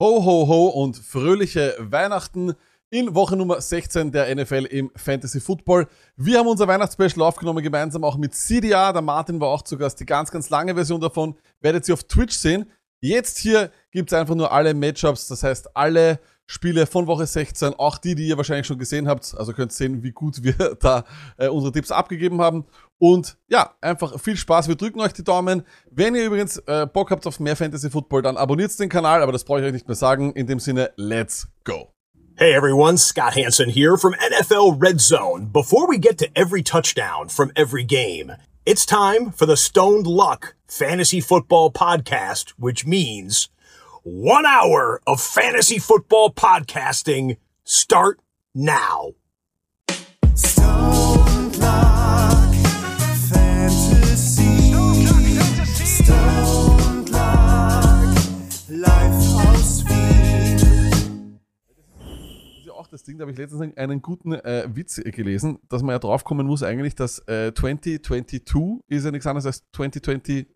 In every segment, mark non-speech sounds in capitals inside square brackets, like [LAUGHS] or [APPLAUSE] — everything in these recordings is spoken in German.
Ho, ho, ho und fröhliche Weihnachten in Woche Nummer 16 der NFL im Fantasy Football. Wir haben unser Weihnachtsspecial aufgenommen, gemeinsam auch mit CDA. Der Martin war auch zu Gast. Die ganz, ganz lange Version davon werdet ihr auf Twitch sehen. Jetzt hier gibt's einfach nur alle Matchups, das heißt alle Spiele von Woche 16, auch die, die ihr wahrscheinlich schon gesehen habt. Also könnt sehen, wie gut wir [LAUGHS] da äh, unsere Tipps abgegeben haben. Und ja, einfach viel Spaß. Wir drücken euch die Daumen. Wenn ihr übrigens äh, Bock habt auf mehr Fantasy Football, dann abonniert den Kanal, aber das brauche ich euch nicht mehr sagen. In dem Sinne, let's go. Hey everyone, Scott Hansen here from NFL Red Zone. Before we get to every touchdown from every game, it's time for the Stoned Luck Fantasy Football Podcast, which means one hour of fantasy football podcasting start now. Ding, da habe ich letztens einen guten äh, Witz äh, gelesen, dass man ja draufkommen muss eigentlich, dass äh, 2022 ist ja nichts anderes als 2022.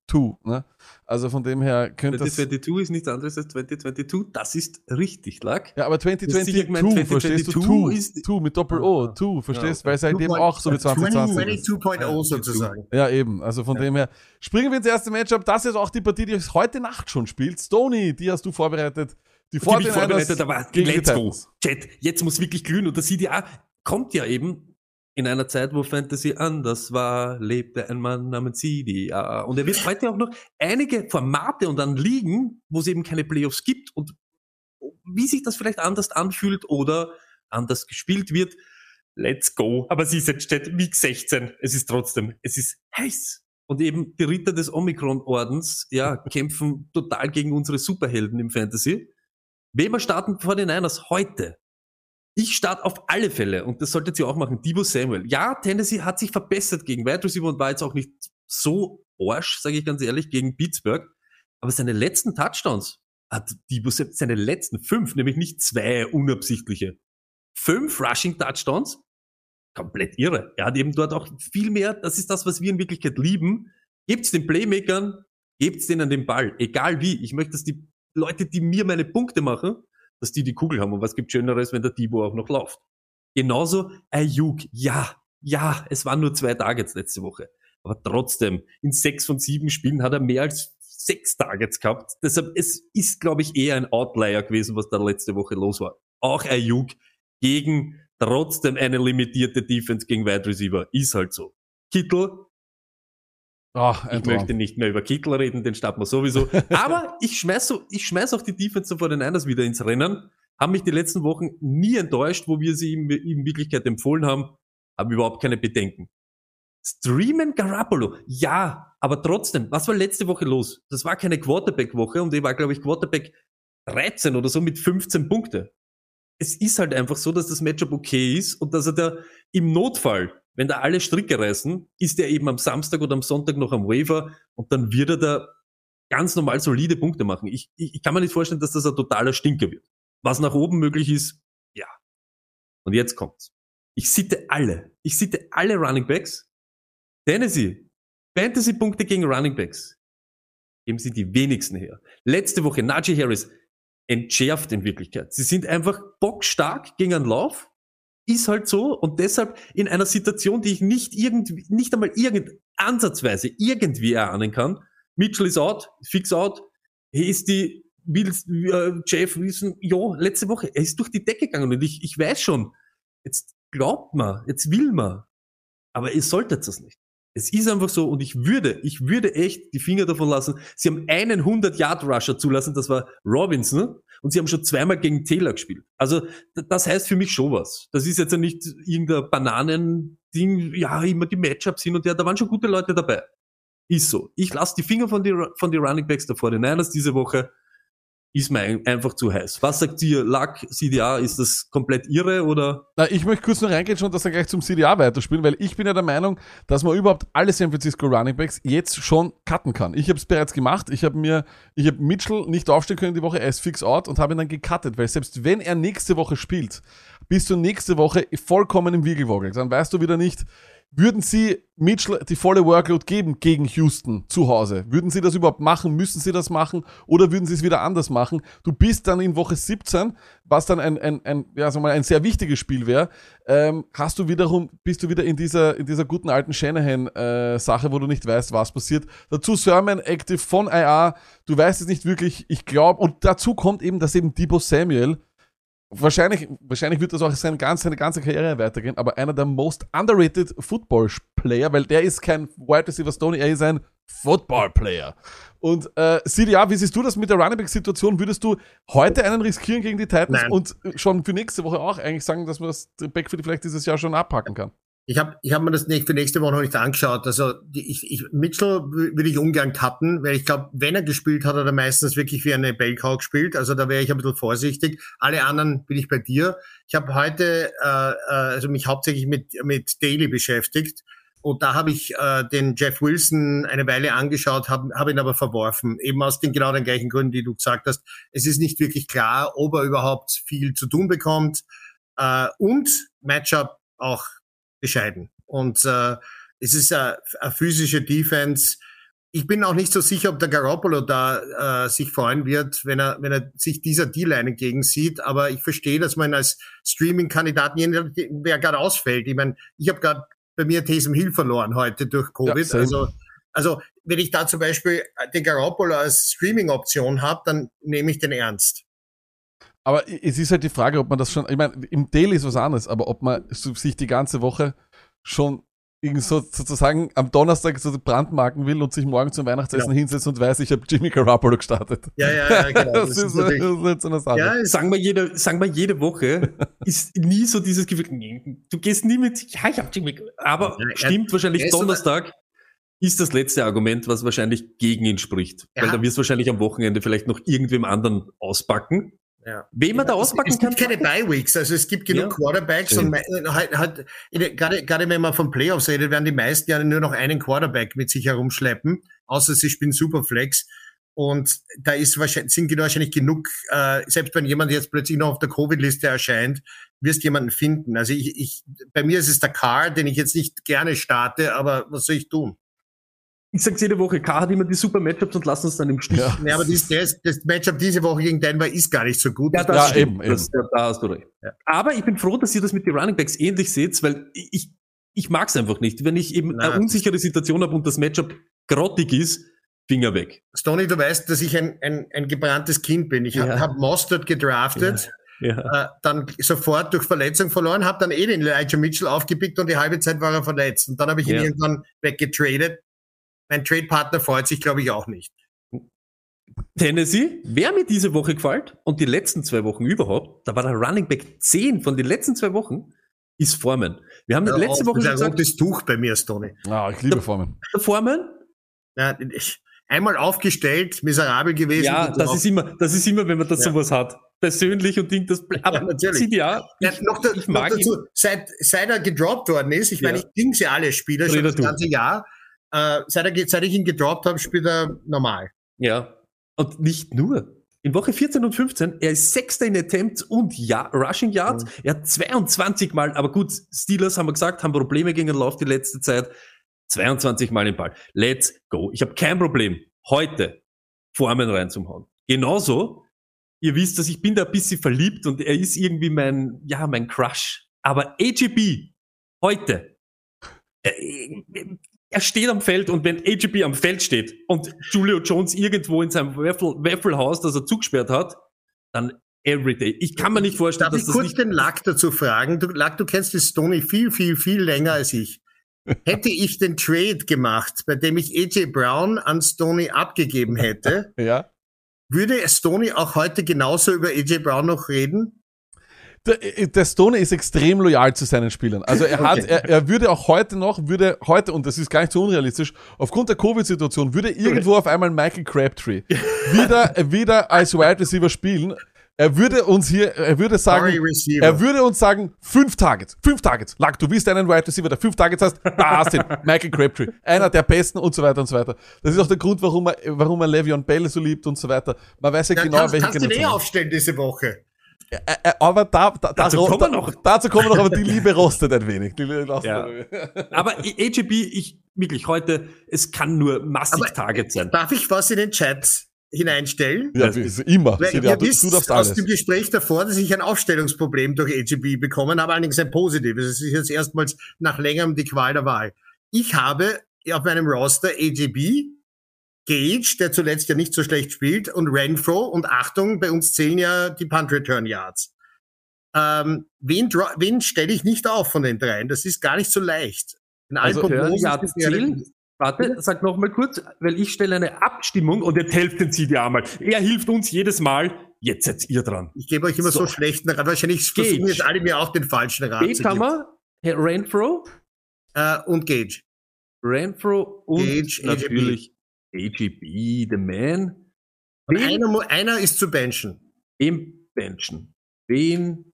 Ne? Also von dem her könnte das... 2022 ist nichts anderes als 2022. Das ist richtig, Lack. Ja, aber sicher 2022, gemeint, verstehst du? 2022 Two, ist- two mit Doppel-O, Ah, two, verstehst? okay. Weil seitdem auch so wie 2020 ist. 22.0 sozusagen. Ja, eben. Also von dem her springen wir ins erste Matchup. Das ist auch die Partie, die heute Nacht schon spielt. Stoney, die hast du vorbereitet. Die Die bin ich 49ers vorbereitet, aber let's go. Chat, jetzt muss wirklich glühen und das CDA kommt ja eben in einer Zeit, wo Fantasy anders war, lebte ein Mann namens CDA. Und er wird heute auch noch einige Formate und dann Ligen, wo es eben keine Playoffs gibt und wie sich das vielleicht anders anfühlt oder anders gespielt wird. Let's go. Aber sie ist jetzt steht Week 16. Es ist trotzdem, es ist heiß. Und eben die Ritter des Omikron-Ordens, ja, [LAUGHS] kämpfen total gegen unsere Superhelden im Fantasy. Wem starten vor den Niners heute? Ich starte auf alle Fälle, und das solltet ihr auch machen, Debo Samuel. Ja, Tennessee hat sich verbessert gegen Wide Receiver und war jetzt auch nicht so orsch, sage ich ganz ehrlich, gegen Pittsburgh. Aber seine letzten Touchdowns hat Debo Samuel, seine letzten fünf, nämlich nicht zwei unabsichtliche. Fünf Rushing Touchdowns, komplett irre. Er hat eben dort auch viel mehr, das ist das, was wir in Wirklichkeit lieben. Gebt's den Playmakern, gebt's denen den Ball, egal wie. Ich möchte, dass die Leute, die mir meine Punkte machen, dass die die Kugel haben. Und was gibt Schöneres, wenn der Debo auch noch läuft? Genauso Ayuk, ja, ja, es waren nur zwei Targets letzte Woche. Aber trotzdem, in sechs von sieben Spielen hat er mehr als sechs Targets gehabt. Deshalb, es ist, glaube ich, eher ein Outlier gewesen, was da letzte Woche los war. Auch Ayuk gegen trotzdem eine limitierte Defense gegen Wide Receiver. Ist halt so. Kittel, Ein ich möchte nicht mehr über Kittel reden, den starten wir sowieso. [LAUGHS] Aber ich schmeiß, so, ich schmeiß auch die Defense vor den Niners wieder ins Rennen. Haben mich die letzten Wochen nie enttäuscht, wo wir sie in, in Wirklichkeit empfohlen haben. Haben überhaupt keine Bedenken. Streamen Garoppolo. Ja, aber trotzdem, was war letzte Woche los? Das war keine Quarterback-Woche und ich war, glaube ich, Quarterback 13 oder so mit 15 Punkte. Es ist halt einfach so, dass das Matchup okay ist und dass er da im Notfall, wenn da alle Stricke reißen, ist er eben am Samstag oder am Sonntag noch am Waiver und dann wird er da ganz normal solide Punkte machen. Ich, ich, ich kann mir nicht vorstellen, dass das ein totaler Stinker wird. Was nach oben möglich ist, ja. Und jetzt kommt's. Ich sitte alle. Ich sitte alle Running Backs. Tennessee. Fantasy-Punkte gegen Running Backs. Geben sie die wenigsten her. Letzte Woche Najee Harris entschärft in Wirklichkeit. Sie sind einfach bockstark gegen einen Lauf. Ist halt so. Und deshalb in einer Situation, die ich nicht irgendwie, nicht einmal irgend, ansatzweise irgendwie erahnen kann. Mitchell ist out, fix out. Hier ist die Wills, äh, Jeff Wilson, ja, letzte Woche, er ist durch die Decke gegangen und ich, ich weiß schon, jetzt glaubt man, jetzt will man, aber ihr solltet das nicht. Es ist einfach so und ich würde, ich würde echt die Finger davon lassen. Sie haben einen 100-Yard-Rusher zulassen, das war Robinson und sie haben schon zweimal gegen Taylor gespielt. Also das heißt für mich schon was. Das ist jetzt ja nicht irgendein Bananen-Ding, ja, immer die Matchups hin und her, da waren schon gute Leute dabei. Ist so. Ich lasse die Finger von den von die Running Backs der 49ers diese Woche. Ist mir ein- einfach zu heiß. Was sagt ihr, Luck, CDA, ist das komplett irre oder? Na, ich möchte kurz noch reingehen und das dann gleich zum CDA weiterspielen, weil ich bin ja der Meinung, dass man überhaupt alle San Francisco Running Backs jetzt schon cutten kann. Ich habe es bereits gemacht. Ich habe mir, ich habe Mitchell nicht aufstehen können die Woche, er ist fix out und habe ihn dann gecuttet, weil selbst wenn er nächste Woche spielt, bist du nächste Woche vollkommen im Wiegelwogel. Dann weißt du wieder nicht, Würden Sie Mitchell die volle Workload geben gegen Houston zu Hause? Würden Sie das überhaupt machen? Müssen Sie das machen? Oder würden Sie es wieder anders machen? Du bist dann in Woche 17, was dann ein, ein, ein, ja, sagen mal, ein sehr wichtiges Spiel wäre. Ähm, hast du wiederum, bist du wieder in dieser, in dieser guten alten Shanahan-Sache, wo du nicht weißt, was passiert. Dazu Sermon Active von IA. Du weißt es nicht wirklich. Ich glaube, und dazu kommt eben, dass eben Debo Samuel wahrscheinlich, wahrscheinlich wird das auch seine ganze, seine ganze Karriere weitergehen, aber einer der most underrated Football Player, weil der ist kein Wide Receiver Stoney, er ist ein Football Player. Und äh, CDA, wie siehst du das mit der Running Back Situation? Würdest du heute einen riskieren gegen die Titans Nein. und schon für nächste Woche auch eigentlich sagen, dass man das Backfield vielleicht dieses Jahr schon abpacken kann? Ich habe ich hab mir das für nächste Woche noch nicht angeschaut. Also ich, ich, Mitchell wü- würde ich ungern cutten, weil ich glaube, wenn er gespielt hat, hat er meistens wirklich wie eine Bellcow gespielt. Also da wäre ich ein bisschen vorsichtig. Alle anderen bin ich bei dir. Ich habe heute äh, äh, also mich hauptsächlich mit, mit Daily beschäftigt. Und da habe ich äh, den Jeff Wilson eine Weile angeschaut, habe hab ihn aber verworfen. Eben aus den genau den gleichen Gründen, die du gesagt hast. Es ist nicht wirklich klar, ob er überhaupt viel zu tun bekommt. Äh, und Matchup auch bescheiden. Und äh, es ist eine, eine physische Defense. Ich bin auch nicht so sicher, ob der Garoppolo da äh, sich freuen wird, wenn er, wenn er sich dieser D-Line entgegensieht. Aber ich verstehe, dass man als Streaming-Kandidaten, wer gerade ausfällt, ich meine, ich habe gerade bei mir Taysom Hill verloren heute durch Covid. same. also, also wenn ich da zum Beispiel den Garoppolo als Streaming-Option habe, dann nehme ich den ernst. Aber es ist halt die Frage, ob man das schon, ich meine, im Daily ist was anderes, aber ob man sich die ganze Woche schon so, sozusagen am Donnerstag so brandmarken will und sich morgen zum Weihnachtsessen Ja. hinsetzt und weiß, ich habe Jimmy Garoppolo gestartet. Ja, ja, ja, genau. [LAUGHS] das, ist, das natürlich- ist jetzt so eine Sache. ja, Sagen wir jede, sagen wir jede Woche [LAUGHS] ist nie so dieses Gefühl, du gehst nie mit, ja, ich hab Jimmy, aber Ja, stimmt wahrscheinlich ist aber- Donnerstag ist das letzte Argument, was wahrscheinlich gegen ihn spricht. Ja. Weil da wirst du wahrscheinlich am Wochenende vielleicht noch irgendwem anderen auspacken. Ja. Wem man da Es- auspacken es kann. gibt keine Bye-Weeks, also es gibt genug Ja. Quarterbacks und me- halt, halt, gerade, gerade wenn man von Playoffs redet, werden die meisten ja nur noch einen Quarterback mit sich herumschleppen, außer sie spielen Superflex. Und da ist wahrscheinlich, sind wahrscheinlich genug, äh, selbst wenn jemand jetzt plötzlich noch auf der Covid-Liste erscheint, wirst jemanden finden. Also ich, ich, bei mir ist es der Car, den ich jetzt nicht gerne starte, aber was soll ich tun? Ich sag's jede Woche, K hat immer die super Matchups und lass uns dann im Stich. Ja. Ja, aber das, das, das Matchup diese Woche gegen Denver ist gar nicht so gut. Ja, das Ja, stimmt. eben, Das, da, da hast du recht. Aber ich bin froh, dass ihr das mit den Running Backs ähnlich seht, weil ich, ich mag's einfach nicht. Wenn ich eben Nein. eine unsichere Situation habe und das Matchup grottig ist, Finger weg. Stoney, du weißt, dass ich ein, ein, ein gebranntes Kind bin. Ich Ja. habe hab Mostert gedraftet, Ja. äh, dann sofort durch Verletzung verloren, habe dann eh den Elijah Mitchell aufgepickt und die halbe Zeit war er verletzt. Und dann habe ich ihn Ja. irgendwann weggetradet. Mein Trade-Partner freut sich, glaube ich, auch nicht. Tennessee, wer mir diese Woche gefällt und die letzten zwei Wochen überhaupt, da war der Running Back 10 von den letzten zwei Wochen, ist Foreman. Wir haben Ja, letzte Woche schon ein gesagt, rotes Tuch bei mir, Stoney. Ah, ich liebe Formen. der Foreman, Ja, ich, einmal aufgestellt, miserabel gewesen. ja, das ist immer, das ist immer, wenn man das Ja. sowas hat. Persönlich und Ding, das, aber Ja, natürlich. CDA, ja, ich, noch, da, ich noch mag ihn. dazu, seit, seit er gedroppt worden ist, ich Ja. meine, ich dings ja alle Spieler schon Rede das du. ganze Jahr, äh, seit, er, seit ich ihn gedroppt habe, spielt er normal. Ja. Und nicht nur. In Woche 14 und 15, er ist Sechster in Attempts und ja, Rushing Yards. Er hat 22 Mal, aber gut, Steelers haben wir gesagt, haben Probleme gegen den Lauf die letzte Zeit. 22 Mal den Ball. Let's go. Ich habe kein Problem, heute Formen reinzuhauen. Genauso, ihr wisst, dass ich bin da ein bisschen verliebt und er ist irgendwie mein, ja, mein Crush. Aber AGB, heute, äh, er steht am Feld und wenn AGB am Feld steht und Julio Jones irgendwo in seinem Waffle, Wafflehaus, das er zugesperrt hat, dann everyday. Ich kann mir nicht vorstellen, Darf dass ich das kurz nicht... den Lack dazu fragen? Du, Lack, du kennst die Stoney viel, viel, viel länger als ich. Hätte [LAUGHS] ich den Trade gemacht, bei dem ich AJ Brown an Stoney abgegeben hätte, Ja. würde Stoney auch heute genauso über AJ Brown noch reden? Der, der Stone ist extrem loyal zu seinen Spielern. Also er hat, [LAUGHS] Okay. er, er würde auch heute noch, würde heute, und das ist gar nicht so unrealistisch, aufgrund der Covid-Situation würde irgendwo auf einmal Michael Crabtree wieder, wieder als Wide Receiver spielen. Er würde uns hier, er würde sagen, er würde uns sagen, fünf Targets, fünf Targets. Lack, du bist einen Wide Receiver, der fünf Targets hast, da hast du ihn. Michael Crabtree. Einer der besten und so weiter und so weiter. Das ist auch der Grund, warum er, warum er Le'Veon Bell so liebt und so weiter. Man weiß ja, Ja, genau, kannst, welche kannst du den eh Generation. aufstellen diese Woche? Äh, äh, aber da, da, Dazu da, kommen wir noch. dazu kommen wir noch, aber die [LAUGHS] Liebe rostet ein wenig. Die Liebe rostet Ja. [LAUGHS] Aber AGB, ich wirklich heute, es kann nur massig Aber- Target sein. Darf ich was in den Chat hineinstellen? Ja, wie- immer. Weil Silvia, du, wisst du darfst aus alles. dem Gespräch davor, dass ich ein Aufstellungsproblem durch AGB bekommen habe, allerdings ein positives. Es ist jetzt erstmals nach längerem die Qual der Wahl. Ich habe auf meinem Roster AGB, Gage, der zuletzt ja nicht so schlecht spielt, und Renfro und Achtung, bei uns zählen ja die Punt-Return-Yards. Ähm, wen wen stelle ich nicht auf von den dreien? Das ist gar nicht so leicht. In allen Also, Prognosen ja, zählen. Warte, sag noch mal kurz, weil ich stelle eine Abstimmung und jetzt helft den CDA mal. Er hilft uns jedes Mal. Jetzt seid ihr dran. Ich gebe euch immer so, So. schlechten Rat. Wahrscheinlich versuchen jetzt alle mir auch den falschen Rat Gage zu haben wir, Renfro, Äh, und Gage. Renfro und Gage, natürlich AGB, the man. Einer, einer ist zu benchen. wen benchen? Wen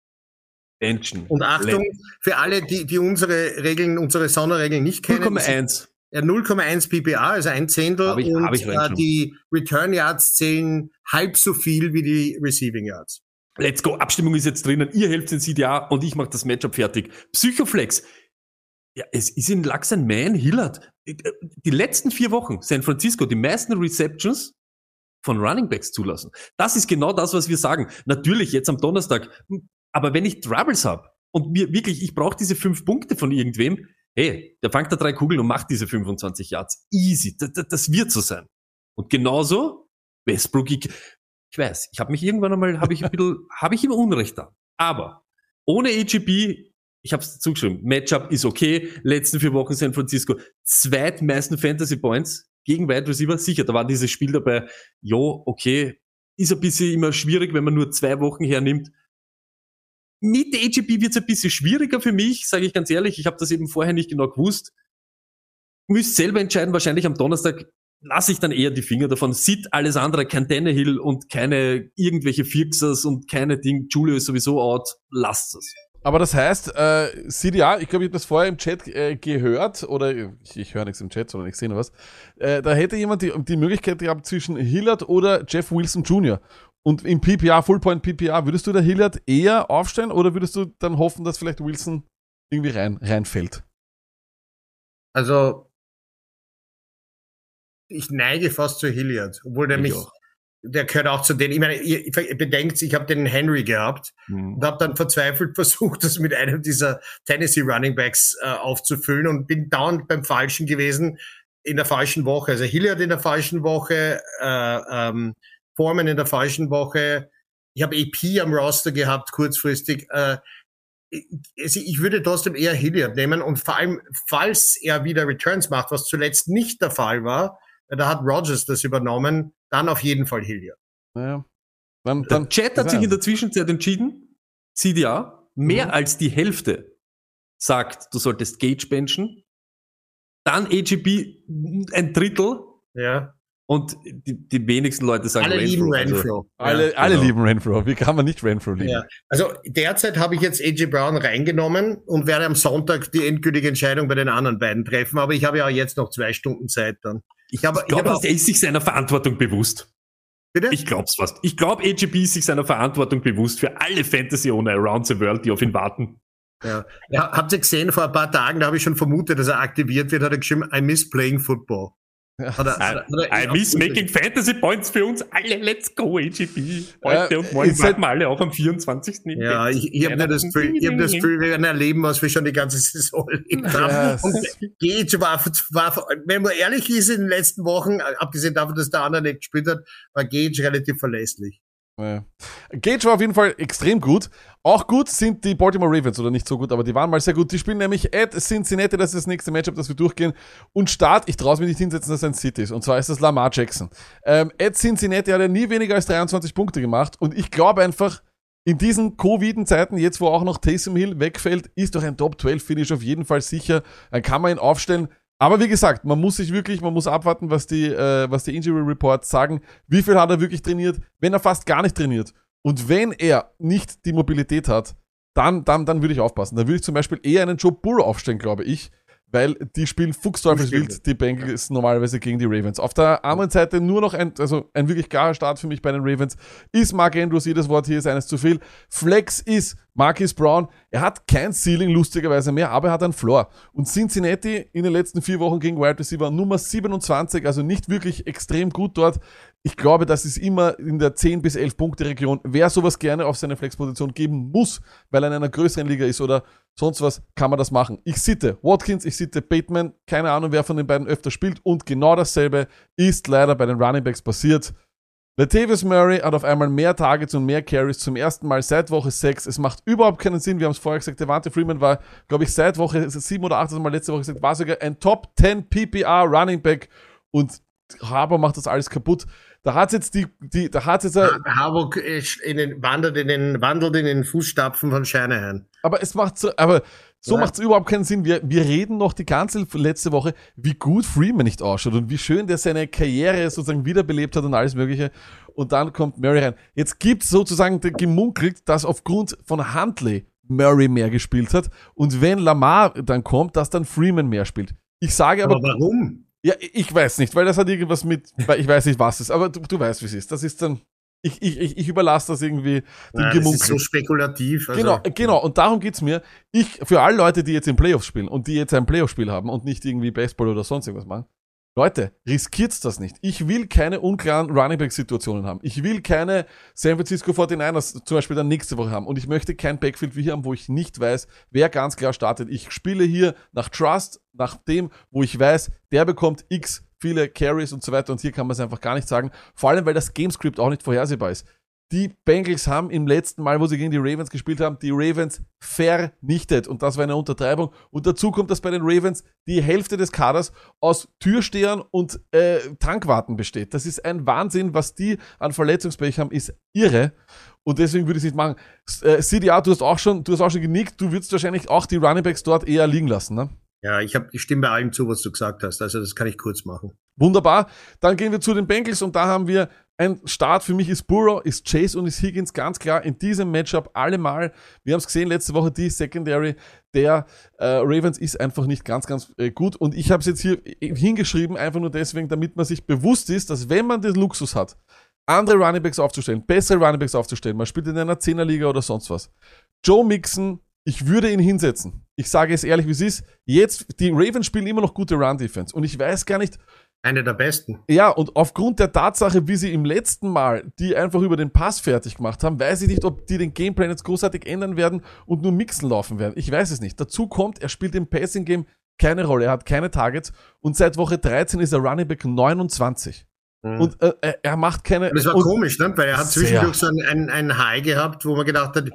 benchen? Und Achtung, für alle, die, die unsere Regeln, unsere Sonderregeln nicht kennen, 0,1. ja, 0,1 PPA, also ein Zehntel, Hab ich- und hab ich äh, die Return Yards zählen halb so viel wie die Receiving Yards. Let's go. Abstimmung ist jetzt drinnen. Ihr helft den CDA und ich mache das Matchup fertig. Psychoflex. Ja, es ist in Lachs ein Man, Hillard. Die letzten vier Wochen, San Francisco, die meisten Receptions von Running Backs zulassen. Das ist genau das, was wir sagen. Natürlich jetzt am Donnerstag. Aber wenn ich Troubles habe und mir wirklich, ich brauche diese fünf Punkte von irgendwem, hey, der fangt da drei Kugeln und macht diese 25 Yards. Easy. Das, das, das wird so sein. Und genauso Westbrook, ich, ich weiß, ich habe mich irgendwann einmal, habe ich ein bisschen, [LAUGHS] habe ich ihm Unrecht da. Aber ohne AGB, ich habe es zugeschrieben, Matchup ist okay. Letzten vier Wochen San Francisco, zweitmeisten Fantasy Points gegen Wide Receiver. Sicher, da war dieses Spiel dabei. Jo, okay, ist ein bisschen immer schwierig, wenn man nur zwei Wochen hernimmt. Mit AGB wird es ein bisschen schwieriger für mich, sage ich ganz ehrlich. Ich habe das eben vorher nicht genau gewusst. Müsst selber entscheiden, wahrscheinlich am Donnerstag lasse ich dann eher die Finger davon. Sieht alles andere, kein Tannehill und keine irgendwelche Fixers und keine Ding. Julio ist sowieso out. Lasst es. Aber das heißt, äh, CDA, ich glaube, ich habe das vorher im Chat äh, gehört, oder ich, ich höre nichts im Chat, sondern ich sehe nur was. Äh, da hätte jemand die, die Möglichkeit gehabt zwischen Hillard oder Jeff Wilson Jr. Und im PPA, Fullpoint PPA, würdest du der Hillard eher aufstellen oder würdest du dann hoffen, dass vielleicht Wilson irgendwie rein, reinfällt? Also, ich neige fast zu Hilliard, obwohl der Ich mich, auch. Der gehört auch zu denen. Ich meine, ihr, ihr bedenkt, ich habe den Henry gehabt Hm. und habe dann verzweifelt [LAUGHS] versucht, das mit einem dieser Tennessee Running Backs äh, aufzufüllen und bin dauernd beim Falschen gewesen in der falschen Woche. Also Hilliard in der falschen Woche, äh, ähm, Foreman in der falschen Woche. Ich habe EP am Roster gehabt, kurzfristig. Äh, ich, also ich würde trotzdem eher Hilliard nehmen und vor allem, falls er wieder Returns macht, was zuletzt nicht der Fall war, da hat Rogers das übernommen, dann auf jeden Fall Hilliard. Naja. Dann, Der dann, Chat hat sich in der Zwischenzeit entschieden, CDA, mehr Mhm. als die Hälfte sagt, du solltest Gage benchen, dann AGB ein Drittel Ja. und die, die wenigsten Leute sagen Alle lieben Also, Renfro. alle, Ja. alle genau. lieben Renfro. Wie kann man nicht Renfro lieben? Ja. Also derzeit habe ich jetzt AJ Brown reingenommen und werde am Sonntag die endgültige Entscheidung bei den anderen beiden treffen. Aber ich habe ja jetzt noch zwei Stunden Zeit dann. Ich, habe- ich glaube, er ist sich seiner Verantwortung bewusst. Bitte? Ich glaub's fast. Ich glaube, AGB ist sich seiner Verantwortung bewusst für alle Fantasy-Owner around the world, die auf ihn warten. ja. Ja, habt ihr gesehen, vor ein paar Tagen, da habe ich schon vermutet, dass er aktiviert wird, hat er geschrieben, I miss playing football. Hat er, I, hat er- I miss making Fantasy Points für uns alle. Let's go, AGB. Heute Äh, und morgen halt- warten wir alle auch am 24. im Ja, ich, ich habe nur das Gefühl, ich hab das Gefühl, wir werden erleben, was wir schon die ganze Saison erlebt haben. Und Gage war, war, wenn man ehrlich ist, in den letzten Wochen, abgesehen davon, dass der andere nicht gespielt hat, war Gage relativ verlässlich. Ja. Gage war auf jeden Fall extrem gut. Auch gut sind die Baltimore Ravens, oder nicht so gut, aber die waren mal sehr gut. Die spielen nämlich at Cincinnati, das ist das nächste Matchup, das wir durchgehen. Und Start, ich traue es mir nicht hinsetzen, dass es ein City ist. Und zwar ist das Lamar Jackson. Ähm, at Cincinnati hat er nie weniger als 23 Punkte gemacht. Und ich glaube einfach, in diesen Covid-Zeiten, jetzt wo auch noch Taysom Hill wegfällt, ist doch ein Top-12-Finish auf jeden Fall sicher. Dann kann man ihn aufstellen. Aber wie gesagt, man muss sich wirklich, man muss abwarten, was die, äh, was die Injury Reports sagen. Wie viel hat er wirklich trainiert? Wenn er fast gar nicht trainiert und wenn er nicht die Mobilität hat, dann, dann, dann würde ich aufpassen. Dann würde ich zum Beispiel eher einen Joe Burrow aufstellen, glaube ich. Weil die spielen fuchsteufelswild, die Bengals normalerweise gegen die Ravens. Auf der anderen Seite nur noch ein, also ein wirklich klarer Start für mich bei den Ravens ist Mark Andrews, jedes Wort hier ist eines zu viel. Flex ist Marcus Brown, er hat kein Ceiling lustigerweise mehr, aber er hat einen Floor. Und Cincinnati in den letzten vier Wochen gegen Wide Receiver Nummer 27, also nicht wirklich extrem gut dort. Ich glaube, das ist immer in der 10 bis 11 Punkte Region. Wer sowas gerne auf seine Flexposition geben muss, weil er in einer größeren Liga ist oder sonst was, kann man das machen. Ich sitte Watkins, ich sitte Bateman, keine Ahnung, wer von den beiden öfter spielt und genau dasselbe ist leider bei den Running Backs passiert. Latavius Murray hat auf einmal mehr Targets und mehr Carries zum ersten Mal seit Woche 6. Es macht überhaupt keinen Sinn. Wir haben es vorher gesagt, Devante Freeman war, glaube ich, seit Woche 7 oder 8, das Mal letzte Woche gesagt, war sogar ein Top 10 PPR Running Back und Harbour macht das alles kaputt. Da hat jetzt die, die, da hat jetzt, Ha- Harburg in den, wandert in den, wandelt in den Fußstapfen von Shanahan. aber es macht so, aber so Ja. macht es überhaupt keinen Sinn. Wir, wir reden noch die ganze letzte Woche, wie gut Freeman nicht ausschaut und wie schön der seine Karriere sozusagen wiederbelebt hat und alles Mögliche. Und dann kommt Murray rein. Jetzt gibt es sozusagen den gemunkelt, dass aufgrund von Huntley Murray mehr gespielt hat und wenn Lamar dann kommt, dass dann Freeman mehr spielt. Ich sage aber, Aber warum? Ja, ich weiß nicht, weil das hat irgendwas mit, ich weiß nicht, was es ist, aber du, du weißt, wie es ist. Das ist dann, ich, ich, ich, überlasse das irgendwie dem Nein, das ist Gemunkel. so spekulativ. Also, Genau, genau. Und darum geht's mir. Ich, für alle Leute, die jetzt in Playoffs spielen und die jetzt ein Playoff-Spiel haben und nicht irgendwie Baseball oder sonst irgendwas machen. Leute, riskiert's das nicht. Ich will keine unklaren Running Back-Situationen haben. Ich will keine San Francisco 49ers zum Beispiel dann nächste Woche haben. Und ich möchte kein Backfield wie hier haben, wo ich nicht weiß, wer ganz klar startet. Ich spiele hier nach Trust, nach dem, wo ich weiß, der bekommt X viele Carries und so weiter. Und hier kann man es einfach gar nicht sagen. Vor allem, weil das Gamescript auch nicht vorhersehbar ist. Die Bengals haben im letzten Mal, wo sie gegen die Ravens gespielt haben, die Ravens vernichtet. Und das war eine Untertreibung. Und dazu kommt, dass bei den Ravens die Hälfte des Kaders aus Türstehern und äh, Tankwarten besteht. Das ist ein Wahnsinn, was die an Verletzungspech haben, ist irre. Und deswegen würde ich es nicht machen. Äh, CDA, du hast auch schon, du hast auch schon genickt. Du würdest wahrscheinlich auch die Runningbacks dort eher liegen lassen, ne? Ja, ich, hab, ich stimme bei allem zu, was du gesagt hast. Also das kann ich kurz machen. Wunderbar. Dann gehen wir zu den Bengals und da haben wir ein Start für mich ist Burrow, ist Chase und ist Higgins ganz klar in diesem Matchup allemal. Wir haben es gesehen letzte Woche, die Secondary der äh, Ravens ist einfach nicht ganz, ganz äh, gut. Und ich habe es jetzt hier hingeschrieben, einfach nur deswegen, damit man sich bewusst ist, dass wenn man den Luxus hat, andere Runningbacks aufzustellen, bessere Runningbacks aufzustellen, man spielt in einer 10er-Liga oder sonst was. Joe Mixon, ich würde ihn hinsetzen. Ich sage es ehrlich, wie es ist. Jetzt, die Ravens spielen immer noch gute Run-Defense. Und ich weiß gar nicht, Einer der besten. ja, und aufgrund der Tatsache, wie sie im letzten Mal die einfach über den Pass fertig gemacht haben, weiß ich nicht, ob die den Gameplan jetzt großartig ändern werden und nur Mixen laufen werden. Ich weiß es nicht. Dazu kommt, er spielt im Passing Game keine Rolle, er hat keine Targets und seit Woche 13 ist er Running Back 29. Mhm. Und äh, er- macht keine. Das war komisch, ne? weil er hat Sehr. zwischendurch so ein, ein, High gehabt, wo man gedacht hat,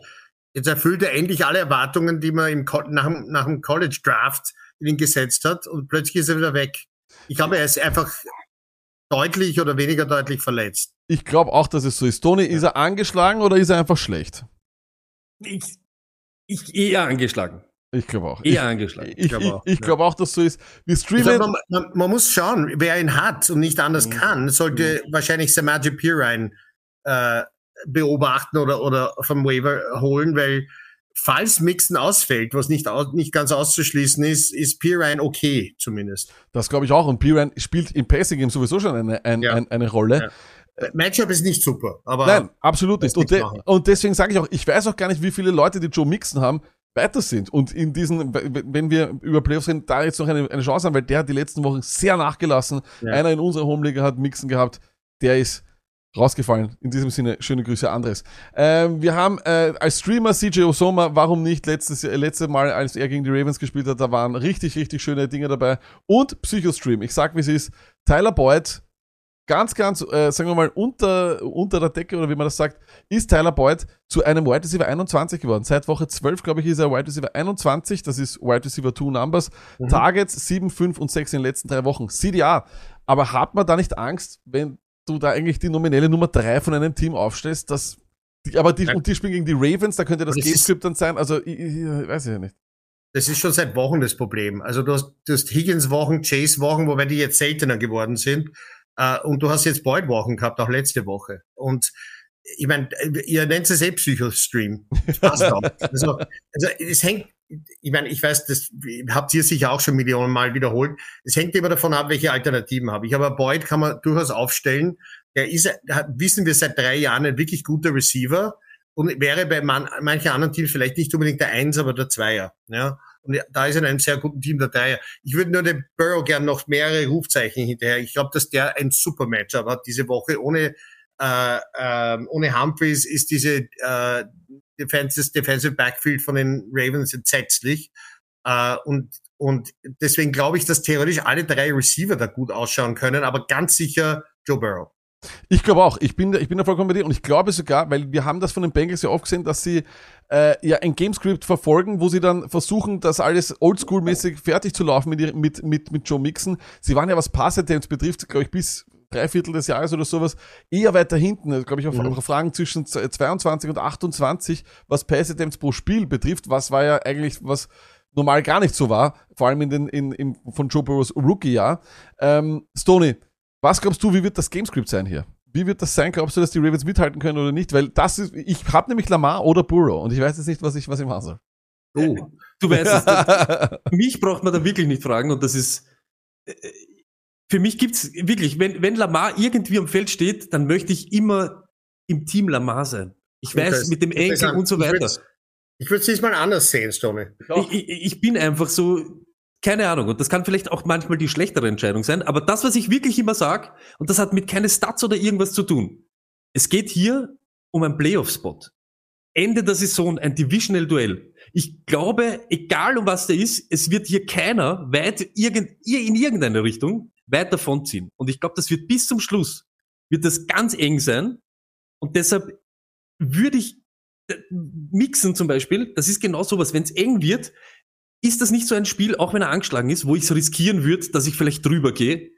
jetzt erfüllt er endlich alle Erwartungen, die man im, nach, nach dem College Draft in ihn gesetzt hat und plötzlich ist er wieder weg. Ich glaube, er ist einfach deutlich oder weniger deutlich verletzt. Ich glaube auch, dass es so ist. Tony, ist er angeschlagen oder ist er einfach schlecht? Ich, ich eher angeschlagen. Ich glaube auch. Eher ich angeschlagen. ich, glaube ich, auch, ich ja. glaube auch, dass so ist. Wir streamen. glaub, man, man, man muss schauen, wer ihn hat und nicht anders Mhm. kann, sollte wahrscheinlich Samaje Pirine äh, beobachten oder, oder vom Waiver holen, weil falls Mixen ausfällt, was nicht, aus, nicht ganz auszuschließen ist, ist Pirine okay zumindest. Das glaube ich auch. Und Piran spielt im Passing Game sowieso schon eine, ein, Ja. ein, eine Rolle. Ja. Matchup ist nicht super, aber Nein, absolut nicht. Und, de machen. und deswegen sage ich auch, ich weiß auch gar nicht, wie viele Leute, die Joe Mixon haben, weiter sind. Und in diesen, wenn wir über Playoffs reden, da jetzt noch eine, eine Chance haben, weil der hat die letzten Wochen sehr nachgelassen. Ja. Einer in unserer Homeliga hat Mixon gehabt, der ist rausgefallen. In diesem Sinne, schöne Grüße, Andres. Ähm, wir haben äh, als Streamer CJ Osoma, warum nicht, letztes, äh, letzte Mal, als er gegen die Ravens gespielt hat, da waren richtig, richtig schöne Dinge dabei. Und Psychostream. Ich sag, wie es ist. Tyler Boyd, ganz, ganz, äh, sagen wir mal, unter, unter der Decke oder wie man das sagt, ist Tyler Boyd zu einem Wide Receiver 21 geworden. Seit Woche 12, glaube ich, ist er Wide Receiver 21. Das ist Wide Receiver 2 Numbers. Mhm. Targets 7, 5 und 6 in den letzten drei Wochen. CDA. Aber hat man da nicht Angst, wenn du da eigentlich die nominelle Nummer 3 von einem Team aufstellst, dass die, aber die, Ja. und die spielen gegen die Ravens, da könnte das Das Gamescript dann sein. Also, ich, ich, weiß ich ja nicht. das ist schon seit Wochen das Problem. Also du hast, du hast Higgins-Wochen, Chase-Wochen, wobei die jetzt seltener geworden sind. Äh, und du hast jetzt Boyd-Wochen gehabt, auch letzte Woche. Und ich meine, ihr nennt es eh Psycho-Stream. Das. Also, also es hängt, ich meine, ich weiß, das habt ihr sicher auch schon Millionen Mal wiederholt. Es hängt immer davon ab, welche Alternativen habe ich. Aber Boyd kann man durchaus aufstellen. Der ist, wissen wir seit drei Jahren, ein wirklich guter Receiver und wäre bei man, manchen anderen Teams vielleicht nicht unbedingt der Eins, aber der Zweier. Ja. Und da ist er in einem sehr guten Team der Dreier. Ich würde nur dem Burrow gern noch mehrere Rufzeichen hinterher. Ich glaube, dass der ein super Matchup hat diese Woche. Ohne, äh, äh, ohne Humphreys ist diese äh, Defensive, Defensive Backfield von den Ravens entsetzlich. Äh, und, und deswegen glaube ich, dass theoretisch alle drei Receiver da gut ausschauen können, aber ganz sicher Joe Burrow. Ich glaube auch. Ich bin, ich bin da vollkommen bei dir und ich glaube sogar, weil wir haben das von den Bengals ja oft gesehen, dass sie äh, ja ein Gamescript verfolgen, wo sie dann versuchen, das alles oldschool-mäßig fertig zu laufen mit, mit, mit, mit Joe Mixon. Sie waren ja, was Pass-Attempts betrifft, glaube ich, bis drei Viertel des Jahres oder sowas, eher weiter hinten, glaube ich, auf, auf Fragen zwischen 22 und 28, was Pass-Attempts pro Spiel betrifft, was war ja eigentlich, was normal gar nicht so war, vor allem in den, in, in, von Joe Burrows Rookie-Jahr. Ähm, Stoney, was glaubst du, wie wird das Gamescript sein hier? Wie wird das sein? Glaubst du, dass die Ravens mithalten können oder nicht? Weil das ist, ich habe nämlich Lamar oder Burrow und ich weiß jetzt nicht, was ich, was ich machen soll. Oh. Du weißt es. [LAUGHS] mich braucht man da wirklich nicht fragen und das ist, äh, für mich gibt's wirklich, wenn, wenn Lamar irgendwie am Feld steht, dann möchte ich immer im Team Lamar sein. Ich weiß, mit dem Enkel und so weiter. Ich würde es diesmal anders sehen, Stoney. Ich, ich, ich bin einfach so, keine Ahnung, und das kann vielleicht auch manchmal die schlechtere Entscheidung sein, aber das, was ich wirklich immer sag, und das hat mit keine Stats oder irgendwas zu tun. Es geht hier um ein Playoff-Spot. Ende der Saison, ein Divisional-Duell. Ich glaube, egal um was der ist, es wird hier keiner weit irgend, in irgendeine Richtung weit davonziehen. Und ich glaube, das wird bis zum Schluss, wird das ganz eng sein. Und deshalb würde ich äh, mixen zum Beispiel, das ist genau sowas, wenn es eng wird, ist das nicht so ein Spiel, auch wenn er angeschlagen ist, wo ich es riskieren würde, dass ich vielleicht drüber gehe?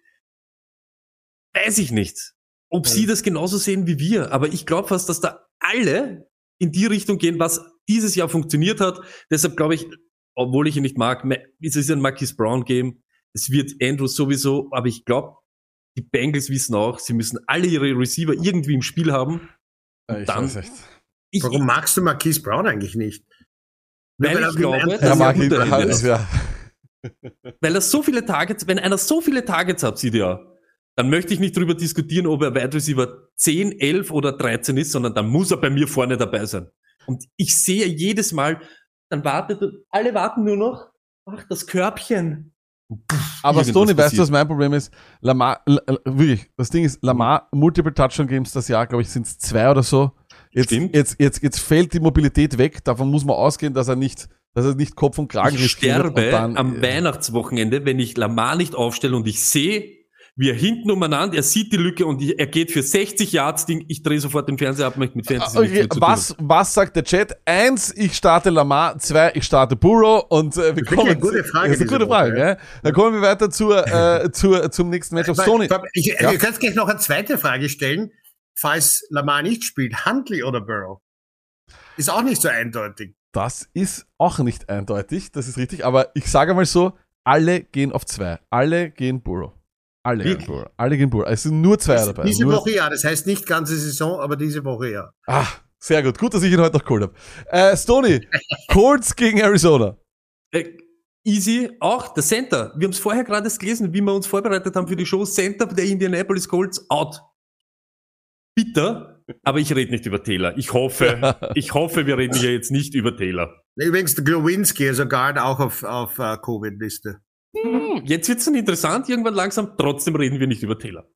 Weiß ich nicht. Ob sie das genauso sehen wie wir. Aber ich glaube fast, dass da alle in die Richtung gehen, was dieses Jahr funktioniert hat. Deshalb glaube ich, obwohl ich ihn nicht mag, ma- es ist ein Marquis Brown Game. Es wird Andrews sowieso, aber ich glaube, die Bengals wissen auch, sie müssen alle ihre Receiver irgendwie im Spiel haben. Ich dann- weiß echt. Ich, Warum magst du Marquise Brown eigentlich nicht? Nur Weil er ich glaube, dass Ja, er mag halt, ist. ja. [LAUGHS] Weil er so viele Targets, wenn einer so viele Targets hat, sieht er, dann möchte ich nicht drüber diskutieren, ob er Wide Receiver 10, 11 oder 13 ist, sondern dann muss er bei mir vorne dabei sein. Und ich sehe jedes Mal, dann wartet, alle warten nur noch, ach, das Körbchen. Aber Stoney, weißt du, was mein Problem ist? Lamar, wirklich, das Ding ist, Lamar, Multiple Touchdown Games das Jahr, glaube ich, sind es zwei oder so. Jetzt, Stimmt. jetzt, jetzt, jetzt fällt die Mobilität weg. Davon muss man ausgehen, dass er nicht, dass er nicht Kopf und Kragen Ich sterbe dann, am äh, Weihnachtswochenende, wenn ich Lamar nicht aufstelle und ich sehe, wie er hinten umeinander, er sieht die Lücke und ich, er geht für 60 Yards, Ding, ich drehe sofort den Fernseher ab, möchte mit Fantasy nichts Okay, mehr zu tun was, was sagt der Chat? Eins, ich starte Lamar. Zwei, ich starte Burrow. Und äh, wir Wirklich kommen. eine gute Frage Das ist eine gute Frage, Woche, gell? Dann kommen wir weiter zur, äh, zur, zum nächsten Matchup. Weil- Stoney. Ich, Ja. Ihr könnt gleich noch eine zweite Frage stellen. Falls Lamar nicht spielt, Huntley oder Burrow? Ist auch nicht so eindeutig. Das ist auch nicht eindeutig, das ist richtig, aber ich sage mal so, alle gehen auf zwei. Alle gehen Burrow. Alle gehen Wirklich? Burrow. Alle gehen Burrow. Es sind nur zwei dabei. Diese nur, Woche ja, das heißt nicht ganze Saison, aber diese Woche ja. Ah, sehr gut. Gut, dass ich ihn heute noch geholt habe. Äh, Stoney, [LAUGHS] Colts gegen Arizona. Äh, easy, auch der Center. Wir haben es vorher gerade gelesen, wie wir uns vorbereitet haben für die Show. Center der Indianapolis Colts out. Bitter, aber ich rede nicht über Taylor. Ich hoffe, [LAUGHS] ich hoffe, wir reden hier jetzt nicht über Taylor. Übrigens, der Glowinski, also Guard, auch auf, auf uh, Covid-Liste. Hm, Jetzt wird's dann interessant, irgendwann langsam. Trotzdem reden wir nicht über Taylor.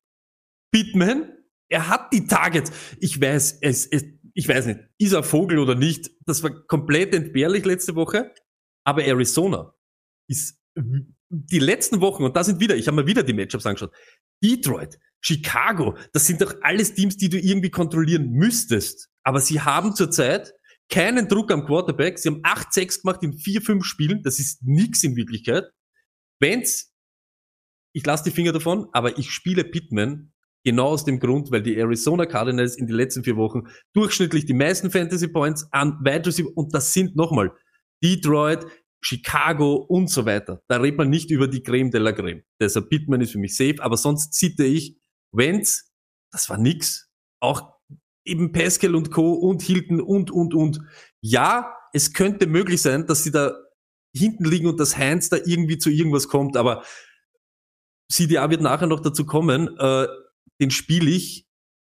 Pittman, er hat die Targets. Ich weiß, es, es, ich weiß nicht, ist er Vogel oder nicht. Das war komplett entbehrlich letzte Woche. Aber Arizona ist die letzten Wochen, und da sind wieder, ich habe mir wieder die Matchups angeschaut. Detroit, Chicago, das sind doch alles Teams, die du irgendwie kontrollieren müsstest. Aber sie haben zurzeit keinen Druck am Quarterback. Sie haben 8-6 gemacht in 4-5 Spielen. Das ist nix in Wirklichkeit. Wenn's, ich lasse die Finger davon, aber ich spiele Pittman genau aus dem Grund, weil die Arizona Cardinals in den letzten vier Wochen durchschnittlich die meisten Fantasy Points an Wide Receiver, und das sind nochmal Detroit, Chicago und so weiter. Da redet man nicht über die Creme de la Creme. Deshalb Pittman ist für mich safe, aber sonst zitte ich, wenn's, das war nix. Auch eben Pascal und Co. und Hilton und, und, und. Ja, es könnte möglich sein, dass sie da hinten liegen und dass Heinz da irgendwie zu irgendwas kommt, aber CDA wird nachher noch dazu kommen, äh, den spiele ich,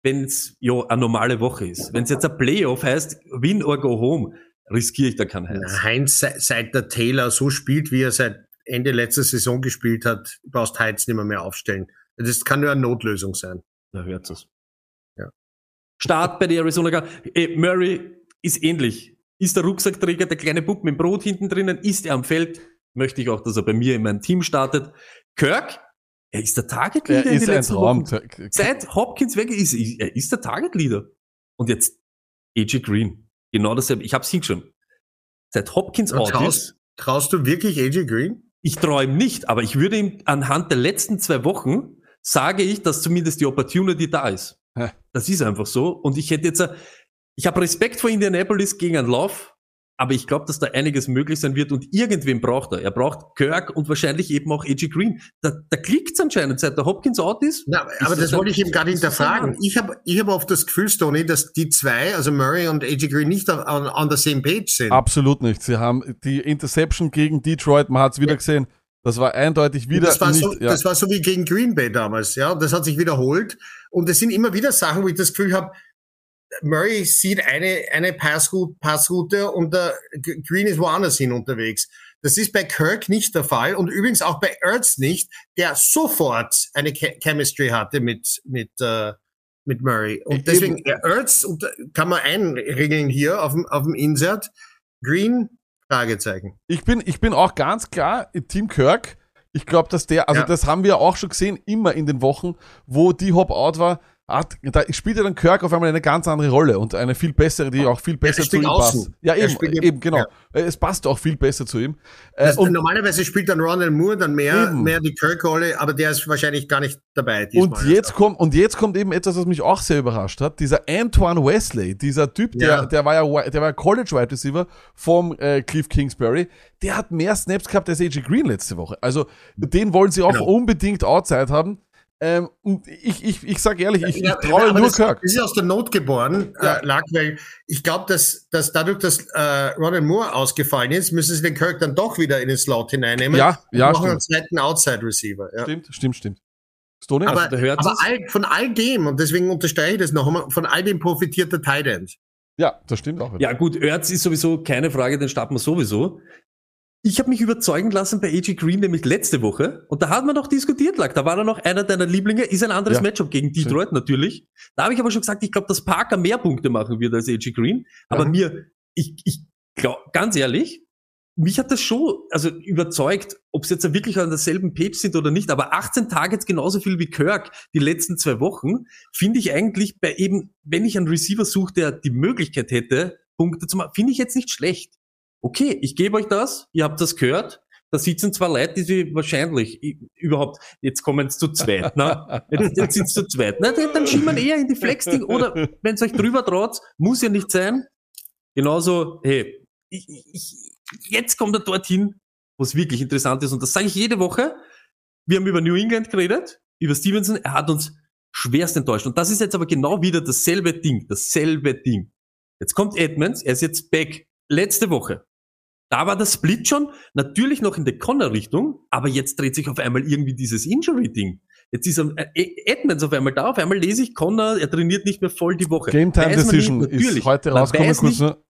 wenn es ja eine normale Woche ist. Wenn es jetzt ein Playoff heißt, win or go home, riskiere ich da keinen Heinz. Heinz, se- seit der Taylor so spielt, wie er seit Ende letzter Saison gespielt hat, brauchst Heinz nicht mehr, mehr aufstellen. Das kann nur eine Notlösung sein. Da hört es. Ja. Start bei der Arizona Card. Äh, Murray ist ähnlich. Ist der Rucksackträger, der kleine Bub mit dem Brot hinten drinnen, ist er am Feld, möchte ich auch, dass er bei mir in meinem Team startet. Kirk, er ist der Target Er Leader in ist den ein letzten. Wochen. Seit Hopkins weg ist, er ist der Target Leader. Und jetzt AJ Green. Genau dasselbe. Ich hab's hingeschrieben. Seit Hopkins Und out traust, ist, traust du wirklich AJ Green? ich traue ihm nicht, aber ich würde ihm anhand der letzten zwei Wochen sage ich, dass zumindest die Opportunity da ist. Hä? Das ist einfach so. Und ich hätte jetzt, ich habe Respekt vor Indianapolis gegen einen Lauf, aber ich glaube, dass da einiges möglich sein wird und irgendwen braucht er. Er braucht Kirk und wahrscheinlich eben auch AJ Green. Da, da klickt's anscheinend, seit der Hopkins out ist. Na, aber Ist das wollte ich eben gerade ist das hinterfragen. Ich habe ich hab oft das Gefühl, Stoney, dass die zwei, also Murray und AJ Green, nicht on, on, the same page sind. Absolut nicht. Sie haben die Interception gegen Detroit, man hat es wieder gesehen. Das war eindeutig wieder das, war nicht. so, ja. das war so wie gegen Green Bay damals, ja. Das hat sich wiederholt. Und es sind immer wieder Sachen, wo ich das Gefühl habe, Murray sieht eine, eine Passroute, Passroute und der Green ist woanders hin unterwegs. Das ist bei Kirk nicht der Fall und übrigens auch bei Ertz nicht, der sofort eine Che- Chemistry hatte mit, mit, äh, mit Murray. Und Eben. deswegen, ja, Ertz und, kann man einregeln hier auf dem, auf dem Insert. Green, Fragezeichen. Ich bin, ich bin auch ganz klar Team Kirk. Ich glaube, dass der, also Ja. das haben wir auch schon gesehen, immer in den Wochen, wo die Hop out war, hat, da spielt ja dann Kirk auf einmal eine ganz andere Rolle und eine viel bessere, die auch viel besser zu ihm außen. passt. Ja, eben, spielt eben- genau. ja. Es passt auch viel besser zu ihm. Das, und normalerweise spielt dann Ronald Moore dann mehr, Eben. mehr die Kirk-Rolle, aber der ist wahrscheinlich gar nicht dabei. Und diesmal. jetzt kommt, und jetzt kommt eben etwas, was mich auch sehr überrascht hat. Dieser Antoine Wesley, dieser Typ, der, Ja. der war ja, der war College Wide Receiver vom äh, Cliff Kingsbury. Der hat mehr Snaps gehabt als AJ Green letzte Woche. Also, den wollen sie auch Genau. unbedingt outside haben. Ähm, und ich, ich, ich sag ehrlich, ich, Ja, ich traue nur das, Kirk. Das ist aus der Not geboren, Ja. äh, lag, weil ich glaube, dass, dass dadurch, dass äh, Ronald Moore ausgefallen ist, müssen sie den Kirk dann doch wieder in den Slot hineinnehmen. Ja, und ja, machen einen stimmt. zweiten Outside-Receiver. Ja. Stimmt, stimmt, stimmt. Stoney? Aber, Also, da hört aber all, von all dem, und deswegen unterstreiche ich das noch einmal, von all dem profitiert der Tight End. ja, das stimmt auch. wieder. Ja gut, Erz ist sowieso keine Frage, den starten wir sowieso. Ich habe mich überzeugen lassen bei AJ Green nämlich letzte Woche und da hat man noch diskutiert, lag. Da war er noch einer deiner Lieblinge, ist ein anderes Ja. Matchup gegen Detroit natürlich. Da habe ich aber schon gesagt, ich glaube, dass Parker mehr Punkte machen wird als AJ Green. Aber Ja. mir, ich, ich glaub, ganz ehrlich, mich hat das schon also überzeugt, ob sie jetzt wirklich an derselben Page sind oder nicht, aber 18 Targets genauso viel wie Kirk die letzten zwei Wochen, finde ich eigentlich bei eben, wenn ich einen Receiver suche, der die Möglichkeit hätte, Punkte zu machen, finde ich jetzt nicht schlecht. Okay, ich gebe euch das, ihr habt das gehört, da sitzen zwei Leute, die sie wahrscheinlich überhaupt, jetzt kommen sie zu zweit, ne? Jetzt, jetzt sind sie zu zweit. Na, dann schieben wir eher in die Flex-Ding oder wenn es euch drüber traut, muss ja nicht sein. Genauso, hey, ich, ich, jetzt kommt er dorthin, wo es wirklich interessant ist. Und das sage ich jede Woche. Wir haben über New England geredet, über Stevenson. Er hat uns schwerst enttäuscht. Und das ist jetzt aber genau wieder dasselbe Ding, dasselbe Ding. Jetzt kommt Edmonds, er ist jetzt back. Letzte Woche. Da war der Split schon natürlich noch in der Connor-Richtung, aber jetzt dreht sich auf einmal irgendwie dieses Injury-Ding. Jetzt ist er, äh, Edmonds auf einmal da, auf einmal lese ich Connor, er trainiert nicht mehr voll die Woche. Game Time Weiß Decision nicht, ist heute rausgekommen, kurz nur.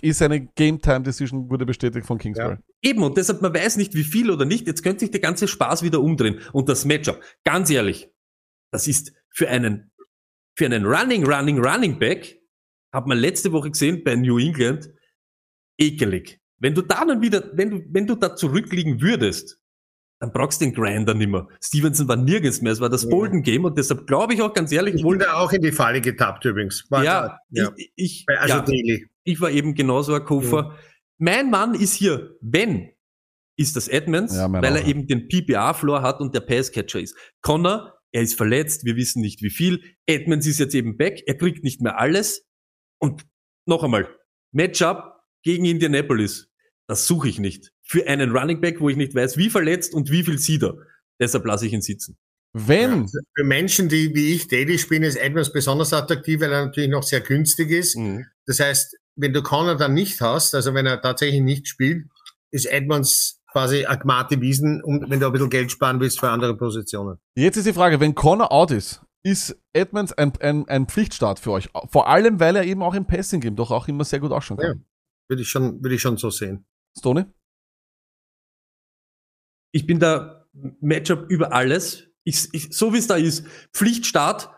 Ist eine Game Time Decision, wurde bestätigt von Kingsbury. Eben, und deshalb, man weiß nicht, wie viel oder nicht. Jetzt könnte sich der ganze Spaß wieder umdrehen. Und das Matchup, ganz ehrlich, das ist für einen, für einen Running, Running, Running Back, hat man letzte Woche gesehen bei New England, ekelig. Wenn du da dann wieder, wenn du, wenn du da zurückliegen würdest, dann brauchst du den Grinder nimmer. Stevenson war nirgends mehr. Es war das Ja. Bolden Game und deshalb glaube ich auch ganz ehrlich, Ich da auch in die Falle getappt übrigens. War ja, ja. ich, ich, Bei- also ja. Daily. Ich war eben genauso ein Koffer. Mein Mann ist hier, wenn, ist das Edmonds, Ja, weil auch, er ja. eben den PPA-Floor hat und der Passcatcher ist. Connor, er ist verletzt, wir wissen nicht wie viel. Edmonds ist jetzt eben back, er kriegt nicht mehr alles. Und noch einmal, Matchup gegen Indianapolis, das suche ich nicht. Für einen Running Back, wo ich nicht weiß, wie verletzt und wie viel sieht er. Deshalb lasse ich ihn sitzen. Wenn, Für Menschen, die wie ich Daily spielen, ist Edmonds besonders attraktiv, weil er natürlich noch sehr günstig ist. Das heißt, wenn du Connor dann nicht hast, also wenn er tatsächlich nicht spielt, ist Edmonds quasi Agmate Wiesen, und wenn du ein bisschen Geld sparen willst für andere Positionen. Jetzt ist die Frage, wenn Connor out ist, ist Edmonds ein, ein, ein Pflichtstart für euch. Vor allem, weil er eben auch im Passing Game doch auch immer sehr gut ausschauen kann. Würde ich schon, würde ich schon so sehen. Stoney? Ich bin da Matchup über alles. Ich, ich, so wie es da ist, Pflichtstart.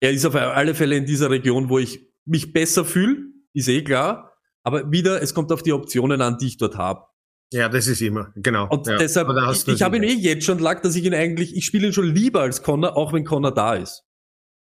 Er ist auf alle Fälle in dieser Region, wo ich mich besser fühle, ist eh klar. Aber wieder, es kommt auf die Optionen an, die ich dort habe. Ja, das ist immer, genau. Und ja. deshalb, ich, ich habe ihn eh jetzt schon lag, dass ich ihn eigentlich, ich spiele ihn schon lieber als Connor, auch wenn Connor da ist.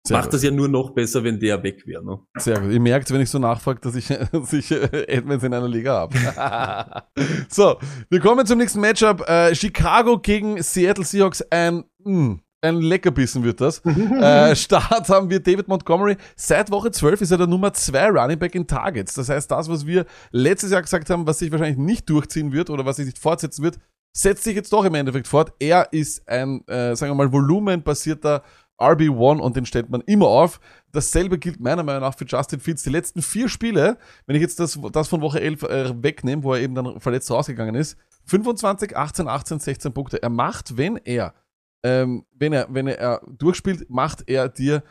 Sehr Macht gut. das ja nur noch besser, wenn der weg wäre. Ne? Sehr gut. Ihr merkt, wenn ich so nachfrage, dass ich, [LAUGHS] dass ich äh, Edmonds in einer Liga habe. [LAUGHS] so, wir kommen zum nächsten Matchup. Äh, Chicago gegen Seattle Seahawks. Ein, mh, ein Leckerbissen wird das. [LAUGHS] äh, Start haben wir David Montgomery. Seit Woche 12 ist er der Nummer 2 Running Back in Targets. Das heißt, das, was wir letztes Jahr gesagt haben, was sich wahrscheinlich nicht durchziehen wird oder was sich nicht fortsetzen wird, setzt sich jetzt doch im Endeffekt fort. Er ist ein, äh, sagen wir mal, volumenbasierter RB1 und den stellt man immer auf. Dasselbe gilt meiner Meinung nach für Justin Fields. Die letzten vier Spiele, wenn ich jetzt das, das von Woche 11 äh, wegnehme, wo er eben dann verletzt rausgegangen ist, 25, 18, 18, 16 Punkte. Er macht, wenn er, ähm, wenn er, wenn er durchspielt, macht er dir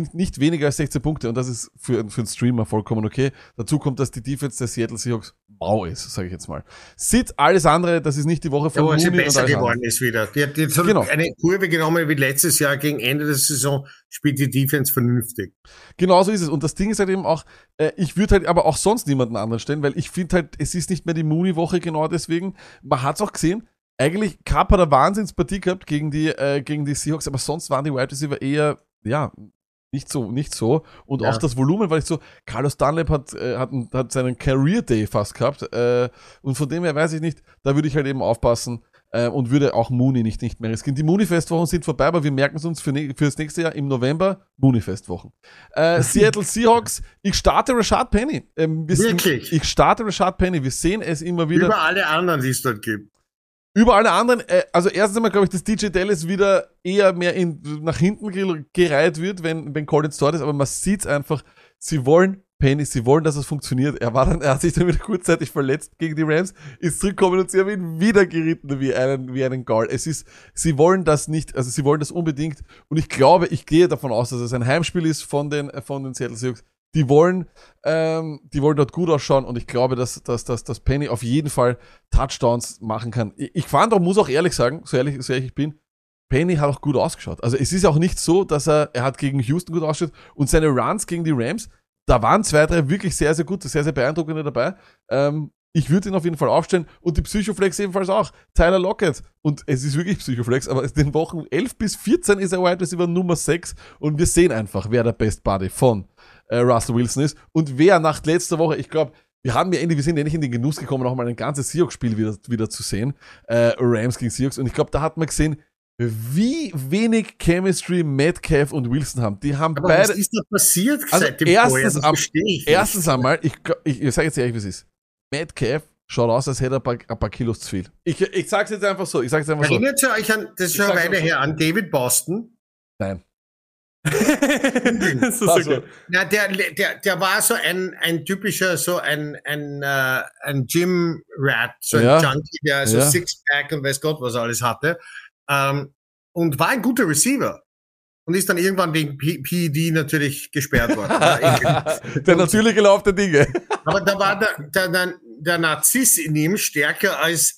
nicht weniger als 16 Punkte und das ist für, für einen Streamer vollkommen okay. Dazu kommt, dass die Defense der Seattle Seahawks mau ist, sage ich jetzt mal. Sid, alles andere, das ist nicht die Woche von Ja, sie Mooney und besser alles andere. geworden ist wieder. Die hat jetzt Genau. eine Kurve genommen wie letztes Jahr gegen Ende der Saison, spielt die Defense vernünftig. Genau so ist es. Und das Ding ist halt eben auch, äh, ich würde halt aber auch sonst niemanden anderen stellen, weil ich finde halt, es ist nicht mehr die Mooney-Woche genau deswegen. Man hat es auch gesehen, eigentlich Cup hat eine Wahnsinnspartie gehabt gegen die, äh, gegen die Seahawks, aber sonst waren die Wide Receiver eher, ja, nicht so, nicht so. Und Ja. auch das Volumen, weil ich so, Carlos Dunlap hat, äh, hat, hat seinen Career Day fast gehabt. Äh, und von dem her weiß ich nicht, da würde ich halt eben aufpassen äh, und würde auch Mooney nicht, nicht mehr riskieren. Die Mooney-Festwochen sind vorbei, aber wir merken es uns für, ne für das nächste Jahr im November Mooney-Festwochen. [LAUGHS] Seattle Seahawks, ich starte Rashad Penny. Ähm, Wirklich? Ich starte Rashad Penny. Wir sehen es immer wieder. Über alle anderen, die es dort gibt. Über alle anderen, äh, also erstens einmal glaube ich, dass DJ Dallas wieder eher mehr in, nach hinten ge- gereiht wird, wenn, wenn Collins dort ist, aber man sieht einfach, sie wollen Penny, sie wollen, dass es funktioniert. Er war dann, er hat sich dann wieder kurzzeitig verletzt gegen die Rams, ist zurückgekommen und sie haben ihn wieder geritten wie einen, wie einen Gall. Es ist, sie wollen das nicht, also sie wollen das unbedingt und ich glaube, ich gehe davon aus, dass es ein Heimspiel ist von den, von den Seattle Seahawks. Die wollen, ähm, die wollen dort gut ausschauen und ich glaube, dass, dass, dass, dass Penny auf jeden Fall Touchdowns machen kann. Ich, ich fand auch, muss auch ehrlich sagen, so ehrlich, so ehrlich ich bin, Penny hat auch gut ausgeschaut. Also es ist auch nicht so, dass er, er hat gegen Houston gut ausgeschaut und seine Runs gegen die Rams, da waren zwei, drei wirklich sehr, sehr gute, sehr, sehr beeindruckende dabei. Ähm, ich würde ihn auf jeden Fall aufstellen und die Psychoflex ebenfalls auch. Tyler Lockett. Und es ist wirklich Psychoflex, aber in den Wochen 11 bis 14 ist er Wide Receiver Nummer 6 und wir sehen einfach, wer der Best Buddy von äh, Russell Wilson ist und wer nach letzter Woche, ich glaube, wir haben ja endlich, wir sind endlich in den Genuss gekommen, noch mal ein ganzes Seahawks-Spiel wieder, wieder zu sehen. Äh, Rams gegen Seahawks. Und ich glaube, da hat man gesehen, wie wenig Chemistry Metcalf und Wilson haben. Die haben Aber beide. was ist da passiert Also seit dem erstens am-. Erstens einmal, ich, ich, ich sage jetzt ehrlich, wie es ist. Metcalf schaut aus, als hätte er ein paar, ein paar Kilos zu viel. Ich, ich sag's jetzt einfach so. Ich sag's einfach so. Erinnert ihr euch an, das ist schon eine Weile auch so. her, an David Boston? Nein. [LAUGHS] das ist Also, gut. Na, der, der, der war so ein, ein typischer, so ein, ein, äh, ein Gym-Rat, so ein Ja. Junkie, der so Ja. Sixpack und weiß Gott was alles hatte. Ähm, und war ein guter Receiver. Und ist dann irgendwann wegen PED natürlich gesperrt worden. [LAUGHS] Der natürliche Lauf der Dinge. Aber da war der, der, der, der Narziss in ihm stärker als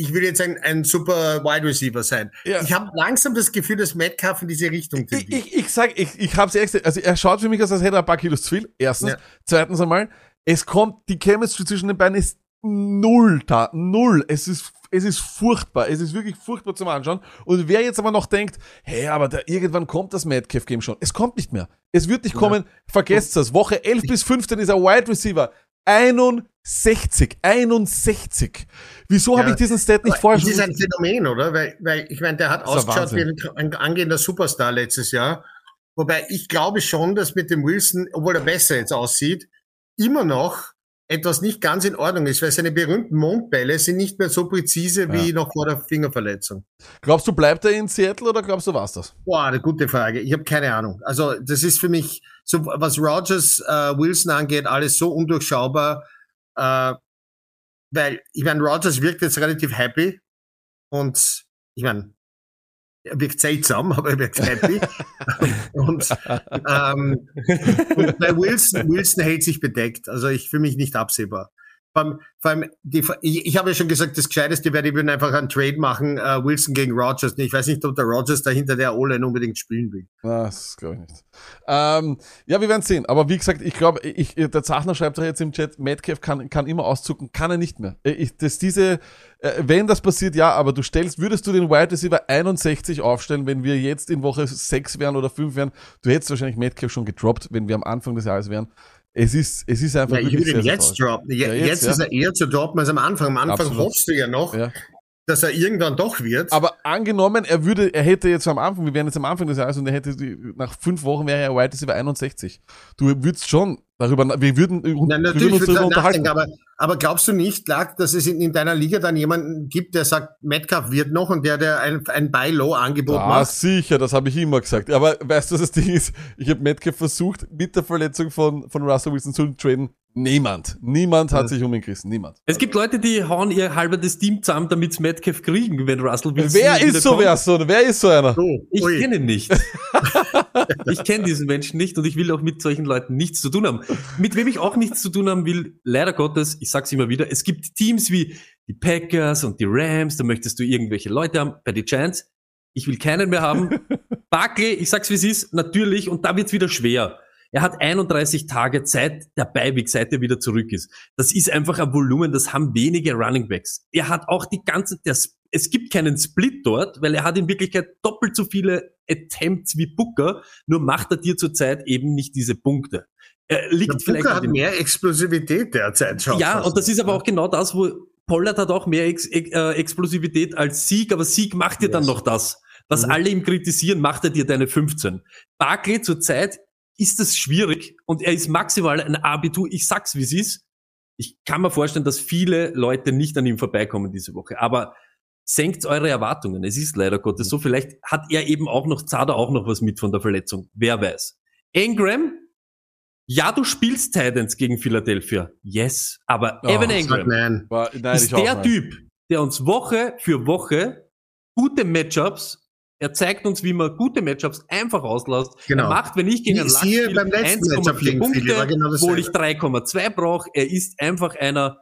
ich will jetzt ein, ein super Wide Receiver sein. Ja. Ich habe langsam das Gefühl, dass Metcalf in diese Richtung Ich, tendiert. ich, ich sag, ich, ich hab's ehrlich gesagt, also er schaut für mich aus, als hätte er ein paar Kilos zu viel. Erstens. Ja. Zweitens einmal, es kommt, die Chemistry zwischen den beiden ist null da. Null. Es ist, es ist furchtbar. Es ist wirklich furchtbar zum Anschauen. Und wer jetzt aber noch denkt, hey, aber da, irgendwann kommt das Metcalf Game schon. Es kommt nicht mehr. Es wird nicht kommen. Vergesst das. Woche 11 bis 15 ist er Wide Receiver. 61. 61. Wieso habe Ja. ich diesen Stat nicht vorher Es ist schon? ein Phänomen, oder? Weil, weil ich meine, der hat Das ist ausgeschaut wie ein angehender Superstar letztes Jahr. Wobei ich glaube schon, dass mit dem Wilson, obwohl er besser jetzt aussieht, immer noch etwas nicht ganz in Ordnung ist, weil seine berühmten Mondbälle sind nicht mehr so präzise wie noch vor der Fingerverletzung. Glaubst du, bleibt er in Seattle oder glaubst du, war's das? Boah, eine gute Frage. Ich habe keine Ahnung. Also das ist für mich, so was Rogers, äh, Wilson angeht, alles so undurchschaubar. Äh, weil, ich meine, Rogers wirkt jetzt relativ happy und ich meine, er wirkt seltsam, aber er wirkt happy. [LAUGHS] und, ähm, und bei Wilson, Wilson hält sich bedeckt. Also ich fühle mich nicht absehbar. Vor allem, vor allem die, ich, ich habe ja schon gesagt, das Gescheiteste wäre, die würden einfach einen Trade machen, äh, Wilson gegen Rogers. Ich weiß nicht, ob der Rogers da hinter der O-Line unbedingt spielen will. Das glaube ich nicht. Ähm, ja, wir werden sehen. Aber wie gesagt, ich glaube, der Zachner schreibt doch jetzt im Chat, Metcalf kann, kann immer auszucken, kann er nicht mehr. Äh, Ich, das diese, äh, wenn das passiert, ja, aber du stellst, würdest du den Wide Receiver 61 aufstellen, wenn wir jetzt in Woche 6 wären oder 5 wären, du hättest wahrscheinlich Metcalf schon gedroppt, wenn wir am Anfang des Jahres wären. Es ist, es ist einfach Ja, ich würde ihn jetzt droppen. Ja, jetzt jetzt, ist ja. er eher zu droppen als am Anfang. Am Anfang Absolut. hoffst du ja noch, Ja. Dass er irgendwann doch wird. Aber angenommen, er würde, er hätte jetzt am Anfang, wir wären jetzt am Anfang des Jahres und er hätte nach fünf Wochen wäre er Wide Receiver 61. Du würdest schon darüber, wir würden, wir Nein, würden natürlich uns würde darüber ich unterhalten. nachdenken, aber, aber glaubst du nicht, Clark, dass es in, in deiner Liga dann jemanden gibt, der sagt, Metcalf wird noch und der, der ein, ein Buy-Low-Angebot Ah, macht? sicher, das habe ich immer gesagt. Aber weißt du, was das Ding ist? Ich habe Metcalf versucht, mit der Verletzung von, von Russell Wilson zu traden. Niemand. Niemand hat sich um ihn gerissen. Niemand. Es gibt Leute, die hauen ihr halbes Team zusammen, damit sie Metcalf kriegen, wenn Russell Wilson Wer ist so, wer so? Wer ist so einer? Oh, Ich kenne ihn nicht. [LAUGHS] ich kenne diesen Menschen nicht und ich will auch mit solchen Leuten nichts zu tun haben. Mit wem ich auch nichts zu tun haben will, leider Gottes, ich sag's immer wieder, es gibt Teams wie die Packers und die Rams, da möchtest du irgendwelche Leute haben, bei den Giants. Ich will keinen mehr haben. [LAUGHS] Barkley, ich sag's wie es ist, natürlich, und da wird's wieder schwer. Er hat 31 Tage Zeit der Beiweg, seit er wieder zurück ist. Das ist einfach ein Volumen, das haben wenige Running Backs. Er hat auch die ganze, der, es gibt keinen Split dort, weil er hat in Wirklichkeit doppelt so viele Attempts wie Booker, nur macht er dir zurzeit eben nicht diese Punkte. Er liegt Der vielleicht Booker hat mehr Explosivität derzeit schon. ja, und das ist aber auch genau das, wo Pollard hat auch mehr Ex äh, Explosivität als Sieg, aber Sieg macht dir dann Yes. noch das. Was Mhm. alle ihm kritisieren, macht er dir deine 15. Barkley zurzeit ist es schwierig und er ist maximal ein RB2. Ich sag's, wie es ist. Ich kann mir vorstellen, dass viele Leute nicht an ihm vorbeikommen diese Woche, aber senkt eure Erwartungen. Es ist leider Gottes so. Vielleicht hat er eben auch noch, zahlt er auch noch was mit von der Verletzung. Wer weiß. Engram, ja, du spielst Titans gegen Philadelphia. Yes. Aber Oh, Evan Engram nein. Ist der nein. Typ, der uns Woche für Woche gute Matchups, er zeigt uns, wie man gute Matchups einfach auslässt. Genau. Er macht, wenn ich gegen einen Siehe spiele, beim letzten Matchup 1,4 gegen Philly, war Punkte, genau obwohl ich 3,2 brauche. Er ist einfach einer,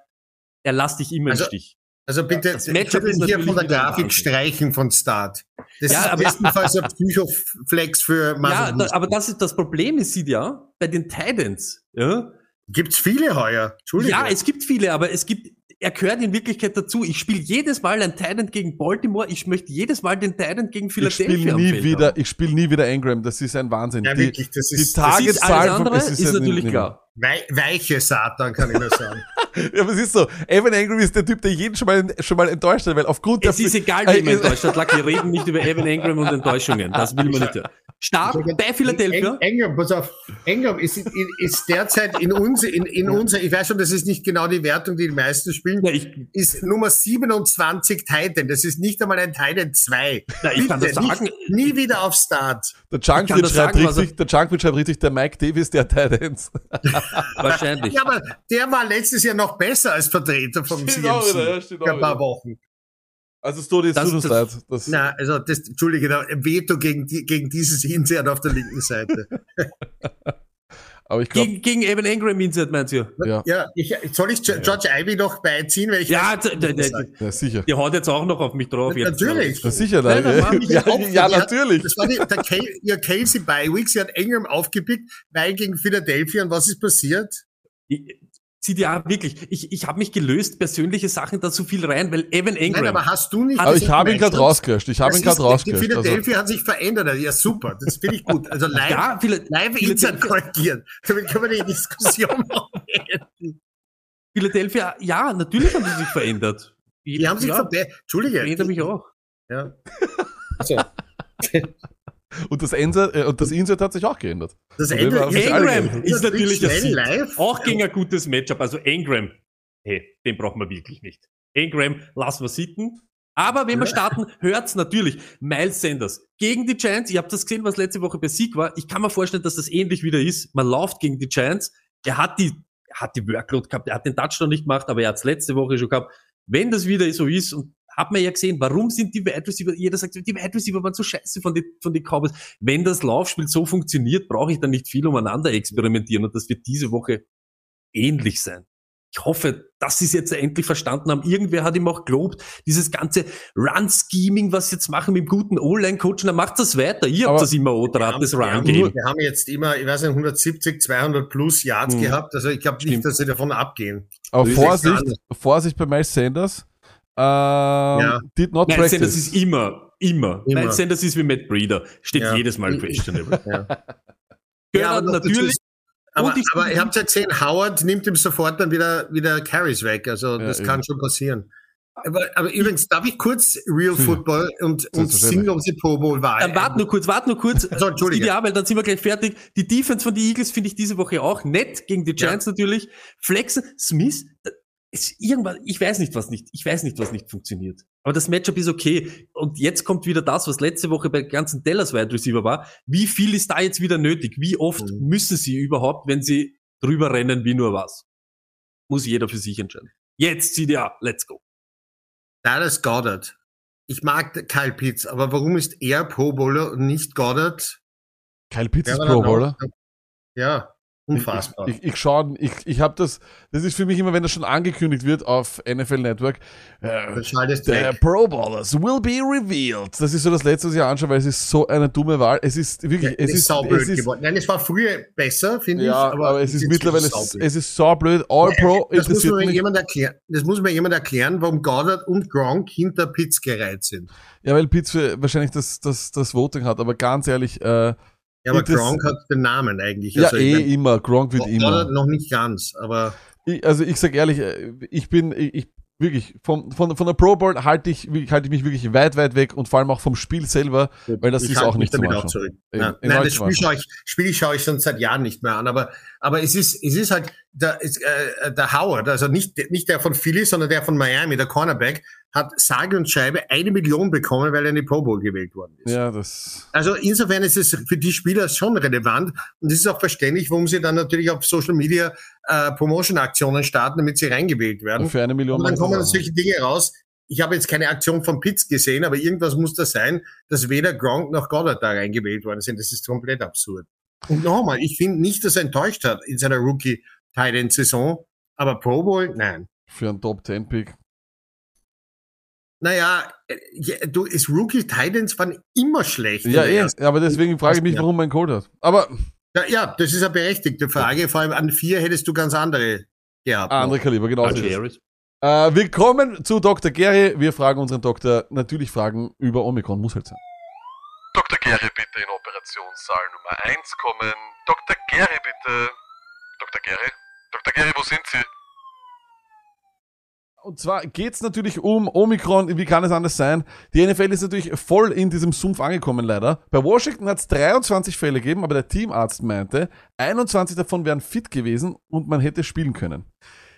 er lässt dich immer Also, im Stich. Also bitte, das ich Matchup ihn hier von der Grafik streichen von Start. Das Ja, ist aber- bestenfalls ein [LAUGHS] Psychoflex für Ja, Marvin da, aber das ist das Problem, ist sieht ja, bei den Titans, ja, Gibt's viele heuer? Entschuldigung. Ja, es gibt viele, aber es gibt, er gehört in Wirklichkeit dazu. Ich spiele jedes Mal ein Titan gegen Baltimore. Ich möchte jedes Mal den Titan gegen Ich Philadelphia spiele am nie Feld wieder, haben. ich spiele nie wieder Engram. Das ist ein Wahnsinn. ja, die, wirklich, das die ist Tage- Das ist Tageszahl alles andere, ist ist, natürlich klar. wei weiche Satan, kann ich nur sagen. [LAUGHS] Ja, aber es ist so. Evan Engram ist der Typ, der jeden schon mal, schon mal enttäuscht hat, weil aufgrund Es der. ist egal, wie man in Deutschland lag. Wir reden nicht über Evan Engram und Enttäuschungen. Das will man nicht hören. Start bei Philadelphia. Eng, Engam, pass auf. Engam ist, ist, derzeit in uns, in, in unser, ich weiß schon, das ist nicht genau die Wertung, die die meisten spielen, Ja, ich, ist Nummer 27 Titan. Das ist nicht einmal ein Titan 2. Na, ich kann das Bitte, sagen. Nicht, nie wieder auf Start. Der das schreibt richtig, der schreibt richtig, der Mike Davis, der Titans. [LAUGHS] wahrscheinlich. Ja, aber der war letztes Jahr noch besser als Vertreter vom Stimmt CMC. auch wieder, ja, auch ein paar wieder. Wochen. Also es Das- tut uns das- leid. Das, Na, also das, Entschuldige, da- Veto gegen, gegen dieses Insert auf der linken Seite. [LAUGHS] aber ich glaube, Gegen, gegen Evan Engram Insert, meinst du? ja, Ja, ich, soll ich George Ivy noch beiziehen? Weil ich Ja, weiß, der, der, ja, sicher. der haut jetzt auch noch auf mich drauf. Jetzt. Natürlich. Ja, sicher, Nein, Mann, [LAUGHS] ja, ja, die hat- natürlich. Das war die, der Kel, ihr Kelsey bei Week, sie hat Ingram aufgepickt, weil gegen Philadelphia. Und was ist passiert? Ich- Sieht ja wirklich, ich, ich habe mich gelöst, persönliche Sachen da so viel rein, weil Evan Engram. Nein, aber hast du nicht. Aber ich habe ihn gerade rausgelöscht. Ich habe ihn gerade Die rausgelöscht. Also, Philadelphia hat sich verändert. Ja, super. Das finde ich gut. Also live, [LAUGHS] ja, live Insert korrigieren. Damit können wir die Diskussion [LAUGHS] noch beenden. Philadelphia, ja, natürlich haben sie sich verändert. Die haben sich ja, verbessert. Entschuldige. verändert mich auch. Ja. Also, [LAUGHS] und das Insert, äh, und das Insert hat sich auch geändert. das Von dem Ende her haben sich alle Engram geändert. ist natürlich Sieg. live. Auch gegen ein gutes Matchup. Also Engram, hey, den brauchen wir wirklich nicht. Engram, lassen wir sitten. Aber wenn wir starten, hört's natürlich. Miles Sanders gegen die Giants. Ihr habt das gesehen, was letzte Woche bei Sieg war. Ich kann mir vorstellen, dass das ähnlich wieder ist. Man läuft gegen die Giants. Er hat die er hat die Workload gehabt, er hat den Touchdown nicht gemacht, aber er hat es letzte Woche schon gehabt. Wenn das wieder so ist und hat man ja gesehen, warum sind die Wide Receiver, jeder sagt, die Wide Receiver waren so scheiße von den, von den Cowboys. Wenn das Laufspiel so funktioniert, brauche ich dann nicht viel umeinander experimentieren und das wird diese Woche ähnlich sein. Ich hoffe, dass sie es jetzt endlich verstanden haben. Irgendwer hat ihm auch gelobt, dieses ganze Run-Scheming, was sie jetzt machen mit dem guten O-Line-Coach, dann macht das weiter. Ihr Aber habt das immer Odraht, das Wir haben, Run-Game. wir haben jetzt immer, ich weiß nicht, 170, 200 plus Yards Mhm. gehabt. Also ich glaube nicht, dass sie davon abgehen. Aber Das Vorsicht. Vorsicht bei Miles Sanders. Ähm, Did not Miles practice. Sanders ist immer, immer. Immer. Miles Sanders ist wie Matt Breeder. Steht Ja. jedes Mal questionable. Ja. Gehört aber natürlich. Aber, aber ihr habt ja gesehen, Howard nimmt ihm sofort dann wieder, wieder Carries weg. Also Ja, das kann schon passieren. Aber, aber übrigens, darf ich kurz Real Hm. Football und, und Selbstverständlich. Single Pro Bowl war? Äh, wart nur kurz, wart nur kurz. [LAUGHS] So, Entschuldige. Ja, weil dann sind wir gleich fertig. Die Defense von den Eagles finde ich diese Woche auch nett gegen die Giants natürlich. Flexen, Smith, ist irgendwas, ich weiß nicht, was nicht, ich weiß nicht, was nicht funktioniert. Aber das Matchup ist okay. Und jetzt kommt wieder das, was letzte Woche bei ganzen Dallas Wide Receiver war. Wie viel ist da jetzt wieder nötig? Wie oft Mhm. müssen sie überhaupt, wenn sie drüber rennen, wie nur was? Muss jeder für sich entscheiden. Jetzt CDA, let's go. Dallas Goddard. Ich mag Kyle Pitts, aber warum ist er Pro Bowler und nicht Goddard? Kyle Pitts ist Pro Bowler. Ja, unfassbar. Ich, ich, ich schaue, ich, ich habe das, das ist für mich immer, wenn das schon angekündigt wird auf NFL Network, äh, weg. Pro Bowlers will be revealed. Das ist so das letzte, was ich anschaue, weil es ist so eine dumme Wahl. Es ist wirklich, es Es ist es ist geworden. Nein, es war früher besser, finde ich. ja, aber, es ist mittlerweile, es, es ist saublöd. All Pro das muss, interessiert mir mich. jemand erklären, das muss mir jemand erklären, warum Goddard und Gronk hinter Pitts gereiht sind. Ja, weil Pitts wahrscheinlich das, das, das Voting hat, aber ganz ehrlich, äh, Ja, aber Gronk hat den Namen eigentlich. ja, Also, ich eh mein, immer. Gronk wird immer. noch nicht ganz, aber Ich, also ich sag ehrlich, äh, ich bin, ich, ich wirklich, vom, von, von der Pro Bowl halte ich, halte ich mich wirklich weit, weit weg und vor allem auch vom Spiel selber, weil das ich ist auch nicht Ja. in Nein, das Spiel schaue ich, Spiel schaue ich schon seit Jahren nicht mehr an, aber, aber es ist, es ist halt, der, ist, äh, der Howard, also nicht, nicht der von Philly, sondern der von Miami, der Cornerback, hat sage und schreibe eine Million bekommen, weil er in die Pro Bowl gewählt worden ist. Ja, das, Also insofern ist es für die Spieler schon relevant und es ist auch verständlich, warum sie dann natürlich auf Social Media äh, Promotion-Aktionen starten, damit sie reingewählt werden. für eine Million. Und dann kommen solche Dinge raus. Ich habe jetzt keine Aktion von Pitts gesehen, aber irgendwas muss da sein, dass weder Gronk noch Goddard da reingewählt worden sind. Das ist komplett absurd. Und nochmal, ich finde nicht, dass er enttäuscht hat in seiner rookie tight saison aber Pro Bowl, nein. Für einen Top 10 Pick. Naja, äh, ja, du, ist Rookie Titans waren immer schlecht. Ja, eh, aber deswegen frage ich mich, warum man Code hat. Aber Ja, ja, das ist eine berechtigte Frage. Vor allem an vier hättest du ganz andere gehabt. ah, andere. Kaliber, genau. Äh, wir kommen zu Dr. Gary. Wir fragen unseren Doktor natürlich Fragen über Omikron. Muss halt sein. Dr. Gary bitte in Operationssaal Nummer 1 kommen. Dr. Gary bitte. Dr. Gary? Dr. Gary, wo sind Sie? Und zwar geht's natürlich um Omikron. Wie kann es anders sein? Die NFL ist natürlich voll in diesem Sumpf angekommen, leider. Bei Washington hat es 23 Fälle gegeben, aber der Teamarzt meinte, 21 davon wären fit gewesen und man hätte spielen können.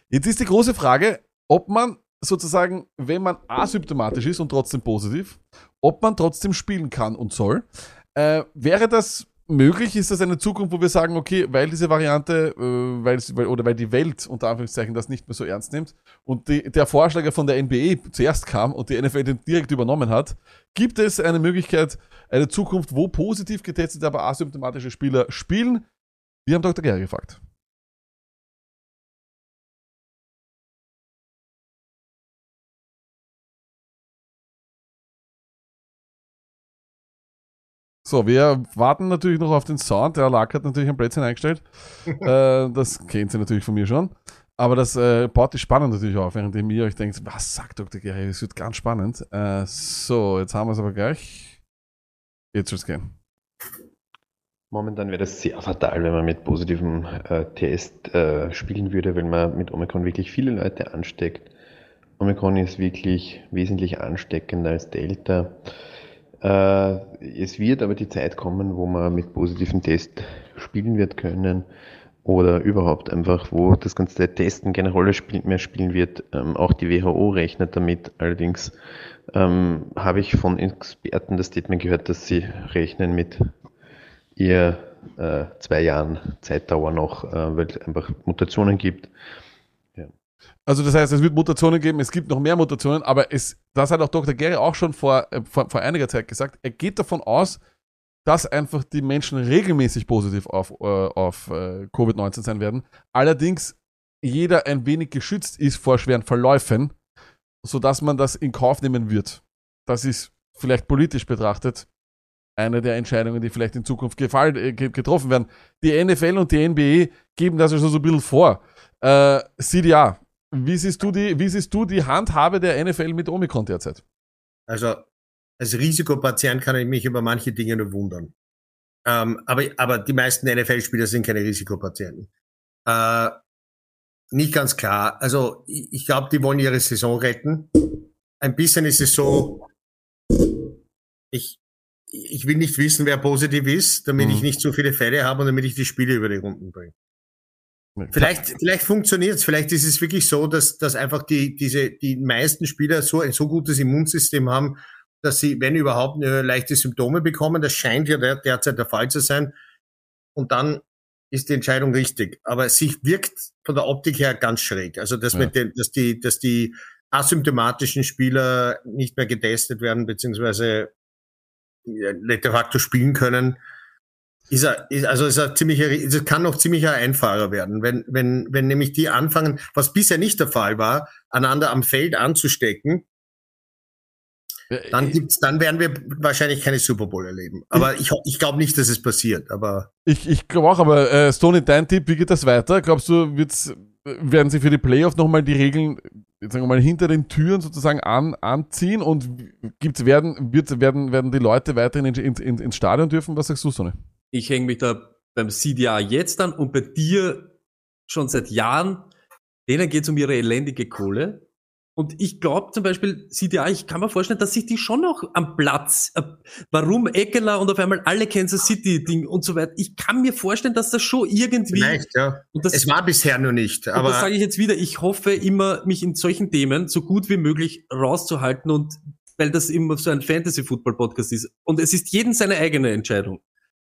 Jetzt ist die große Frage, ob man sozusagen, wenn man asymptomatisch ist und trotzdem positiv, ob man trotzdem spielen kann und soll. Äh, wäre das möglich? Ist das eine Zukunft, wo wir sagen, okay, weil diese Variante, äh, weil, weil, oder weil die Welt unter Anführungszeichen das nicht mehr so ernst nimmt und die, der Vorschlag von der NBA zuerst kam und die NFL den direkt übernommen hat, gibt es eine Möglichkeit, eine Zukunft, wo positiv getestete, aber asymptomatische Spieler spielen? Wir haben Dr. Gary gefragt. So, wir warten natürlich noch auf den Sound. Der Lack hat natürlich ein Plätzchen eingestellt. [LAUGHS] äh, das kennt ihr natürlich von mir schon. Aber das äh, baut die Spannung natürlich auf, während ihr euch denkt, was sagt Dr. Gary? Es wird ganz spannend. Äh, so, jetzt haben wir es aber gleich. Jetzt wird's gehen. Momentan wäre das sehr fatal, wenn man mit positivem äh, Test äh, spielen würde, weil man mit Omikron wirklich viele Leute ansteckt. Omikron ist wirklich wesentlich ansteckender als Delta. Äh, es wird aber die Zeit kommen, wo man mit positivem Test spielen wird können oder überhaupt einfach, wo das ganze Testen keine Rolle mehr spielen wird. Ähm, auch die WHO rechnet damit. Allerdings ähm, habe ich von Experten das Statement gehört, dass sie rechnen mit eher äh, zwei Jahren Zeitdauer noch, äh, weil es einfach Mutationen gibt. Also das heißt, es wird Mutationen geben, es gibt noch mehr Mutationen, aber es, das hat auch Dr. Gary auch schon vor, äh, vor, vor einiger Zeit gesagt, er geht davon aus, dass einfach die Menschen regelmäßig positiv auf, äh, auf äh, Covid-19 sein werden. Allerdings jeder ein wenig geschützt ist vor schweren Verläufen, sodass man das in Kauf nehmen wird. Das ist vielleicht politisch betrachtet eine der Entscheidungen, die vielleicht in Zukunft gefallen, äh, ge- getroffen werden. Die NFL und die NBA geben das also so ein bisschen vor. Äh, CDA, wie siehst, du die, wie siehst du die Handhabe der NFL mit Omikron derzeit? Also als Risikopatient kann ich mich über manche Dinge nur wundern. Ähm, aber, aber die meisten NFL-Spieler sind keine Risikopatienten. Äh, nicht ganz klar. Also ich, ich glaube, die wollen ihre Saison retten. Ein bisschen ist es so, ich, ich will nicht wissen, wer positiv ist, damit Mhm. ich nicht so viele Fälle habe und damit ich die Spiele über die Runden bringe. Vielleicht, vielleicht funktioniert es. Vielleicht ist es wirklich so, dass, dass einfach die, diese, die meisten Spieler so ein so gutes Immunsystem haben, dass sie, wenn überhaupt, nur leichte Symptome bekommen. Das scheint ja der, derzeit der Fall zu sein. Und dann ist die Entscheidung richtig. Aber sie wirkt von der Optik her ganz schräg. Also, dass, Ja. mit den, dass, die, dass die asymptomatischen Spieler nicht mehr getestet werden, beziehungsweise ja, de facto spielen können, ist er, ist, also ist er ziemlicher, es kann noch ziemlicher Einfahrer werden, wenn, wenn, wenn nämlich die anfangen, was bisher nicht der Fall war, einander am Feld anzustecken, dann gibt's, dann werden wir wahrscheinlich keine Super Bowl erleben. Aber ich, ich glaube nicht, dass es passiert, aber Ich, ich glaube auch, aber äh, Stoney, dein Tipp, wie geht das weiter? Glaubst du, wird's, werden sie für die Playoff nochmal die Regeln, jetzt sagen wir mal, hinter den Türen sozusagen an, anziehen und gibt's, werden, wird, werden, werden die Leute weiterhin ins, ins, ins ins Stadion dürfen? Was sagst du, Stoney? Ich hänge mich da beim CDA jetzt an und bei dir schon seit Jahren. Denen geht es um ihre elendige Kohle. Und ich glaube zum Beispiel, CDA, ich kann mir vorstellen, dass sich die schon noch am Platz, äh, warum Eckler und auf einmal alle Kansas City Ding und so weiter. Ich kann mir vorstellen, dass das schon irgendwie, vielleicht, ja. und das, Es war bisher nur nicht, aber das sage ich jetzt wieder, ich hoffe immer, mich in solchen Themen so gut wie möglich rauszuhalten und weil das immer so ein Fantasy-Football-Podcast ist. Und es ist jeden seine eigene Entscheidung.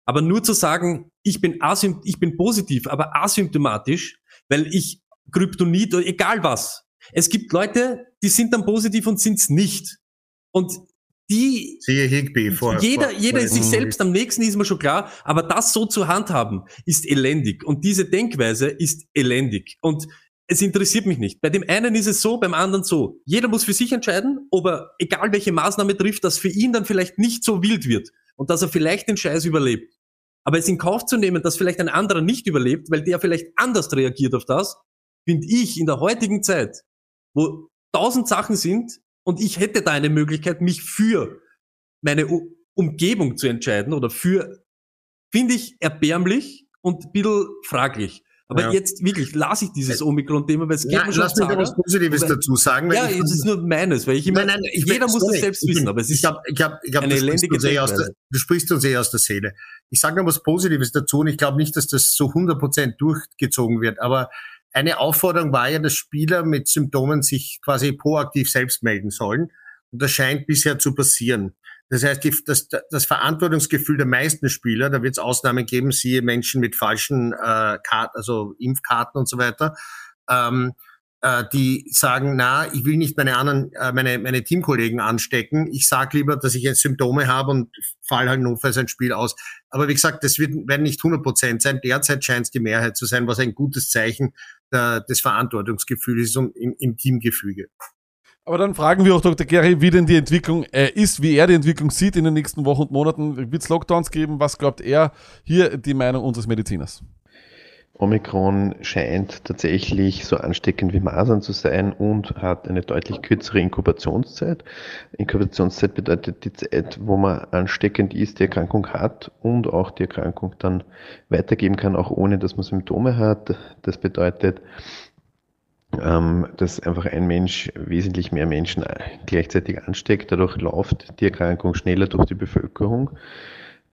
Aber nur zu sagen, ich bin asympt ich bin positiv, aber asymptomatisch, weil ich Kryptonit oder egal was. Es gibt Leute, die sind dann positiv und sind's nicht. Und die siehe Higby vor. jeder, vor, jeder ist sich selbst am nächsten, ist mir schon klar. Aber das so zu handhaben, ist elendig. Und diese Denkweise ist elendig. Und es interessiert mich nicht. Bei dem einen ist es so, beim anderen so. Jeder muss für sich entscheiden, ob er, egal welche Maßnahme trifft, dass für ihn dann vielleicht nicht so wild wird. Und dass er vielleicht den Scheiß überlebt. Aber es in Kauf zu nehmen, dass vielleicht ein anderer nicht überlebt, weil der vielleicht anders reagiert auf das, finde ich in der heutigen Zeit, wo tausend Sachen sind und ich hätte da eine Möglichkeit, mich für meine Umgebung zu entscheiden oder für, finde ich erbärmlich und ein bisschen fraglich. Aber Ja. jetzt wirklich lasse ich dieses Omikron-Thema, weil es geht Ja, mir schon lass mich da was Positives Aber- dazu sagen. weil Ja, ich- es ist nur meines, weil ich immer, Nein, nein, ich jeder muss das selbst ich bin- wissen, aber es ich ist, ich glaube, ich glaube, eine du, sprichst elendige uns eh aus der, Denkweise. du sprichst uns eh aus der Seele. Ich sage noch was Positives dazu und ich glaube nicht, dass das so 100% durchgezogen wird, aber eine Aufforderung war ja, dass Spieler mit Symptomen sich quasi proaktiv selbst melden sollen. Und das scheint bisher zu passieren. Das heißt, die, das, das Verantwortungsgefühl der meisten Spieler, da wird es Ausnahmen geben, siehe Menschen mit falschen äh, Karten, also Impfkarten und so weiter, ähm, äh, die sagen, na, ich will nicht meine anderen, äh, meine, meine Teamkollegen anstecken. Ich sage lieber, dass ich jetzt Symptome habe und fall halt notfalls ein Spiel aus. Aber wie gesagt, das wird, werden nicht 100 Prozent sein. Derzeit scheint es die Mehrheit zu sein, was ein gutes Zeichen der, des Verantwortungsgefühls ist und im, im Teamgefüge. Aber dann fragen wir auch Dr. Gary, wie denn die Entwicklung äh, ist, wie er die Entwicklung sieht in den nächsten Wochen und Monaten. Wird es Lockdowns geben? Was glaubt er? Hier die Meinung unseres Mediziners. Omikron scheint tatsächlich so ansteckend wie Masern zu sein und hat eine deutlich kürzere Inkubationszeit. Inkubationszeit bedeutet die Zeit, wo man ansteckend ist, die Erkrankung hat und auch die Erkrankung dann weitergeben kann, auch ohne dass man Symptome hat. Das bedeutet, ähm, dass einfach ein Mensch wesentlich mehr Menschen gleichzeitig ansteckt. Dadurch läuft die Erkrankung schneller durch die Bevölkerung.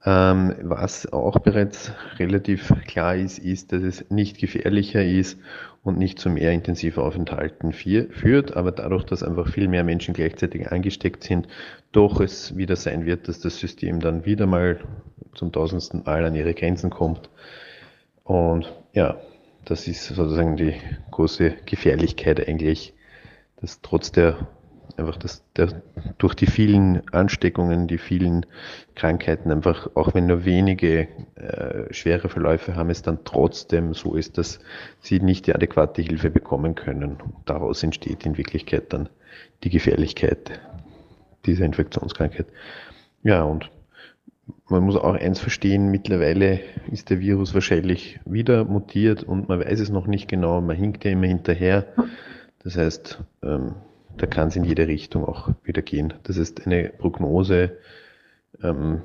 Ähm, was auch bereits relativ klar ist, ist, dass es nicht gefährlicher ist und nicht zu mehr intensiver Aufenthalten vier, führt, aber dadurch, dass einfach viel mehr Menschen gleichzeitig angesteckt sind, doch es wieder sein wird, dass das System dann wieder mal zum tausendsten Mal an ihre Grenzen kommt. Und ja, das ist sozusagen die große Gefährlichkeit eigentlich, dass trotz der einfach das, der, durch die vielen Ansteckungen, die vielen Krankheiten einfach, auch wenn nur wenige äh, schwere Verläufe haben, es dann trotzdem so ist, dass sie nicht die adäquate Hilfe bekommen können. Daraus entsteht in Wirklichkeit dann die Gefährlichkeit dieser Infektionskrankheit. Ja, und man muss auch eins verstehen, mittlerweile ist der Virus wahrscheinlich wieder mutiert und man weiß es noch nicht genau, man hinkt ja immer hinterher. Das heißt, ähm, da kann es in jede Richtung auch wieder gehen. Das ist eine Prognose, ähm,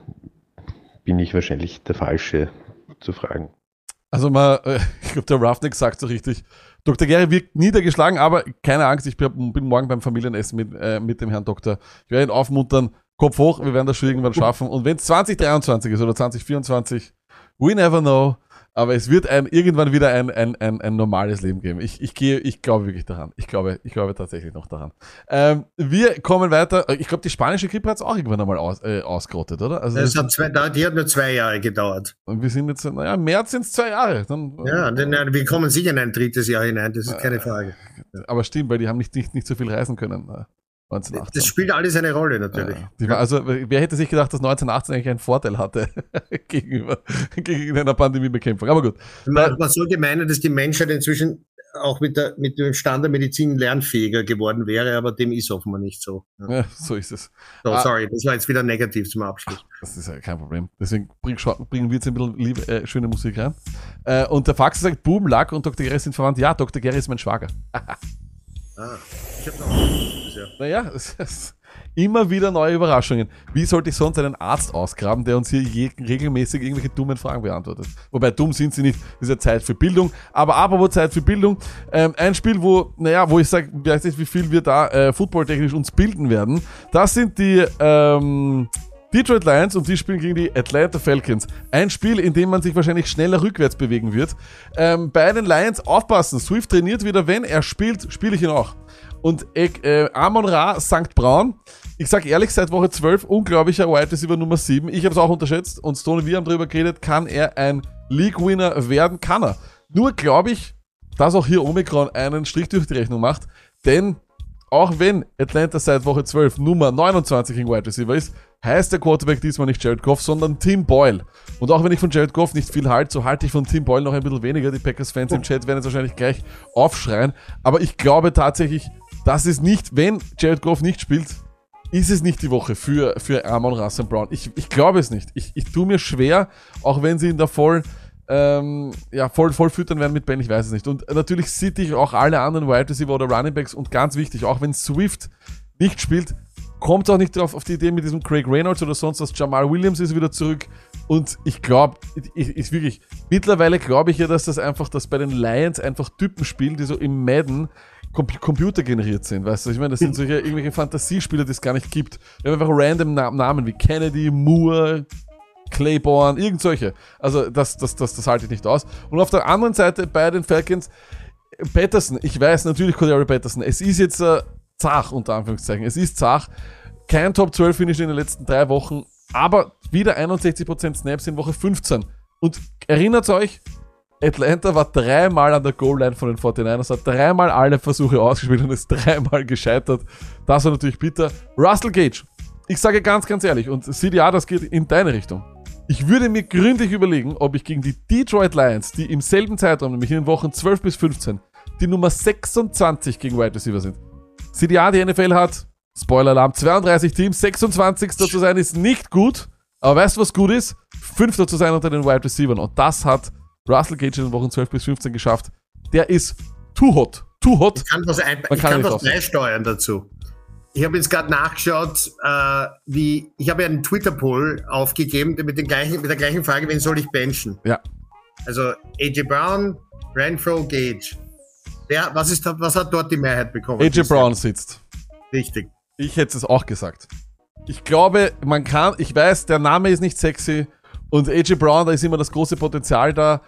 bin ich wahrscheinlich der Falsche zu fragen. Also mal, äh, ich glaube, der Roughneck sagt so richtig. Dr. Gary wirkt niedergeschlagen, aber keine Angst, ich bin bin morgen beim Familienessen mit, äh, mit dem Herrn Doktor. Ich werde ihn aufmuntern, Kopf hoch, wir werden das schon irgendwann schaffen. Und wenn es 2023 ist oder 2024, we never know. Aber es wird ein, irgendwann wieder ein, ein, ein, ein normales Leben geben. Ich, ich gehe, ich glaube wirklich daran. Ich glaube, ich glaube tatsächlich noch daran. Ähm, wir kommen weiter. Ich glaube, die spanische Grippe hat es auch irgendwann einmal aus, äh, ausgerottet, oder? Also Das das, hat zwei, die hat nur zwei Jahre gedauert. und wir sind jetzt, naja, im März sind es zwei Jahre. Dann, Ja, denn, äh, wir kommen sicher in ein drittes Jahr hinein, das ist keine Frage. Aber stimmt, weil die haben nicht, nicht, nicht so viel reisen können. Äh, 1918. Das spielt alles eine Rolle natürlich. Ja, also, wer hätte sich gedacht, dass 1918 eigentlich einen Vorteil hatte [LAUGHS] gegenüber gegen einer Pandemiebekämpfung? Aber gut. Man, man sollte meinen, dass die Menschheit inzwischen auch mit, der, mit dem Stand der Medizin lernfähiger geworden wäre, aber dem ist offenbar nicht so. Ja. Ja, so ist es. So, Ah. sorry, das war jetzt wieder negativ zum Abschluss. Das ist ja kein Problem. Deswegen bring, bringen wir jetzt ein bisschen liebe, äh, schöne Musik rein. Äh, und der Fax sagt, Boom, Lack und Dr. Gary sind verwandt. Ja, Dr. Gary ist mein Schwager. [LAUGHS] Ah, ich habe noch ja. Naja, [LAUGHS] es ist immer wieder neue Überraschungen. Wie sollte ich sonst einen Arzt ausgraben, der uns hier regelmäßig irgendwelche dummen Fragen beantwortet? Wobei dumm sind sie nicht, ist ja Zeit für Bildung. Aber apropos Zeit für Bildung, ähm, ein Spiel, wo, naja, wo ich sage, weiß nicht, wie viel wir da äh, footballtechnisch uns bilden werden. Das sind die ähm, Detroit Lions und die spielen gegen die Atlanta Falcons. Ein Spiel, in dem man sich wahrscheinlich schneller rückwärts bewegen wird. Ähm, bei den Lions aufpassen. Swift trainiert wieder, wenn er spielt, spiele ich ihn auch. Und äh, Amon Ra, St. Braun. Ich sag ehrlich, seit Woche 12 unglaublicher Wide Receiver Nummer 7. Ich habe es auch unterschätzt und Stone, wir haben darüber geredet, kann er ein League-Winner werden? Kann er. Nur glaube ich, dass auch hier Omikron einen Strich durch die Rechnung macht, denn auch wenn Atlanta seit Woche 12 Nummer 29 in Wide Receiver ist, heißt der Quarterback diesmal nicht Jared Goff, sondern Tim Boyle. Und auch wenn ich von Jared Goff nicht viel halte, so halte ich von Tim Boyle noch ein bisschen weniger. Die Packers-Fans im Chat werden jetzt wahrscheinlich gleich aufschreien. Aber ich glaube tatsächlich, das ist nicht, wenn Jared Goff nicht spielt, ist es nicht die Woche für, für Amon Russell Brown. Ich, ich glaube es nicht. Ich, ich tue mir schwer, auch wenn sie ihn da voll, ähm, ja, voll, voll füttern werden mit Ben, ich weiß es nicht. Und natürlich sitte ich auch alle anderen Wide Receiver oder Running Backs und ganz wichtig, auch wenn Swift nicht spielt, kommt auch nicht drauf auf die Idee mit diesem Craig Reynolds oder sonst was. Jamal Williams ist wieder zurück. Und ich glaube, ich wirklich, mittlerweile glaube ich ja, dass das einfach, dass bei den Lions einfach Typen spielen, die so im Madden Com Computer generiert sind, weißt du? Ich meine, das sind solche irgendwelche Fantasiespieler, die es gar nicht gibt. Wir haben einfach random Na Namen wie Kennedy, Moore, Claiborne, irgend solche. Also das, das, das, das halte ich nicht aus. Und auf der anderen Seite bei den Falcons, Patterson, ich weiß natürlich Cordero Patterson, es ist jetzt äh, zach, unter Anführungszeichen. Es ist zach. Kein Top 12 Finish in den letzten drei Wochen, aber wieder 61% Snaps in Woche 15. Und erinnert euch, Atlanta war dreimal an der Goal-Line von den 49ers, hat dreimal alle Versuche ausgespielt und ist dreimal gescheitert. Das war natürlich bitter. Russell Gage, ich sage ganz, ganz ehrlich, und CDA, das geht in deine Richtung. Ich würde mir gründlich überlegen, ob ich gegen die Detroit Lions, die im selben Zeitraum, nämlich in den Wochen 12 bis 15, die Nummer 26 gegen Wide Receiver sind. CDA, die NFL hat, Spoiler-Alarm, 32 Teams, 26. zu sein ist nicht gut, aber weißt du, was gut ist? Fünfter zu sein unter den Wide Receivers. Und das hat Russell Gage in den Wochen 12 bis 15 geschafft. Der ist too hot. Too hot. Ich kann was, ein, Man ich kann was beisteuern dazu. Ich habe jetzt gerade nachgeschaut, äh, wie ich habe ja einen Twitter-Poll aufgegeben mit, den gleichen, mit der gleichen Frage, wen soll ich benchen? Ja. Also AJ Brown, Renfro, Gage. Wer, was, ist, was hat dort die Mehrheit bekommen? AJ Brown sitzt. Richtig. Ich hätte es auch gesagt. Ich glaube, man kann, ich weiß, der Name ist nicht sexy und AJ Brown, da ist immer das große Potenzial da,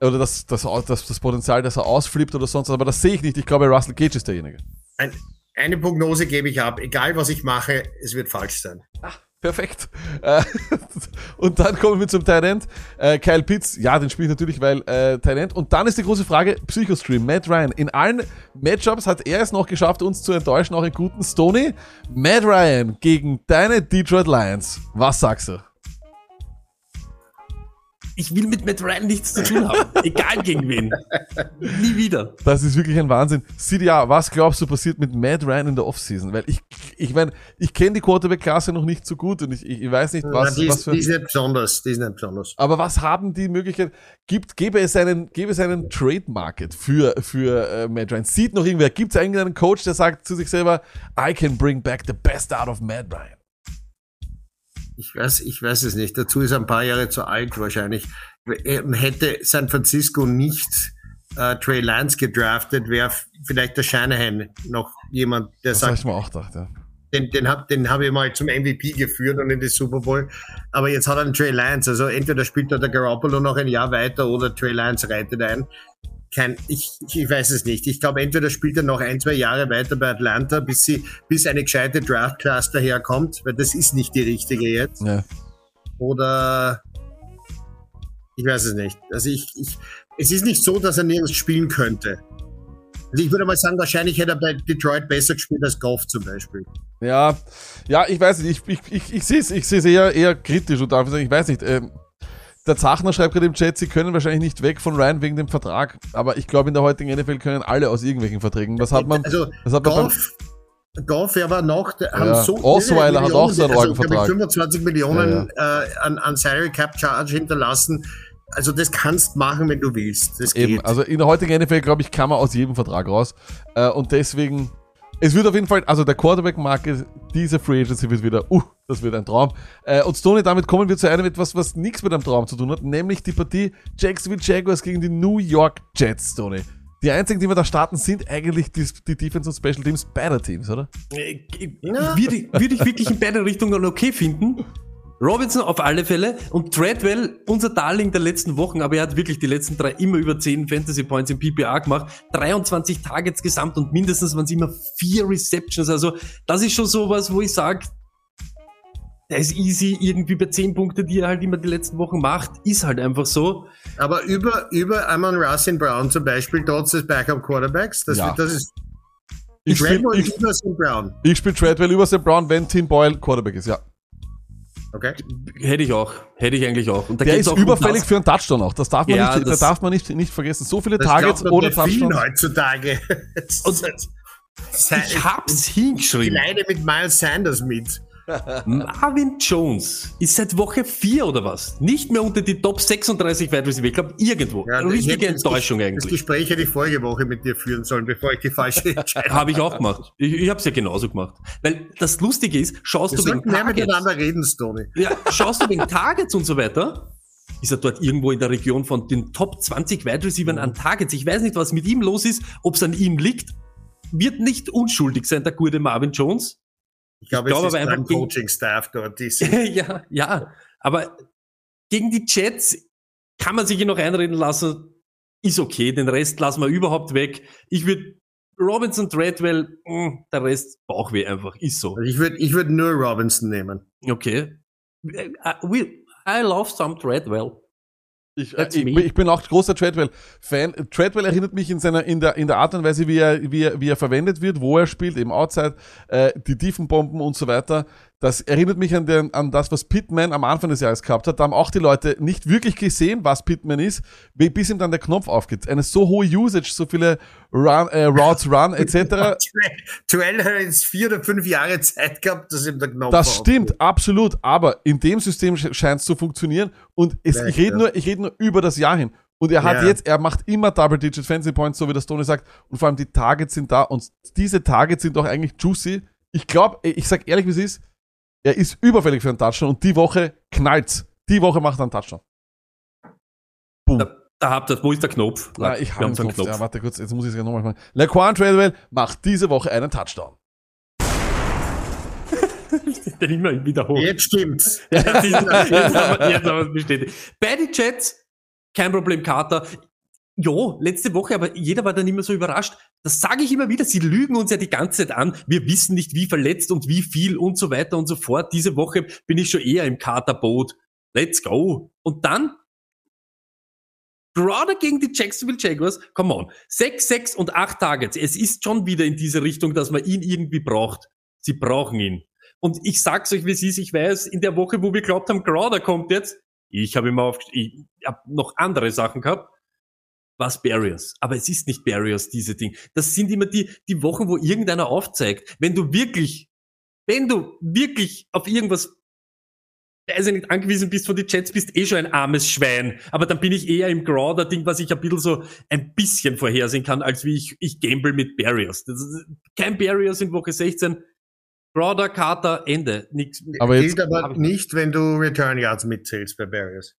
oder das, das, das, das Potenzial, dass er ausflippt oder sonst was, aber das sehe ich nicht. Ich glaube, Russell Gage ist derjenige. Ein, eine Prognose gebe ich ab. Egal was ich mache, es wird falsch sein. Perfekt. Äh, [LAUGHS] und dann kommen wir zum Talent. Äh, Kyle Pitts, ja, den spiele ich natürlich, weil äh, Talent. Und dann ist die große Frage, Psychostream, Matt Ryan. In allen Matchups hat er es noch geschafft, uns zu enttäuschen, auch in guten Stoney. Matt Ryan gegen deine Detroit Lions. Was sagst du? Ich will mit Matt Ryan nichts zu tun haben. [LAUGHS] Egal gegen wen. Nie wieder. Das ist wirklich ein Wahnsinn. CDA, was glaubst du passiert mit Matt Ryan in der Offseason? Weil ich, ich meine, ich kenne die Quarterback-Klasse noch nicht so gut und ich, ich, ich weiß nicht, was, Na, die, was ist, für... die ist nicht besonders, die ist nicht besonders. Aber was haben die Möglichkeit? Gibt, gäbe es einen, gäbe es einen Trade Market für, für äh, Matt Ryan? Sieht noch irgendwer? Gibt es eigentlich einen Coach, der sagt zu sich selber, I can bring back the best out of Matt Ryan? Ich weiß, ich weiß es nicht. Dazu ist er ein paar Jahre zu alt wahrscheinlich. Ähm, Hätte San Francisco nicht äh, Trey Lance gedraftet, wäre vielleicht der Shanahan noch jemand, der Das sagt, ich mir auch gedacht, ja. den, den habe den hab ich mal zum MVP geführt und in die Super Bowl. Aber jetzt hat er einen Trey Lance. Also entweder spielt er der Garoppolo noch ein Jahr weiter oder Trey Lance reitet ein. Kein, ich, ich weiß es nicht. Ich glaube, entweder spielt er noch ein, zwei Jahre weiter bei Atlanta, bis sie, bis eine gescheite Draft-Class daherkommt, weil das ist nicht die richtige jetzt. ja. Oder ich weiß es nicht. Also ich, ich, es ist nicht so, dass er nirgends spielen könnte. Also ich würde mal sagen, wahrscheinlich hätte er bei Detroit besser gespielt als Goff zum Beispiel. Ja, ja, ich weiß nicht, ich, ich, ich, ich sehe es ich seh's eher, eher kritisch und darf sagen, ich weiß nicht. Ähm, der Zachner schreibt gerade im Chat, sie können wahrscheinlich nicht weg von Ryan wegen dem Vertrag, aber ich glaube, in der heutigen NFL können alle aus irgendwelchen Verträgen. Was hat man? Also was hat man beim, Goff, Goff, er war noch, haben Ja, so Osweiler hat auch so einen also, Orgenvertrag. 25 Millionen Äh, an, an Salary Cap Charge hinterlassen. Also das kannst machen, wenn du willst. Das Eben, geht. also in der heutigen NFL, glaube ich, kann man aus jedem Vertrag raus. Äh, und deswegen, es wird auf jeden Fall, also der Quarterback-Marke, diese Free Agency wird wieder, uh, das wird ein Traum. Äh, und Stoney, damit kommen wir zu einem etwas, was nichts mit einem Traum zu tun hat, nämlich die Partie Jacksonville Jaguars gegen die New York Jets, Stoney. Die einzigen, die wir da starten, sind eigentlich die, die Defense und Special Teams beider Teams, oder? Äh, Würde würde ich wirklich in beide Richtungen okay finden. Robinson auf alle Fälle und Treadwell, unser Darling der letzten Wochen, aber er hat wirklich die letzten drei immer über 10 Fantasy Points im PPA gemacht, 23 Targets gesamt und mindestens waren es immer vier Receptions. Also das ist schon sowas, wo ich sage, der ist easy irgendwie bei 10 Punkte, die er halt immer die letzten Wochen macht, ist halt einfach so. Aber über, über Amon Russell Brown zum Beispiel, trotz des Backup Quarterbacks, das, Ja. das ist Ich spiele Treadwell ich, über St. Brown. ich spiel Treadwell über Sam Brown, wenn Tim Boyle Quarterback ist, ja. Okay? Hätte ich auch, hätte ich eigentlich auch. Und da Der ist auch überfällig für einen Touchdown auch. Das darf man, Ja, nicht, das- darf man nicht, nicht vergessen. So viele Targets ohne Touchdown. heutzutage. Und [LAUGHS] ich hab's hingeschrieben. Leide mit Miles Sanders mit. Marvin Jones ist seit Woche 4 oder was? Nicht mehr unter die Top 36 Wide Receiver. Ich glaube, irgendwo. Ja, ich Richtige das Enttäuschung Das eigentlich. Gespräch hätte ich vorige Woche mit dir führen sollen, bevor ich die falsche [LAUGHS] Entscheidung Habe ich auch gemacht. Ich, ich habe es ja genauso gemacht. Weil das Lustige ist, schaust Wir du wegen mehr Targets, miteinander reden, Stoney. ja, schaust du wegen Targets und so weiter, ist er dort irgendwo in der Region von den Top 20 Wide Receivers an Targets. Ich weiß nicht, was mit ihm los ist, ob es an ihm liegt. Wird nicht unschuldig sein, der gute Marvin Jones. Ich glaube, Ich glaube es ist aber einfach Coaching-Staff dort. Die [LAUGHS] sind- ja, ja. Aber gegen die Jets kann man sich hier noch einreden lassen. Ist okay. Den Rest lassen wir überhaupt weg. Ich würde Robinson, Treadwell, mh, der Rest Bauchweh einfach. Ist so. Also ich würde ich würd nur Robinson nehmen. Okay. I, we- I love some Treadwell. Ich, ich, ich bin auch großer Treadwell-Fan. Treadwell erinnert mich in seiner, in der, in der Art und Weise, wie er, wie er, wie er verwendet wird, wo er spielt, eben Outside, äh, die Tiefenbomben und so weiter. Das erinnert mich an, den, an das, was Pittman am Anfang des Jahres gehabt hat. Da haben auch die Leute nicht wirklich gesehen, was Pittman ist, bis ihm dann der Knopf aufgeht. Eine so hohe Usage, so viele Run, äh, Routes Run, etc. [LAUGHS] Joel hat jetzt vier oder fünf Jahre Zeit gehabt, dass ihm der Knopf Das aufgeht. stimmt, absolut. Aber in dem System scheint es zu funktionieren. Und es, Ja, ich rede ja. nur, ich rede nur über das Jahr hin. Und er hat Ja. jetzt, er macht immer Double-Digit Fancy Points, so wie das Tony sagt. Und vor allem die Targets sind da. Und diese Targets sind doch eigentlich juicy. Ich glaube, ich sag ehrlich, wie es ist, er ist überfällig für einen Touchdown. Und die Woche knallt's. Die Woche macht er einen Touchdown. Boom. Da, da habt ihr, wo ist der Knopf? Ja, ich Wir habe haben einen so einen Knopf. Ja, warte kurz, jetzt muss ich es ja nochmal machen. Laquan Treadwell macht diese Woche einen Touchdown. [LAUGHS] Den immer wiederholt. Jetzt stimmt's. Jetzt, [LAUGHS] ist, jetzt, haben wir, jetzt haben wir es bestätigt. Bei den Jets, kein Problem, Carter. Ja, letzte Woche, aber jeder war dann immer so überrascht. Das sage ich immer wieder, sie lügen uns ja die ganze Zeit an. Wir wissen nicht, wie verletzt und wie viel und so weiter und so fort. Diese Woche bin ich schon eher im Katerboot. Let's go. Und dann Gerade gegen die Jacksonville Jaguars, come on. Sechs, sechs und acht Targets. Es ist schon wieder in diese Richtung, dass man ihn irgendwie braucht. Sie brauchen ihn. Und ich sag's euch, wie es ist. Ich weiß, in der Woche, wo wir glaubt haben, Crowder kommt jetzt, ich habe immer auf, ich habe noch andere Sachen gehabt, was Barriers. Aber es ist nicht Barriers, diese Dinge. Das sind immer die, die Wochen, wo irgendeiner aufzeigt. Wenn du wirklich, wenn du wirklich auf irgendwas also nicht angewiesen bist von die Jets, bist eh schon ein armes Schwein. Aber dann bin ich eher im Crowder-Ding, was ich ein bisschen so ein bisschen vorhersehen kann, als wie ich, ich gamble mit Barriers. Das ist kein Barriers in Woche 16. Crowder, Carter, Ende. Nix. Aber jetzt- Gilt aber nicht, wenn du Return Yards mitzählst bei Barriers.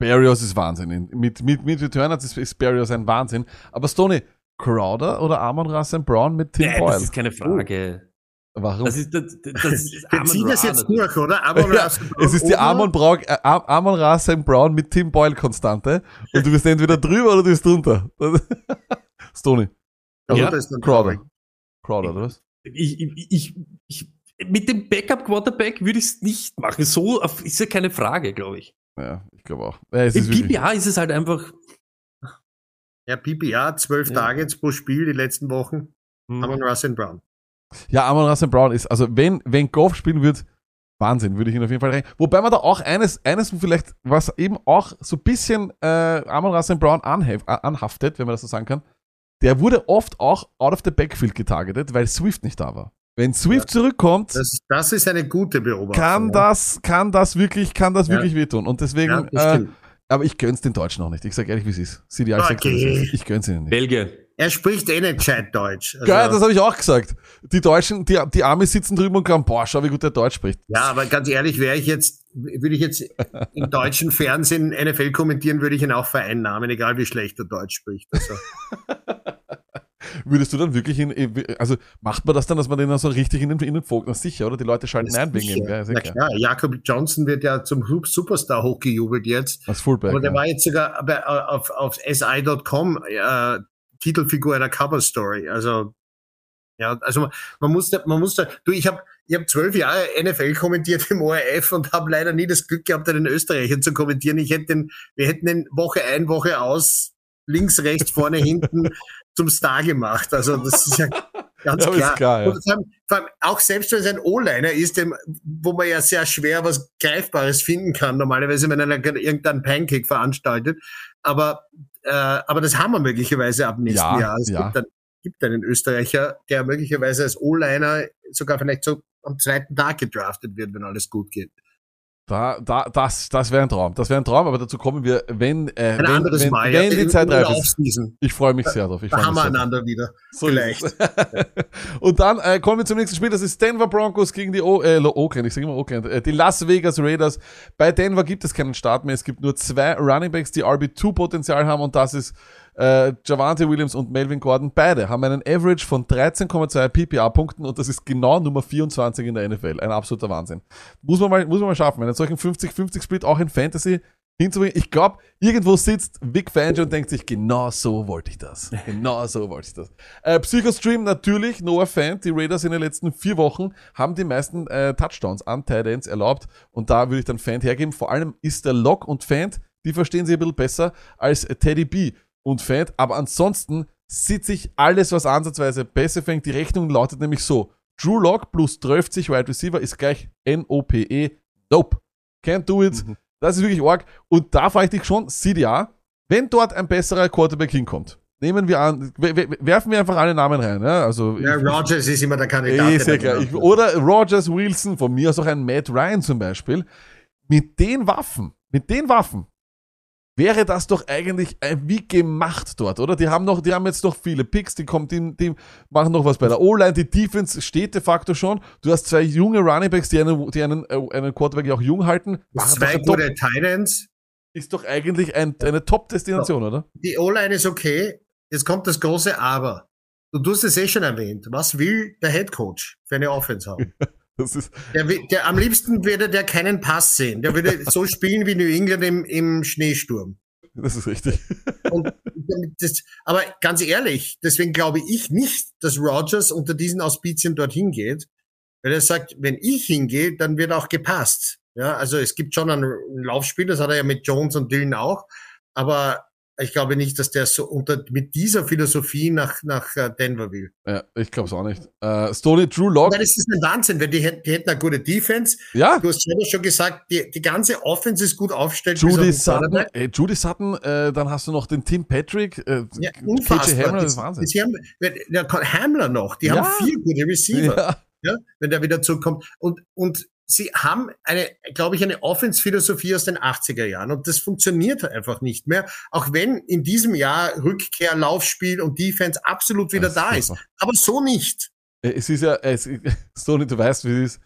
Barrios ist Wahnsinn. Mit, mit, mit Returners ist, ist Barrios ein Wahnsinn. Aber Stoney, Crowder oder Amon Russell Brown mit Tim Nee, Boyle? das ist keine Frage. Warum? Das ist, das, das ist Wir Amon ziehen das jetzt durch, oder? Aber ja, es ist die Amon, Braun, äh, Am- Amon Russell Brown mit Tim Boyle Konstante. Und du bist entweder drüber oder du bist drunter. [LAUGHS] Stoney. Also Ja, Crowder. Crowder, oder was? Ich, ich, ich, ich, mit dem Backup-Quarterback würde ich es nicht machen. So ist ja keine Frage, glaube ich. Ja, ich glaube auch. Ja, es Im ist PPA ist es halt einfach. Ja, PPA, zwölf Ja. Targets pro Spiel die letzten Wochen. hm. Amon Russell Brown. ja, Amon Russell Brown ist, also wenn, wenn Golf spielen wird, Wahnsinn, würde ich ihn auf jeden Fall rein. Wobei man da auch eines, eines vielleicht, was eben auch so ein bisschen äh, Amon Russell Brown anhef, anhaftet, wenn man das so sagen kann, der wurde oft auch out of the backfield getargetet, weil Swift nicht da war. Wenn Swift zurückkommt, Das, das ist eine gute Beobachtung. kann ja. das, kann das wirklich, kann das Ja. wirklich wehtun. Und deswegen, Ja, äh, aber ich gönn's den Deutschen auch nicht. Ich sag ehrlich, wie es ist. CDI, Okay. ist. ich gönn's ihnen nicht. Belgien. Er spricht eh nicht gescheit Deutsch. Also, Geil, das habe ich auch gesagt. Die Deutschen, die, die Amis sitzen drüben und glauben, boah, schau, wie gut der Deutsch spricht. ja, aber ganz ehrlich, wäre ich jetzt, würde ich jetzt im deutschen Fernsehen NFL kommentieren, würde ich ihn auch vereinnahmen, egal wie schlecht er Deutsch spricht. Also, [LAUGHS] Würdest du dann wirklich in, also macht man das dann, dass man den dann so richtig in den, in den na sicher, oder? Die Leute schalten ein wegen ihm, ja, Na klar, Jakob Johnson wird ja zum Sup- Superstar hochgejubelt jetzt. Als Fullback. Aber der ja. war jetzt sogar bei, auf, auf SI.com äh, Titelfigur einer Cover Story. Also ja, also man, man muss da, man muss da, du, ich habe ich hab zwölf Jahre NFL kommentiert im ORF und habe leider nie das Glück gehabt, einen Österreicher zu kommentieren. Ich hätte den, wir hätten den Woche ein, Woche aus, links, rechts, vorne, hinten [LAUGHS] zum Star gemacht. Also das ist ja [LAUGHS] ganz Ja, klar. klar, ja. Und vor allem, auch selbst wenn es ein O-Liner ist, dem, wo man ja sehr schwer was Greifbares finden kann, normalerweise, wenn einer irgendein Pancake veranstaltet. Aber, äh, aber das haben wir möglicherweise ab nächsten Ja, Jahr. Es gibt, einen, gibt einen Österreicher, der möglicherweise als O-Liner sogar vielleicht so am zweiten Tag gedraftet wird, wenn alles gut geht. Da, da, das, das wäre ein Traum. Das wäre ein Traum, aber dazu kommen wir, wenn, äh, Ein wenn, wenn, Mal. wenn ja, die Zeit reif ist. Ich freue mich sehr drauf. Ich Da haben mich wir einander wieder. So Vielleicht. [LAUGHS] Und dann äh, kommen wir zum nächsten Spiel. Das ist Denver Broncos gegen die o äh, Oakland. Ich sage immer Oakland. Äh, die Las Vegas Raiders. Bei Denver gibt es keinen Start mehr. Es gibt nur zwei Running Backs, die RB2-Potenzial haben. Und das ist äh, Javante Williams und Melvin Gordon. Beide haben einen Average von 13,2 PPA-Punkten. Und das ist genau Nummer 24 in der NFL. Ein absoluter Wahnsinn. Muss man mal, muss man mal schaffen. Einen solchen 50-50-Split auch in Fantasy hinzubringen. Ich glaube, irgendwo sitzt Vic Fangio und denkt sich, genau so wollte ich das. [LAUGHS] Genau so wollte ich das. Äh, Psychostream natürlich, Noah Fant. Die Raiders in den letzten vier Wochen haben die meisten äh, Touchdowns an Ends erlaubt. Und da würde ich dann Fant hergeben. Vor allem ist der Lock und Fant, die verstehen sich ein bisschen besser als Teddy B und Fant. Aber ansonsten sitze ich alles, was ansatzweise besser fängt. Die Rechnung lautet nämlich so. Drew Lock plus 12 Wide Receiver ist gleich N-O-P-E. Nope. Can't do it. Das ist wirklich arg. Und da frage ich dich schon, CDA, wenn dort ein besserer Quarterback hinkommt, nehmen wir an, we- we- werfen wir einfach alle Namen rein. Ja? Also Ja, ich- Rogers ist immer der Kandidat. Eh, der sehr da klar. Ich, oder Rogers, Wilson, von mir aus auch ein Matt Ryan zum Beispiel. Mit den Waffen, mit den Waffen wäre das doch eigentlich äh, wie gemacht dort, oder? Die haben noch, die haben jetzt noch viele Picks, die kommen, die, die machen noch was bei der O-Line, die Defense steht de facto schon. Du hast zwei junge Runningbacks, die einen, die einen, äh, einen Quarterback ja auch jung halten. Zwei gute Titans. ist doch eigentlich ein, eine Top-Destination, oder? Die O-Line ist okay. Jetzt kommt das große Aber. Du hast es eh schon erwähnt. Was will der Head Coach für eine Offense haben? [LAUGHS] Das ist, Der, der, am liebsten würde der keinen Pass sehen. Der würde so spielen wie New England im, im Schneesturm. das ist richtig. Das, aber ganz ehrlich, deswegen glaube ich nicht, dass Rogers unter diesen Auspizien dorthin geht, weil er sagt, wenn ich hingehe, dann wird auch gepasst. Ja, also es gibt schon ein Laufspiel, das hat er ja mit Jones und Dylan auch, aber ich glaube nicht, dass der so unter mit dieser Philosophie nach nach äh, Denver will. Ja, ich glaube es auch nicht. Äh, Stoney Drew Lock. Weil das ist ein Wahnsinn, weil die, hätten- die hätten eine gute Defense. Ja, Du hast selber schon gesagt, die, die ganze Offense ist gut aufgestellt. Judy Sutton, äh, Judy Sutton, äh, dann hast du noch den Tim Patrick, äh, Ja, KJ unfassbar. Hamler, das ist Wahnsinn. Sie haben, der Hamler noch, die Ja. haben vier gute Receiver, Ja. ja, wenn der wieder zurückkommt. Und, und sie haben eine, glaube ich, eine Offense-Philosophie aus den 80er Jahren. Und das funktioniert einfach nicht mehr. Auch wenn in diesem Jahr Rückkehr, Laufspiel und Defense absolut wieder Das da ist. Aber so nicht. Äh, Es ist ja, es, [LAUGHS] Stoney, du weißt, wie es ist.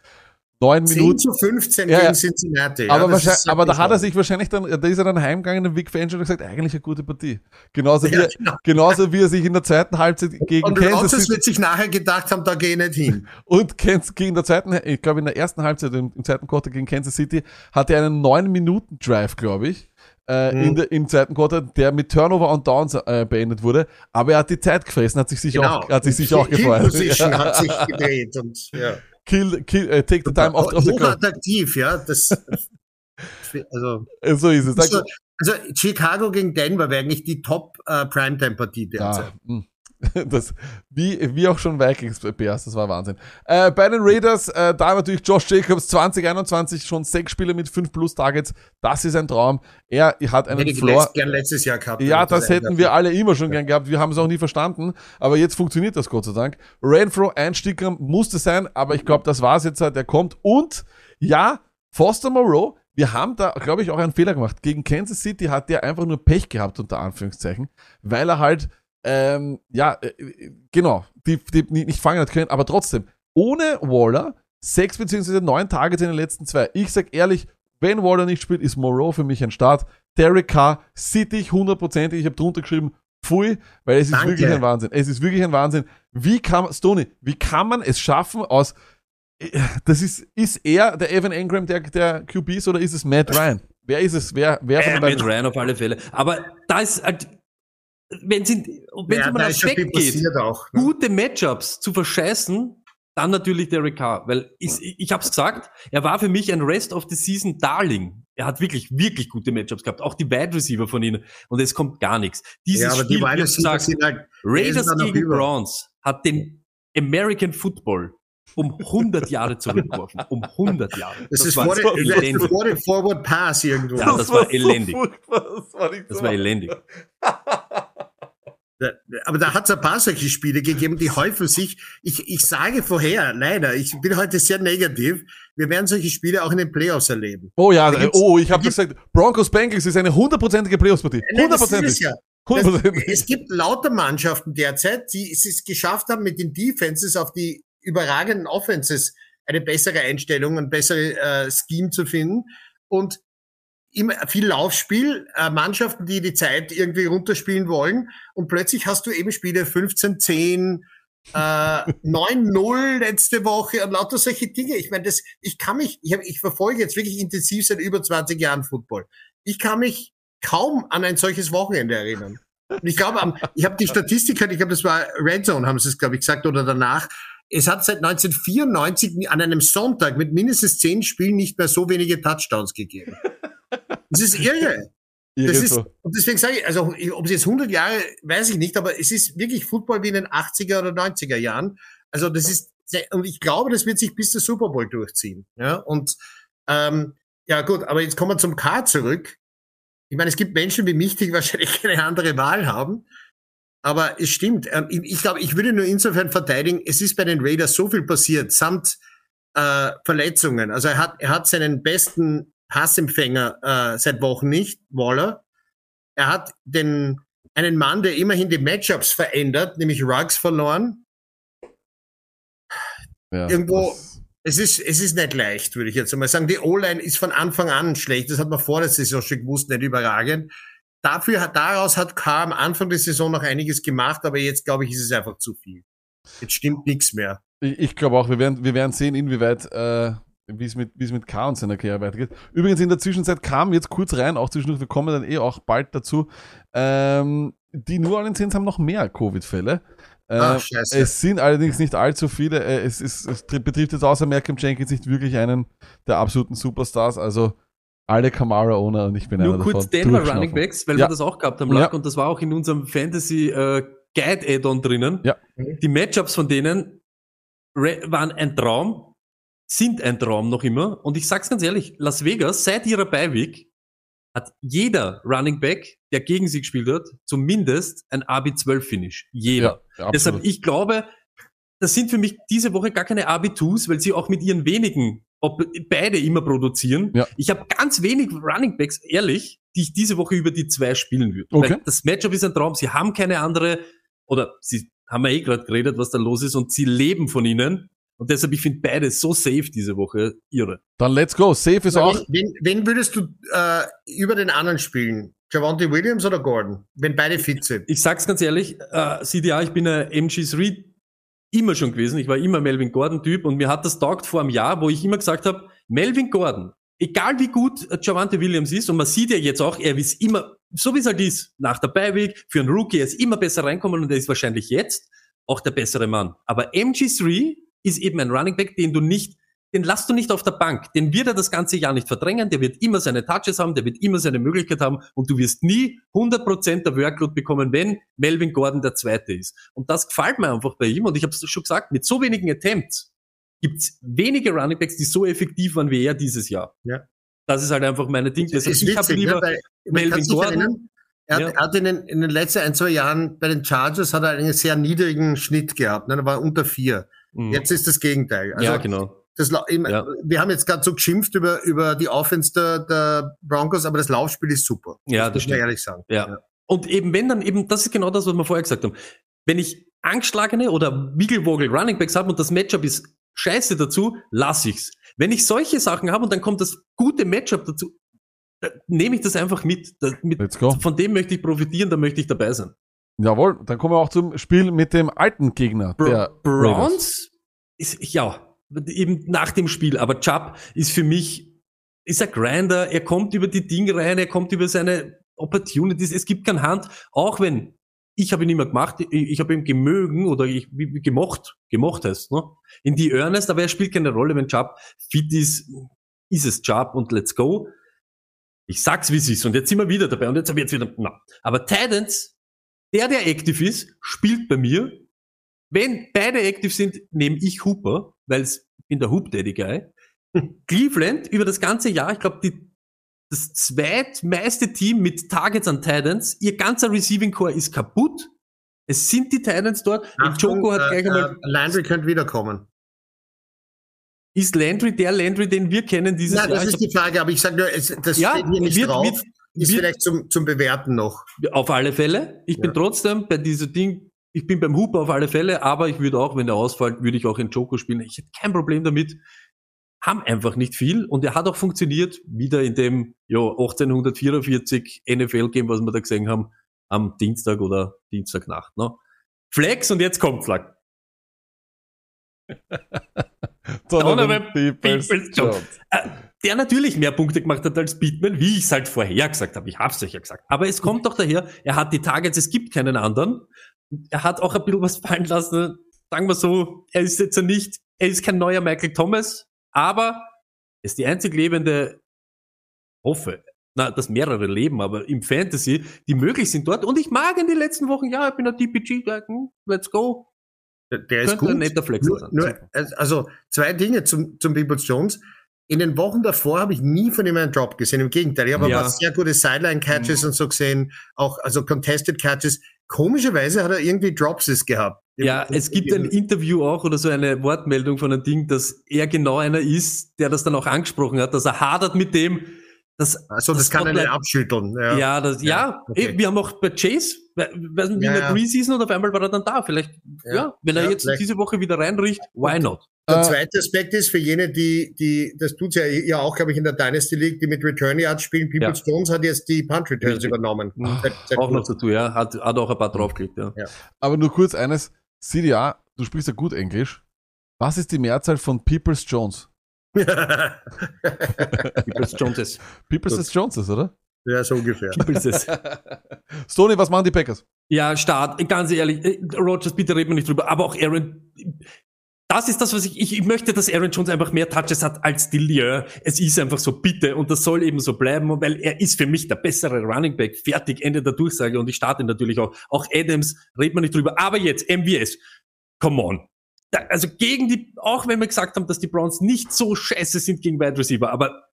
Neun 10 Minuten. zu 15 Ja, gegen Cincinnati. Aber, ja, aber da hat er sich wahrscheinlich dann, da ist er dann heimgegangen, der Vic Fangio, und hat gesagt, eigentlich eine gute Partie. Genauso [LAUGHS] wie, Ja, er, genau. genauso wie er sich in der zweiten Halbzeit gegen Und Kansas City wird sich nachher gedacht haben, da gehe ich nicht hin. [LAUGHS] und Kansas, gegen der zweiten, ich glaube in der ersten Halbzeit, im, im zweiten Quarter gegen Kansas City, hatte er einen 9-Minuten-Drive, glaube ich, äh, Mhm. in der, im zweiten Quarter, der mit Turnover und Downs äh, beendet wurde. Aber er hat die Zeit gefressen, hat sich sicher auch, hat sich sicher auch gefreut. Position [LAUGHS] hat sich gedreht und ja. Kill, kill, äh, take the time off, off the clock. Hochattraktiv, ja. Das, [LAUGHS] also, So ist es. also, also Chicago gegen Denver wäre eigentlich die Top äh, Primetime-Partie derzeit. Ja, mh. [LAUGHS] das, wie, wie auch schon Vikings Bears, das war Wahnsinn. Äh, bei den Raiders, äh, da natürlich Josh Jacobs 2021 schon sechs Spiele mit fünf plus Targets. Das ist ein Traum. Er hat einen Hätte ich Floor. gern letztes Jahr gehabt. Ja, wenn das hätten wir alle immer schon gern gehabt. Wir haben es auch nie verstanden. Aber jetzt funktioniert das Gott sei Dank. Renfro, Einsticker musste sein, aber ich glaube, das war's jetzt. Der kommt. Und ja, Foster Moreau, wir haben da, glaube ich, auch einen Fehler gemacht. Gegen Kansas City hat der einfach nur Pech gehabt, unter Anführungszeichen, weil er halt, ähm, ja, äh, genau, die, die nicht fangen hat können, aber trotzdem, ohne Waller, sechs beziehungsweise neun Targets in den letzten zwei. Ich sag ehrlich, wenn Waller nicht spielt, ist Moreau für mich ein Start. Derek Carr, City hundertprozentig, ich habe drunter geschrieben, pfui, weil es ist Danke. wirklich ein Wahnsinn. Es ist wirklich ein Wahnsinn. Wie kann man, Stoney, wie kann man es schaffen aus, das ist, ist er der Evan Engram der, der QBs oder ist es Matt Ryan? Wer ist es? Wer, wer von Äh, beiden? Ryan auf alle Fälle. Aber da ist halt, wenn sie, wenn es ja, um da einen Aspekt geht, passiert auch. Ne? gute Matchups zu verscheißen, dann natürlich Derek Carr, weil ich, ich habe es gesagt, er war für mich ein Rest of the Season Darling. Er hat wirklich, wirklich gute Matchups gehabt, auch die Wide Receiver von ihnen und es kommt gar nichts. Dieses Ja, aber die Spiel, wie Wide ich Receiver sind halt, Raiders gegen über. Browns hat den American Football um 100 Jahre zurückgeworfen. Um 100 Jahre. das, ist war vor, so das elendig. vor dem Forward Pass irgendwo. Ja, das war elendig. furchtbar, das war Das so. war elendig. [LAUGHS] Aber da hat es ein paar solche Spiele gegeben, die häufen sich. Ich, ich sage vorher, leider, ich bin heute sehr negativ. Wir werden solche Spiele auch in den Playoffs erleben. Oh ja, äh, oh, ich habe gesagt, Broncos Bengals ist eine hundertprozentige Playoffs-Partie. Es Hundertprozentig. ja. Es gibt lauter Mannschaften derzeit, die es es geschafft haben, mit den Defenses auf die überragenden Offenses eine bessere Einstellung, ein besseres äh, Scheme zu finden. Und immer viel Laufspiel, äh, Mannschaften, die die Zeit irgendwie runterspielen wollen. Und plötzlich hast du eben Spiele 15-10, äh, [LAUGHS] 9-0 letzte Woche und lauter solche Dinge. Ich meine, das, ich kann mich, ich, hab, ich verfolge jetzt wirklich intensiv seit über 20 Jahren Football. Ich kann mich kaum an ein solches Wochenende erinnern. Und ich glaube, ich habe die Statistik, halt, ich glaube, das war Red Zone, haben sie es, glaube ich, gesagt, oder danach. Es hat seit 1994 an einem Sonntag mit mindestens zehn Spielen nicht mehr so wenige Touchdowns gegeben. Das ist irre. Das ist, und deswegen sage ich, also ob es jetzt 100 Jahre, weiß ich nicht, aber es ist wirklich Football wie in den 80er oder 90er Jahren. Also das ist, und ich glaube, das wird sich bis zur Super Bowl durchziehen. Ja, und ähm, ja gut, aber jetzt kommen wir zum K zurück. Ich meine, es gibt Menschen wie mich, die [LAUGHS] wahrscheinlich keine andere Wahl haben. Aber es stimmt. Ähm, ich ich glaube, ich würde nur insofern verteidigen, es ist bei den Raiders so viel passiert, samt äh, Verletzungen. Also er hat, er hat seinen besten Passempfänger äh, seit Wochen nicht, Waller. Er hat den, einen Mann, der immerhin die Matchups verändert, nämlich Ruggs verloren. Ja, irgendwo- Es ist, es ist nicht leicht, würde ich jetzt einmal sagen. Die O-Line ist von Anfang an schlecht. Das hat man vor der Saison schon gewusst, nicht überragend. Dafür hat, daraus hat K am Anfang der Saison noch einiges gemacht, aber jetzt, glaube ich, ist es einfach zu viel. Jetzt stimmt nichts mehr. Ich, ich glaube auch, wir werden, wir werden sehen, inwieweit, äh, wie es mit, wie es mit K und seiner Karriere weitergeht. Übrigens in der Zwischenzeit kam jetzt kurz rein, auch zwischendurch, wir kommen dann eh auch bald dazu. Ähm, die New Orleans Saints haben noch mehr Covid-Fälle. Äh, es sind allerdings nicht allzu viele. Äh, es, ist, es tri- betrifft jetzt außer Malcolm Jenkins nicht wirklich einen der absoluten Superstars. Also alle Kamara-Owner und ich bin Nur einer kurz davon. Denver. Running Backs, weil Ja. wir das auch gehabt haben, Ja. Lack, und das war auch in unserem Fantasy äh, Guide Add-on drinnen. Ja. Die Matchups von denen re- waren ein Traum, sind ein Traum noch immer. Und ich sag's ganz ehrlich, Las Vegas seit ihrer Beiweek hat jeder Running Back, der gegen sie gespielt hat, zumindest ein AB12-Finish. Jeder. Ja, Deshalb, ich glaube, das sind für mich diese Woche gar keine AB2s, weil sie auch mit ihren wenigen ob beide immer produzieren. Ja. Ich habe ganz wenig Running Backs, ehrlich, die ich diese Woche über die zwei spielen würde. Okay. Weil das Matchup ist ein Traum. Sie haben keine andere, oder sie haben ja eh gerade geredet, was da los ist, und sie leben von ihnen. Und deshalb, ich finde beide so safe diese Woche irre. Dann let's go. Safe ist Na, auch. wen, wen, wen würdest du äh, über den anderen spielen? Javante Williams oder Gordon? Wenn beide fit sind. Ich sag's ganz ehrlich, äh, CDA, ich bin ein MG3 immer schon gewesen. Ich war immer Melvin Gordon-Typ und mir hat das taugt vor einem Jahr, wo ich immer gesagt habe, Melvin Gordon, egal wie gut äh, Javante Williams ist, und man sieht ja jetzt auch, er ist immer, so wie es halt ist, nach der Beiweg, für einen Rookie, er ist immer besser reinkommen und er ist wahrscheinlich jetzt auch der bessere Mann. Aber MG3 ist eben ein Running Back, den du nicht, den lasst du nicht auf der Bank. Den wird er das ganze Jahr nicht verdrängen. Der wird immer seine Touches haben, der wird immer seine Möglichkeit haben und du wirst nie 100% der Workload bekommen, wenn Melvin Gordon der Zweite ist. Und das gefällt mir einfach bei ihm und ich habe es schon gesagt, mit so wenigen Attempts gibt's wenige Running Backs, die so effektiv waren wie er dieses Jahr. Ja. Das ist halt einfach meine Ding. Ist ich habe lieber ne? man Melvin Gordon. Er hat, Ja. hat in, den, in den letzten ein, zwei Jahren bei den Chargers hat er einen sehr niedrigen Schnitt gehabt. Ne? Er war unter vier. Mhm. Jetzt ist das Gegenteil. Also ja, genau. das, ich mein, Ja. Wir haben jetzt gerade so geschimpft über, über die Offense der, der Broncos, aber das Laufspiel ist super. Ja, das muss man stimmt. ehrlich sagen. Ja. Und eben wenn dann eben, das ist genau das, was wir vorher gesagt haben. Wenn ich angeschlagene oder Wigglewoggle Running Backs habe und das Matchup ist scheiße dazu, lass ich's. Wenn ich solche Sachen habe und dann kommt das gute Matchup dazu, dann nehme ich das einfach mit. Da, mit Let's go. von dem möchte ich profitieren, da möchte ich dabei sein. Jawohl, dann kommen wir auch zum Spiel mit dem alten Gegner. Br der. Browns ist, ja, eben nach dem Spiel, aber Chubb ist für mich, ist ein Grinder, er kommt über die Dinge rein, er kommt über seine Opportunities, es gibt keine Hand, auch wenn, ich habe ihn immer gemacht, ich, ich habe ihn gemögen oder ich, gemocht, gemocht heißt, ne? In die Earnest, aber er spielt keine Rolle, wenn Chubb fit ist, ist es Chubb und let's go. Ich sag's, wie es ist, und jetzt sind wir wieder dabei, und jetzt habe ich jetzt wieder, na. Aber Titans, der, der aktiv ist, spielt bei mir, wenn beide active sind, nehme ich Hooper, weil ich bin der Hoop Daddy Guy. [LAUGHS] Cleveland über das ganze Jahr, ich glaube, die das zweitmeiste Team mit Targets an Titans, ihr ganzer Receiving Core ist kaputt. Es sind die Titans dort. Und Joko hat äh, gleich einmal, äh, Landry könnte wiederkommen. ist Landry der Landry, den wir kennen dieses Nein, das Jahr? ist die Frage, aber ich sage nur, es, das Ja, steht hier nicht wird- drauf. wird- ist wird- vielleicht zum, zum Bewerten noch. Auf alle Fälle. Ich bin Ja. trotzdem bei diesem Ding, ich bin beim Hooper auf alle Fälle, aber ich würde auch, wenn er ausfällt, würde ich auch in Joko spielen. Ich hätte kein Problem damit. Haben einfach nicht viel und er hat auch funktioniert, wieder in dem ja, 1844 NFL-Game, was wir da gesehen haben, am Dienstag oder Dienstagnacht. Ne? Flex und jetzt kommt Flag. [LAUGHS] Donovan Peoples Peoples-Jones. Jones. Äh, der natürlich mehr Punkte gemacht hat als Pittman, wie ich es halt vorher gesagt habe. Ich hab's euch ja gesagt. Aber es kommt doch daher, er hat die Targets, es gibt keinen anderen. Er hat auch ein bisschen was fallen lassen. Sagen wir so, er ist jetzt ja nicht, er ist kein neuer Michael Thomas, aber er ist die einzig lebende, hoffe, na, dass mehrere leben, aber im Fantasy, die möglich sind dort. Und ich mag in den letzten Wochen, ja, ich bin ein TPG, da, hm, let's go. Der, der ist gut. ein netter Flex Nur, nur, also zwei Dinge zum, zum Peoples Jones. In den Wochen davor habe ich nie von ihm einen Drop gesehen. Im Gegenteil, ich habe Ja. aber sehr gute Sideline-Catches Mhm. und so gesehen, auch also Contested Catches. Komischerweise hat er irgendwie Dropses gehabt. Ja, es gibt ein Interview auch oder so eine Wortmeldung von einem Ding, dass er genau einer ist, der das dann auch angesprochen hat, dass er hadert mit dem, dass Also das, kann er nicht abschütteln. Ja. Ja, das, ja, Ja, okay. eh, wir haben auch bei Chase, weiß nicht, wie Ja, in der ja. Preseason oder auf einmal war er dann da. Vielleicht, ja, Ja, wenn er ja, jetzt vielleicht. diese Woche wieder reinricht, why not? Der Äh, zweite Aspekt ist für jene, die, die, das tut ja, ja auch, glaube ich, in der Dynasty League, die mit Return Yards spielen. Peoples Jones hat jetzt die Punt Returns übernommen. Seit- seit Auch noch kurzem. dazu, ja, hat, hat auch ein paar draufgelegt, ja. Aber nur kurz eines. CDA, du sprichst ja gut Englisch. Was ist die Mehrzahl von Peoples Jones? [LAUGHS] Peoples Joneses. Peoples Gut. ist Joneses, oder? Ja, so ungefähr. [LAUGHS] Stoney, was machen die Packers? Ja, Start, ganz ehrlich, äh, Rogers, bitte reden wir nicht drüber, aber auch Aaron, das ist das, was ich, ich, ich möchte, dass Aaron Jones einfach mehr Touches hat als Dillier. Es ist einfach so, bitte, und das soll eben so bleiben, weil er ist für mich der bessere Running Back. Fertig, Ende der Durchsage, und ich starte natürlich auch. Auch Adams, reden wir nicht drüber, aber jetzt, MVS, come on. Da, also gegen die, auch wenn wir gesagt haben, dass die Browns nicht so scheiße sind gegen Wide Receiver, aber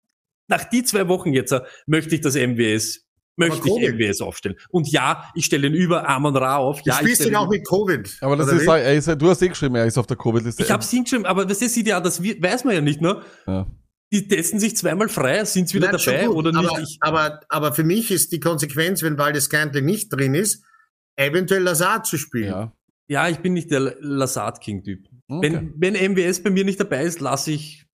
nach die zwei Wochen jetzt äh, möchte ich das MWS, möchte ich. MWS aufstellen. Und ja, ich stelle ihn über Amon Ra auf. Du Ja, ich spielst ihn auch mit Covid. Aber das ist, er ist, du hast eh geschrieben, er ist auf der Covid-Liste. ich hab's hingeschrieben, aber das ist ja, das weiß man ja nicht, ne? Ja. Die testen sich zweimal frei, sind's wieder Nein, dabei gut, oder nicht? Aber, Ich, aber, aber für mich ist die Konsequenz, wenn Waldes Scantling nicht drin ist, eventuell Lazard zu spielen. ja. ja, ich bin nicht der Lazard King-Typ. Okay. Wenn, wenn MWS bei mir nicht dabei ist, lasse ich,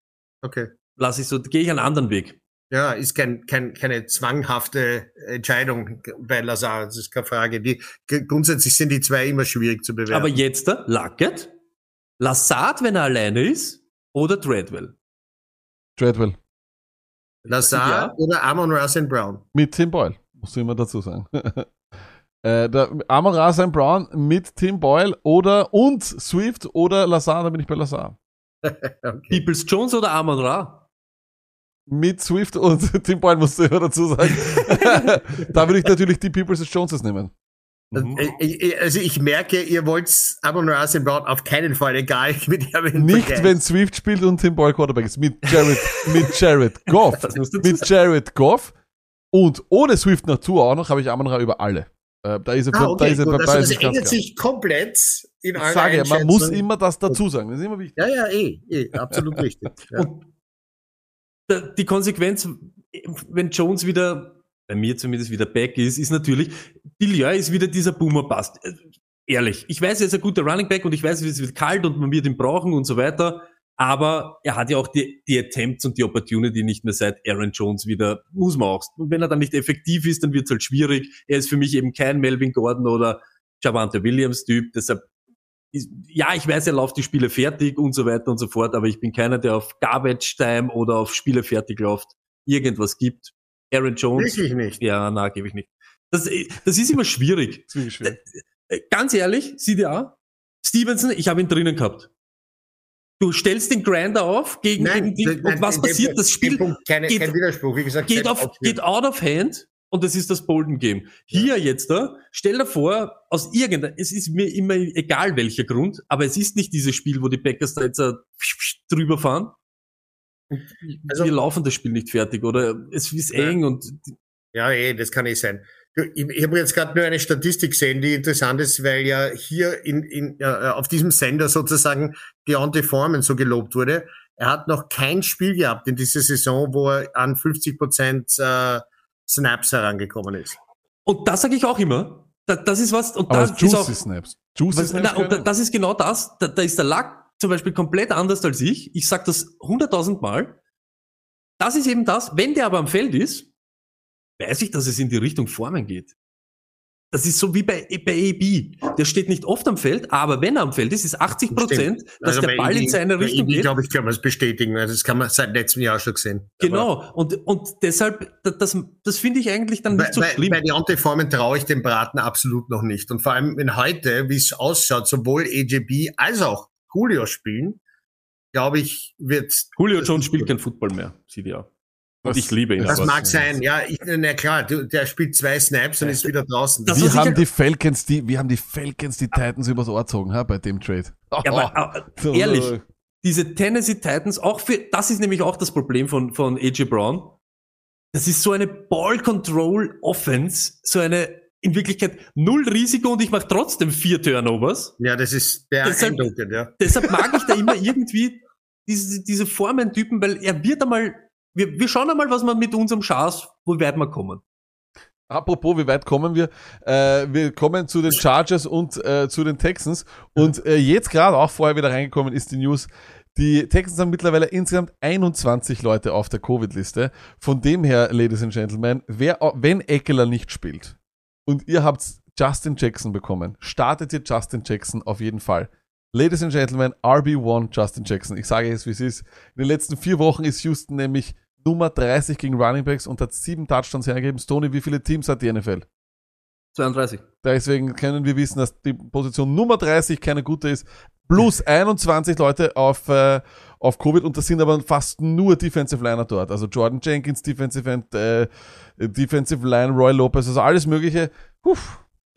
Okay. lasse ich so, gehe ich einen anderen Weg. Ja, ist kein, kein, keine zwanghafte Entscheidung bei Lazard, das ist keine Frage. Die, grundsätzlich sind die zwei immer schwierig zu bewerten. Aber jetzt, Luckett, Lazard, wenn er alleine ist, oder Treadwell. Treadwell. Lazard Ja. oder Amon Russell Brown. Mit Tim Boyle, musst du immer dazu sagen. [LAUGHS] äh, der Amon Ra St. Brown mit Tim Boyle oder und Swift oder Lazar, da bin ich bei Lazar. [LAUGHS] Okay. Peoples Jones oder Amon Ra? Mit Swift und [LAUGHS] Tim Boyle musst du immer dazu sagen. [LAUGHS] da würde ich natürlich die Peoples Joneses nehmen. Mhm. Äh, äh, Also ich merke, ihr wollt Amon Russell Brown auf keinen Fall, egal [LAUGHS] mit Nicht, wenn Swift spielt und Tim Boyle Quarterback ist. Mit Jared, mit Jared Goff. Das musst du dazu mit Jared Goff. Und ohne Swift dazu auch noch habe ich Amon Ra über alle. Äh, da ist er, Ah, da okay, ist er, gut. da Also das er ändert sich komplett in Ich eurer sage, man muss immer das dazu sagen. Das ist immer wichtig. Ja, ja, eh, eh, absolut richtig. Ja. Und da- die Konsequenz, wenn Jones wieder, bei mir zumindest wieder back ist, ist natürlich, Dillier ist wieder dieser Boomer-Bust. Äh, Ehrlich, ich weiß, er ist ein guter Running Back und ich weiß, es wird kalt und man wird ihn brauchen und so weiter. Aber er hat ja auch die, die Attempts und die Opportunity nicht mehr seit Aaron Jones wieder, muss man auch. Und wenn er dann nicht effektiv ist, dann wird es halt schwierig. Er ist für mich eben kein Melvin Gordon oder Javante Williams Typ. Deshalb ja, ich weiß, er läuft die Spiele fertig und so weiter und so fort, aber ich bin keiner, der auf Garbage Time oder auf Spiele fertig läuft, irgendwas gibt. Aaron Jones, Wirklich nicht. ja, na, gebe ich nicht. Das, das ist immer schwierig. Wirklich schwierig. Äh, Ganz ehrlich, CDA, Stevenson, ich habe ihn drinnen gehabt. Du stellst den Grinder auf gegen, gegen die, nein, und was dem passiert? Punkt- Das Spiel dem Punkt keine, geht- kein Widerspruch, wie gesagt. geht, auf, geht out of hand und das ist das Bolden Game. Hier jetzt da, stell dir vor, aus irgendeinem, es ist mir immer egal welcher Grund, aber es ist nicht dieses Spiel, wo die Packers da jetzt äh, drüber fahren. Also- wir laufen das Spiel nicht fertig oder es ist Ja. eng und Ja, eh, das kann eh sein. Ich, ich habe jetzt gerade nur eine Statistik gesehen, die interessant ist, weil ja hier in, in, äh, auf diesem Sender sozusagen Deontay Foreman so gelobt wurde. Er hat noch kein Spiel gehabt in dieser Saison, wo er an 50 Prozent äh, Snaps herangekommen ist. und das sage ich auch immer. Da, das ist was und Aber das es ist Juicy auch Snaps. Juicy Was, Snaps. na, und das ist genau das. Da, da ist der Lack zum Beispiel komplett anders als ich. Ich sag das hunderttausend Mal. Das ist eben das. Wenn der aber am Feld ist, weiß ich, dass es in die Richtung Formen geht. Das ist so wie bei, bei AB. Der steht nicht oft am Feld, aber wenn er am Feld ist, ist 80 Prozent, dass Also der bei Ball in Edi- seine bei Richtung Edi, geht. glaube ich, kann man es bestätigen. Also das kann man seit letztem Jahr schon gesehen. Aber Genau. Und, und deshalb, da- das, das finde ich eigentlich dann Bei, nicht so bei, schlimm. bei Deontay Foreman traue ich dem Braten absolut noch nicht. Und vor allem, wenn heute, wie es ausschaut, sowohl AJB als auch Julio spielen, glaube ich, wird Julio Jones spielt kein Football mehr, CDA. Und Das- ich liebe ihn. Das aber- mag sein, ja, ich, na klar, du, der spielt zwei Snaps und ist wieder draußen. Das- ich haben die Falcons die, wie haben die Falcons die Titans übers Ohr gezogen, ha, bei dem Trade? Ja, [LAUGHS] aber, Oh. ehrlich, diese Tennessee Titans, auch für, das ist nämlich auch das Problem von, von AJ Brown. Das ist so eine Ball Control Offense, so eine, in Wirklichkeit null Risiko und ich mache trotzdem vier Turnovers. ja, das ist der Deshalb- Eindruck, ja. Deshalb mag ich da immer irgendwie diese, diese Formentypen, weil er wird einmal, wir, wir schauen einmal, was wir mit unserem Chance, wo weit wir kommen. Apropos, wie weit kommen wir? Äh, wir kommen zu den Chargers und äh, zu den Texans. Und äh, jetzt gerade auch vorher wieder reingekommen ist die News. Die Texans haben mittlerweile insgesamt 21 Leute auf der Covid-Liste. Von dem her, Ladies and Gentlemen, wer, wenn Eckler nicht spielt und ihr habt Justin Jackson bekommen, startet ihr Justin Jackson auf jeden Fall. Ladies and Gentlemen, RB1 Justin Jackson. Ich sage jetzt, wie es ist. In den letzten vier Wochen ist Houston nämlich Nummer 30 gegen Running Backs und hat sieben Touchdowns hergegeben. Stoney, wie viele Teams hat die NFL? 32. Deswegen können wir wissen, dass die Position Nummer 30 keine gute ist. Plus 21 Leute auf, äh, auf Covid und das sind aber fast nur Defensive Liner dort. Also Jordan Jenkins, Defensive End, äh, Defensive Line, Roy Lopez, also alles Mögliche. Puh.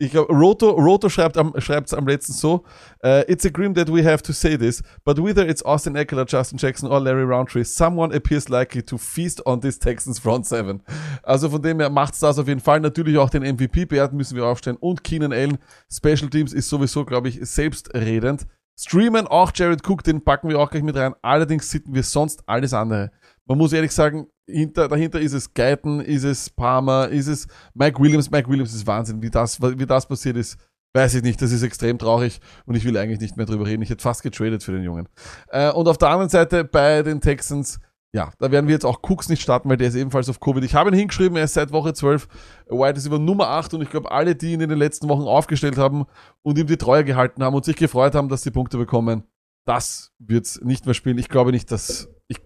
Ich glaube, Roto, Roto schreibt am, schreibt's am letzten so, uh, It's a grim that we have to say this, but whether it's Austin Eckler, Justin Jackson or Larry Roundtree, someone appears likely to feast on this Texans front seven. Also von dem her macht's das auf jeden Fall. Natürlich auch den MVP-Bert müssen wir aufstellen und Keenan Allen. Special Teams ist sowieso, glaube ich, selbstredend. Streamen auch Jared Cook, den packen wir auch gleich mit rein. Allerdings sitten wir sonst alles andere. Man muss ehrlich sagen, hinter, dahinter ist es Guyton, ist es Palmer, ist es Mike Williams. Mike Williams ist Wahnsinn. Wie das, wie das passiert ist, weiß ich nicht. Das ist extrem traurig und ich will eigentlich nicht mehr drüber reden. Ich hätte fast getradet für den Jungen. Äh, und auf der anderen Seite bei den Texans, ja, da werden wir jetzt auch Cooks nicht starten, weil der ist ebenfalls auf Covid. Ich habe ihn hingeschrieben, er ist seit Woche 12 Wide Receiver Nummer 8 und ich glaube, alle, die ihn in den letzten Wochen aufgestellt haben und ihm die Treue gehalten haben und sich gefreut haben, dass sie Punkte bekommen, das wird nicht mehr spielen. Ich glaube nicht, dass ich,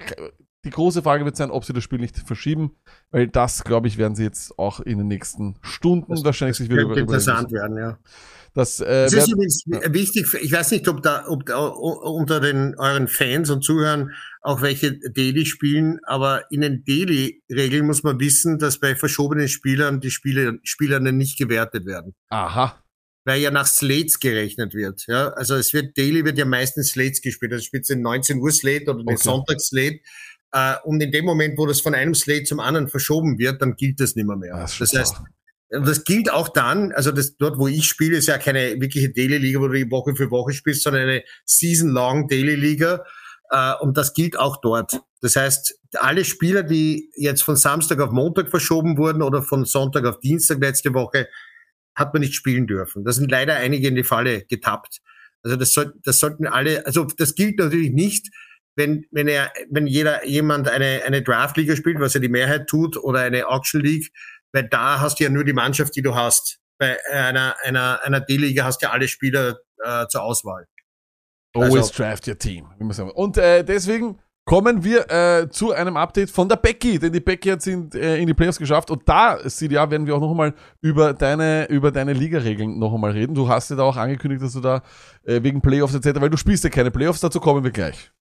die große Frage wird sein, ob sie das Spiel nicht verschieben, weil das, glaube ich, werden sie jetzt auch in den nächsten Stunden Das- wahrscheinlich sich wieder überlegen interessant werden, ja. Das, äh, Es ist übrigens wichtig, ich weiß nicht, ob da, ob da unter den euren Fans und Zuhörern auch welche Daily spielen, aber in den Daily-Regeln muss man wissen, dass bei verschobenen Spielern die Spiele, Spieler nicht gewertet werden. aha. Weil ja nach Slates gerechnet wird. Ja, also es wird Daily wird ja meistens Slates gespielt. Also spielt ein 19 Uhr Slate oder Okay. Sonntags-Slate. Äh, und in dem Moment, wo das von einem Slate zum anderen verschoben wird, dann gilt das nicht mehr. mehr. Das Das heißt, und das gilt auch dann, also das, dort, wo ich spiele, ist ja keine wirkliche Daily-Liga, wo du die Woche für Woche spielst, sondern eine Season-long Daily-Liga. Äh, und das gilt auch dort. Das heißt, alle Spieler, die jetzt von Samstag auf Montag verschoben wurden oder von Sonntag auf Dienstag letzte Woche, hat man nicht spielen dürfen. Da sind leider einige in die Falle getappt. Also das, soll, das sollten alle, also das gilt natürlich nicht, wenn, wenn er, wenn jeder, jemand eine, eine Draft-Liga spielt, was ja die Mehrheit tut, oder eine Auction League, weil da hast du ja nur die Mannschaft, die du hast. Bei einer, einer, einer D-Liga hast du ja alle Spieler äh, zur Auswahl. Always Also- draft your team. Wie man sagen will. Und äh, deswegen kommen wir äh, zu einem Update von der Becky, denn die Becky hat es in, äh, in die Playoffs geschafft und da, CDA, werden wir auch noch einmal über deine, über deine Ligaregeln noch einmal reden. Du hast ja da auch angekündigt, dass du da äh, wegen Playoffs etc., weil du spielst ja keine Playoffs, dazu kommen wir gleich.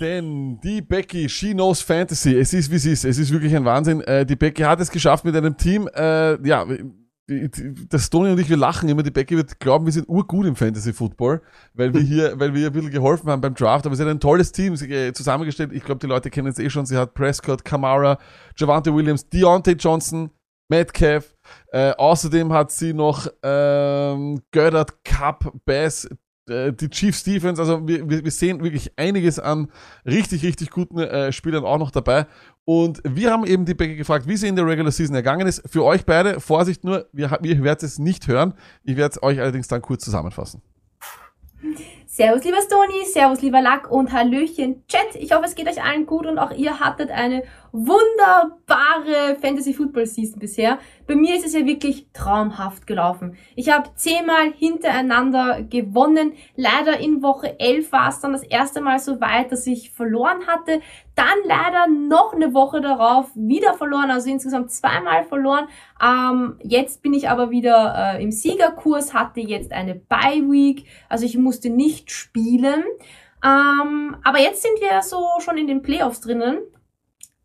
Denn die Becky, she knows Fantasy. Es ist, wie es ist. Es ist wirklich ein Wahnsinn. Äh, die Becky hat es geschafft mit einem Team, äh, ja, das Toni und ich, wir lachen immer. Die Becky wird glauben, wir sind urgut im Fantasy Football, weil wir hier, weil wir ihr ein bisschen geholfen haben beim Draft. Aber sie hat ein tolles Team äh, zusammengestellt. Ich glaube, die Leute kennen es eh schon. Sie hat Prescott, Kamara, Javante Williams, Deontay Johnson, Metcalf. Äh, außerdem hat sie noch ähm, Goddard, Cup, Bass, die Chiefs Defense. Also wir, wir sehen wirklich einiges an richtig, richtig guten äh, Spielern auch noch dabei. Und wir haben eben die Becky gefragt, wie sie in der Regular Season ergangen ist. Für euch beide, Vorsicht nur, wir, ihr werdet es nicht hören. Ich werde es euch allerdings dann kurz zusammenfassen. Servus lieber Stoni, Servus lieber Lack und Hallöchen Chat. Ich hoffe es geht euch allen gut und auch ihr hattet eine wunderbare Fantasy Football Season bisher. Bei mir ist es ja wirklich traumhaft gelaufen. Ich habe zehnmal hintereinander gewonnen. Leider in Woche 11 war es dann das erste Mal so weit, dass ich verloren hatte. Dann leider noch eine Woche darauf wieder verloren, also insgesamt zweimal verloren. Ähm, jetzt bin ich aber wieder äh, im Siegerkurs, hatte jetzt eine Bye Week, also ich musste nicht spielen. Ähm, aber jetzt sind wir so schon in den Playoffs drinnen.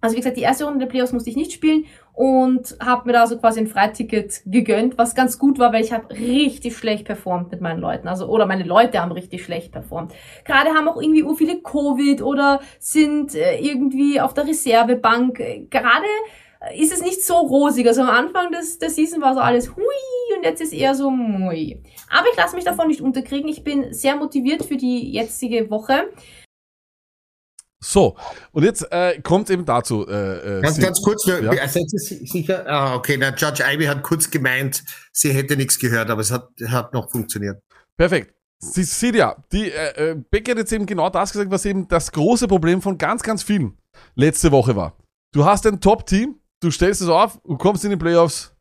Also wie gesagt, die erste Runde der Playoffs musste ich nicht spielen und habe mir da so quasi ein Freiticket gegönnt, was ganz gut war, weil ich habe richtig schlecht performt mit meinen Leuten. Also oder meine Leute haben richtig schlecht performt. Gerade haben auch irgendwie ur viele Covid oder sind äh, irgendwie auf der Reservebank. Gerade äh, ist es nicht so rosig. Also am Anfang des, der Season war so alles hui und jetzt ist eher so mui. Aber ich lasse mich davon nicht unterkriegen. Ich bin sehr motiviert für die jetzige Woche. So, und jetzt äh, kommt eben dazu. Äh, äh, Ganz, Sie- ganz kurz, nur, Ja. si- sicher? Ah, okay, der Judge Ivy hat kurz gemeint, sie hätte nichts gehört, aber es hat, hat noch funktioniert. Perfekt. Sie sieht ja, die äh, äh, Becky hat jetzt eben genau das gesagt, was eben das große Problem von ganz, ganz vielen letzte Woche war. Du hast ein Top-Team, du stellst es auf, du kommst in die Playoffs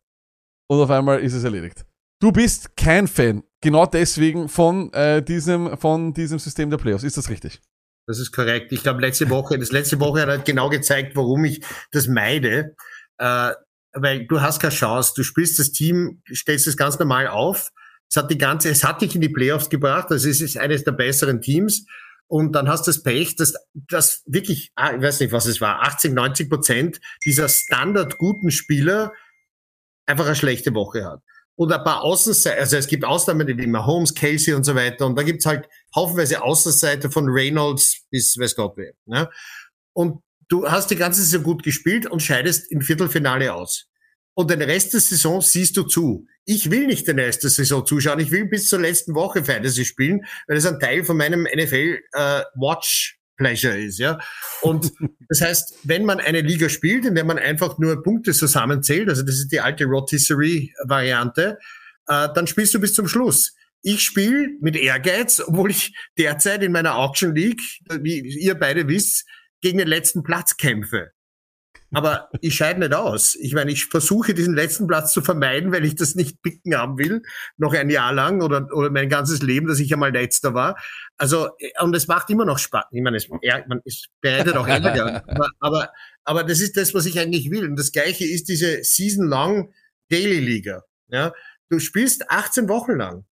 und auf einmal ist es erledigt. Du bist kein Fan, genau deswegen von, äh, diesem, von diesem System der Playoffs. Ist das richtig? Das ist korrekt. Ich glaube, letzte Woche, das letzte Woche hat halt genau gezeigt, warum ich das meide. Äh, weil du hast keine Chance. Du spielst das Team, stellst es ganz normal auf. Es hat die ganze, es hat dich in die Playoffs gebracht. Also es ist eines der besseren Teams. Und dann hast du das Pech, dass, dass wirklich, ah, ich weiß nicht, was es war, 80, 90 Prozent dieser standard guten Spieler einfach eine schlechte Woche hat. Und ein paar Außenseiter, also es gibt Ausnahmen wie Mahomes, Casey und so weiter. Und da gibt's halt haufenweise Außenseiter von Reynolds bis weiß Gott wer. Ne? Und du hast die ganze Saison gut gespielt und scheidest im Viertelfinale aus. Und den Rest der Saison siehst du zu. Ich will nicht den Rest der Saison zuschauen. Ich will bis zur letzten Woche Fantasy spielen, weil das ein Teil von meinem NFL äh, Pleasure ist, ja. Und [LAUGHS] das heißt, wenn man eine Liga spielt, in der man einfach nur Punkte zusammenzählt, also das ist die alte Rotisserie-Variante, äh, dann spielst du bis zum Schluss. Ich spiele mit Ehrgeiz, obwohl ich derzeit in meiner Auction League, wie ihr beide wisst, gegen den letzten Platz kämpfe. Aber ich scheide nicht aus. Ich meine, ich versuche diesen letzten Platz zu vermeiden, weil ich das nicht picken haben will, noch ein Jahr lang oder, oder mein ganzes Leben, dass ich einmal letzter war. Also, und es macht immer noch Spaß. Ich meine, es, ja, man, es bereitet auch Ärger. [LAUGHS] aber, aber, aber das ist das, was ich eigentlich will. Und das Gleiche ist diese Season-long Daily Liga. Ja, du spielst 18 Wochen lang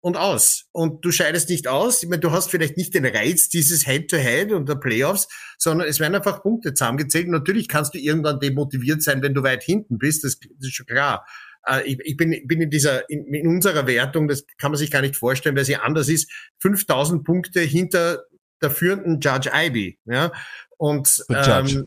und aus. Und du scheidest nicht aus. Ich meine, du hast vielleicht nicht den Reiz dieses Head-to-Head und der Playoffs, sondern es werden einfach Punkte zusammengezählt. Natürlich kannst du irgendwann demotiviert sein, wenn du weit hinten bist. Das, das ist schon klar. Äh, ich, ich bin, bin in dieser, in, in unserer Wertung, das kann man sich gar nicht vorstellen, weil sie anders ist, 5000 Punkte hinter der führenden Judge Ivy. Ja? Und ähm,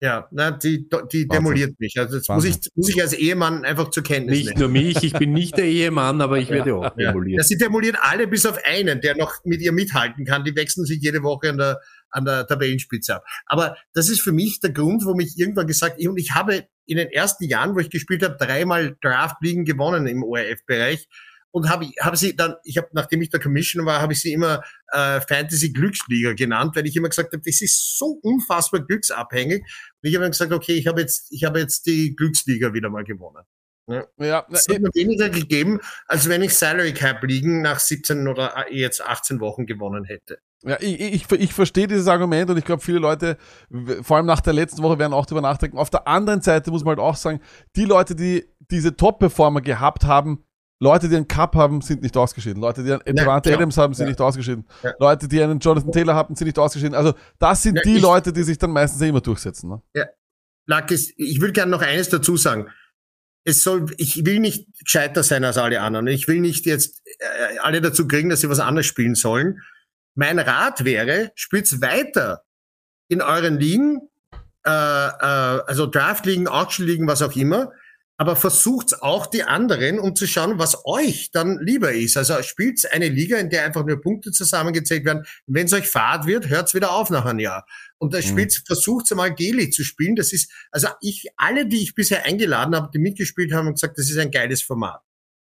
ja, na, die, die demoliert mich. Also das muss ich, muss ich als Ehemann einfach zur Kenntnis Nicht nehmen. nur mich, ich bin nicht der Ehemann, aber ich werde auch Ja. demoliert. Ja, sie demoliert alle bis auf einen, der noch mit ihr mithalten kann. Die wechseln sich jede Woche an der, an der Tabellenspitze ab. Aber das ist für mich der Grund, warum ich irgendwann gesagt habe, und ich habe in den ersten Jahren, wo ich gespielt habe, dreimal Draft-Ligen gewonnen im ORF-Bereich. Und habe habe sie dann, ich habe, nachdem ich der Commissioner war, habe ich sie immer äh, Fantasy Glücksliga genannt, weil ich immer gesagt habe, das ist so unfassbar glücksabhängig. Und ich habe dann gesagt, okay, ich habe jetzt, ich habe jetzt die Glücksliga wieder mal gewonnen. Ja, Es hat mir weniger gegeben, als wenn ich Salary Cap liegen nach 17 oder äh, jetzt 18 Wochen gewonnen hätte. Ja, ich, ich, ich verstehe dieses Argument und ich glaube, viele Leute, vor allem nach der letzten Woche, werden auch darüber nachdenken. Auf der anderen Seite muss man halt auch sagen, die Leute, die diese Top-Performer gehabt haben, Leute, die einen Cup haben, sind nicht ausgeschieden. Leute, die einen Ja, Devante. Adams haben, sind Ja. nicht ausgeschieden. Ja. Leute, die einen Jonathan Taylor haben, sind nicht ausgeschieden. Also das sind Ja, die ich- Leute, die sich dann meistens eh immer durchsetzen. Ne? Lack ist, ich will gerne noch eines dazu sagen. Es soll, ich will nicht gescheiter sein als alle anderen. Ich will nicht jetzt äh, alle dazu kriegen, dass sie was anderes spielen sollen. Mein Rat wäre, spielt's weiter in euren Ligen, äh, äh, also Draft-Ligen, Auction-Ligen, was auch immer, aber versucht's auch die anderen, um zu schauen, was euch dann lieber ist. Also spielt's eine Liga, in der einfach nur Punkte zusammengezählt werden. Wenn's euch fad wird, hört's wieder auf nach einem Jahr. Und da spielt, versucht's einmal Geli zu spielen. Das ist, also ich, alle, die ich bisher eingeladen habe, die mitgespielt haben, haben gesagt, das ist ein geiles Format.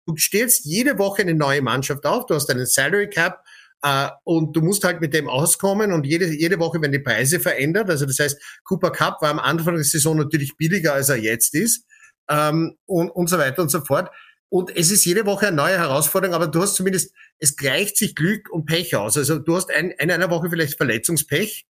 Du stellst jede Woche eine neue Mannschaft auf, du hast einen Salary Cap, äh, und du musst halt mit dem auskommen und jede, jede Woche werden die Preise verändert. Also das heißt, Cooper Cup war am Anfang der Saison natürlich billiger, als er jetzt ist ähm, und, und so weiter und so fort. Und es ist jede Woche eine neue Herausforderung, aber du hast zumindest, es gleicht sich Glück und Pech aus. Also du hast ein, in einer Woche vielleicht Verletzungspech,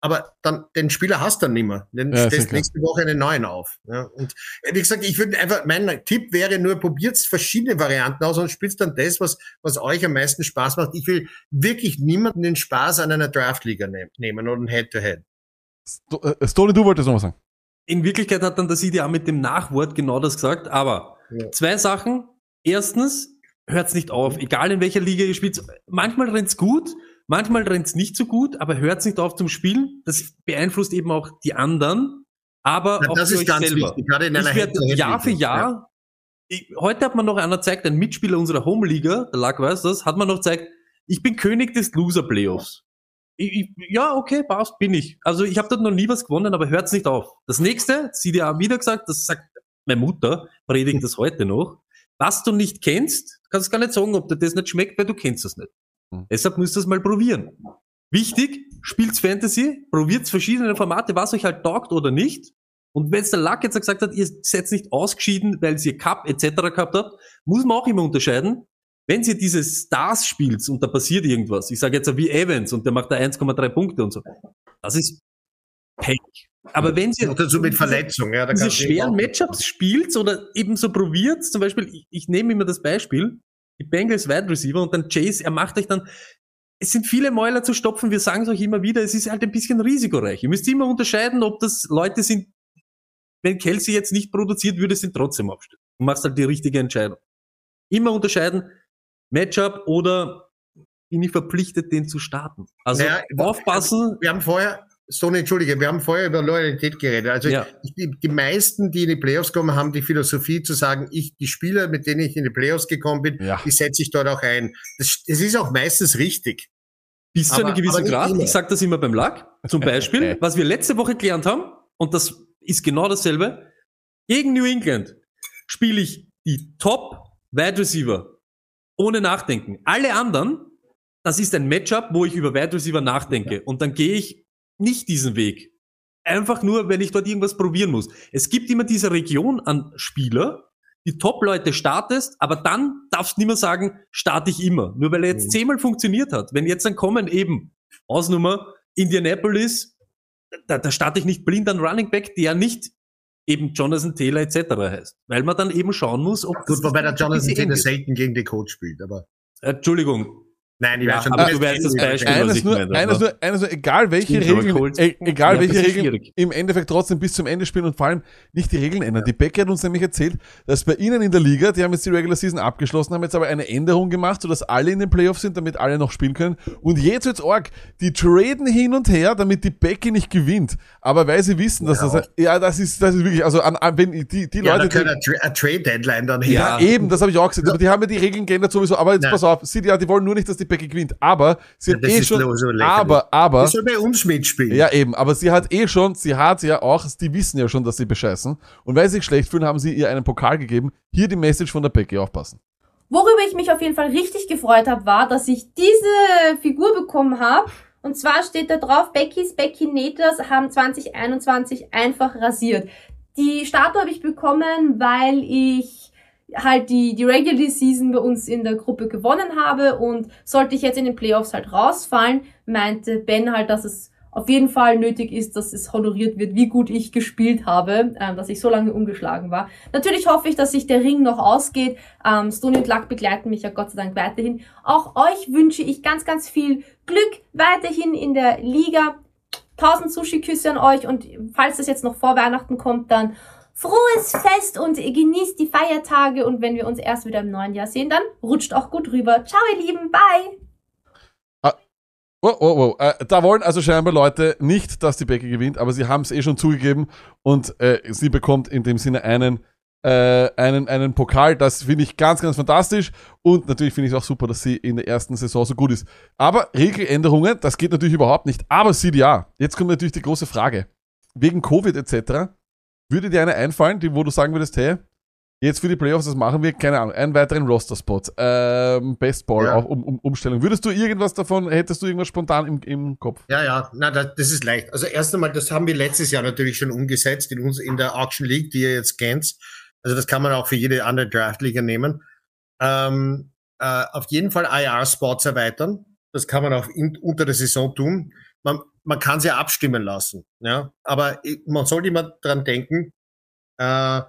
aber dann den Spieler hast du dann nicht mehr. Dann Ja, stellst nächste Woche einen neuen auf. Ja, und äh, wie gesagt, ich würde einfach, mein Tipp wäre nur, probiert verschiedene Varianten aus und spielt dann das, was, was euch am meisten Spaß macht. Ich will wirklich niemanden den Spaß an einer Draftliga ne nehmen oder ein Head-to-Head. Sto äh, Stone, du wolltest noch was sagen. In Wirklichkeit hat dann der CDA mit dem Nachwort genau das gesagt, aber Ja. zwei Sachen. Erstens, hört's nicht auf, egal in welcher Liga ihr spielt. Manchmal rennt's gut, manchmal rennt's nicht so gut, aber hört's nicht auf zum Spielen. Das beeinflusst eben auch die anderen, aber Ja, auch das für ist ganz selber. wichtig, gerade in einer Ich werde. Jahr für Jahr, ich, heute hat man noch einer gezeigt, ein Mitspieler unserer Home-Liga, der Lack weiß das, hat man noch gezeigt, ich bin König des Loser-Playoffs. Ich, ja, okay, passt, bin ich. Also ich habe dort noch nie was gewonnen, aber hört's nicht auf. Das nächste, CDA wieder gesagt, das sagt meine Mutter, predigt das heute noch. Was du nicht kennst, kannst gar nicht sagen, ob dir das nicht schmeckt, weil du kennst das nicht. Hm. Deshalb müsst ihr es mal probieren. Wichtig, spielt's Fantasy, probiert's verschiedene Formate, was euch halt taugt oder nicht. Und wenn der Luck jetzt gesagt hat, ihr seid nicht ausgeschieden, weil ihr Cup etc. gehabt habt, muss man auch immer unterscheiden. Wenn sie diese Stars spielt und da passiert irgendwas, ich sage jetzt wie Evans und der macht da 1,3 Punkte und so, das ist Pech. Aber wenn sie Noch dazu mit Verletzung, ja, da diese schweren Matchups spielt oder eben so probiert, zum Beispiel, ich, ich nehme immer das Beispiel, die Bengals Wide Receiver und dann Chase, er macht euch dann, es sind viele Mäuler zu stopfen, wir sagen es euch immer wieder, es ist halt ein bisschen risikoreich. Ihr müsst immer unterscheiden, ob das Leute sind, wenn Kelsey jetzt nicht produziert würde, sind trotzdem aufstehen. Du machst halt die richtige Entscheidung. Immer unterscheiden, Matchup oder bin ich verpflichtet, den zu starten. Also Naja, aufpassen, Wir haben vorher, Sony, entschuldige, wir haben vorher über Loyalität geredet. Also Ja. ich, die, die meisten, die in die Playoffs kommen, haben die Philosophie zu sagen, ich, die Spieler, mit denen ich in die Playoffs gekommen bin, Ja. die setze ich dort auch ein. Das, das ist auch meistens richtig. Bis zu einem gewissen Grad. immer. Ich sage das immer beim Lack. Zum Beispiel, [LAUGHS] was wir letzte Woche gelernt haben, und das ist genau dasselbe, gegen New England spiele ich die Top Wide Receiver ohne Nachdenken. Alle anderen, das ist ein Matchup, wo ich über Wide Receiver nachdenke. Und dann gehe ich nicht diesen Weg. Einfach nur, wenn ich dort irgendwas probieren muss. Es gibt immer diese Region an Spieler, die Top-Leute startest, aber dann darfst du nicht mehr sagen, starte ich immer. Nur weil er jetzt Mhm. zehnmal funktioniert hat. Wenn jetzt dann kommen eben, Ausnummer, Indianapolis, da, da starte ich nicht blind an Running Back, der nicht eben Jonathan Taylor etc. heißt. Weil man dann eben schauen muss, ob Gut, wobei der Jonathan Taylor selten gegen die Coach spielt, aber Entschuldigung. Nein, ich Ja, weiß schon. aber du weißt das Beispiel, was Eines ich nur, meine, eines nur, eines nur, egal welche Regeln, e- egal Ja, welche Regeln schwierig. im Endeffekt trotzdem bis zum Ende spielen und vor allem nicht die Regeln ändern. Die Becky hat uns nämlich erzählt, dass bei ihnen in der Liga, die haben jetzt die Regular Season abgeschlossen, haben jetzt aber eine Änderung gemacht, sodass alle in den Playoffs sind, damit alle noch spielen können. Und jetzt wird's arg. Die traden hin und her, damit die Becky nicht gewinnt. Aber weil sie wissen, dass Ja. das, ja, das ist, das ist wirklich, also an, an wenn die, die ja, Leute, die, können eine, Tra eine Trade-Deadline dann her. ja, eben, das habe ich auch gesagt. Aber die haben ja die Regeln geändert sowieso. Aber jetzt Nein. pass auf, sie, ja, die wollen nur nicht, dass die Becky gewinnt. Aber sie Ja, hat das eh ist schon, aber, aber, Die soll bei uns mitspielen. ja eben, aber sie hat eh schon, sie hat ja auch, die wissen ja schon, dass sie bescheißen. Und weil sie sich schlecht fühlen, haben sie ihr einen Pokal gegeben. Hier die Message von der Becky, aufpassen. Worüber ich mich auf jeden Fall richtig gefreut habe, war, dass ich diese Figur bekommen habe. Und zwar steht da drauf, Becky's Becky Naters haben 2021 einfach rasiert. Die Statue habe ich bekommen, weil ich halt die, die Regular Season bei uns in der Gruppe gewonnen habe und sollte ich jetzt in den Playoffs halt rausfallen, meinte Ben halt, dass es auf jeden Fall nötig ist, dass es honoriert wird, wie gut ich gespielt habe, ähm, dass ich so lange ungeschlagen war. Natürlich hoffe ich, dass sich der Ring noch ausgeht. Ähm, Stony und Luck begleiten mich ja Gott sei Dank weiterhin. Auch euch wünsche ich ganz, ganz viel Glück weiterhin in der Liga. Tausend Sushi-Küsse an euch und falls das jetzt noch vor Weihnachten kommt, dann frohes Fest und genießt die Feiertage und wenn wir uns erst wieder im neuen Jahr sehen, dann rutscht auch gut rüber. Ciao ihr Lieben, bye! Oh, oh, oh. Äh, da wollen also scheinbar Leute nicht, dass die Becky gewinnt, aber sie haben es eh schon zugegeben und äh, sie bekommt in dem Sinne einen, äh, einen, einen Pokal. Das finde ich ganz, ganz fantastisch und natürlich finde ich es auch super, dass sie in der ersten Saison so gut ist. Aber Regeländerungen, das geht natürlich überhaupt nicht. Aber CDA, jetzt kommt natürlich die große Frage. Wegen Covid etc. Würde dir eine einfallen, die, wo du sagen würdest, hey, jetzt für die Playoffs, das machen wir, keine Ahnung, einen weiteren Roster-Spot, ähm, Best Ball, Ja. um, um, Umstellung. Würdest du irgendwas davon, hättest du irgendwas spontan im, im Kopf? Ja, ja, na, das, das ist leicht. Also erst einmal, das haben wir letztes Jahr natürlich schon umgesetzt in uns in der Auction League, die ihr jetzt kennt. Also das kann man auch für jede andere Draftliga nehmen. Ähm, äh, auf jeden Fall IR-Spots erweitern. Das kann man auch in, unter der Saison tun. Man, man kann sie abstimmen lassen. Ja, aber man sollte immer dran denken. Äh,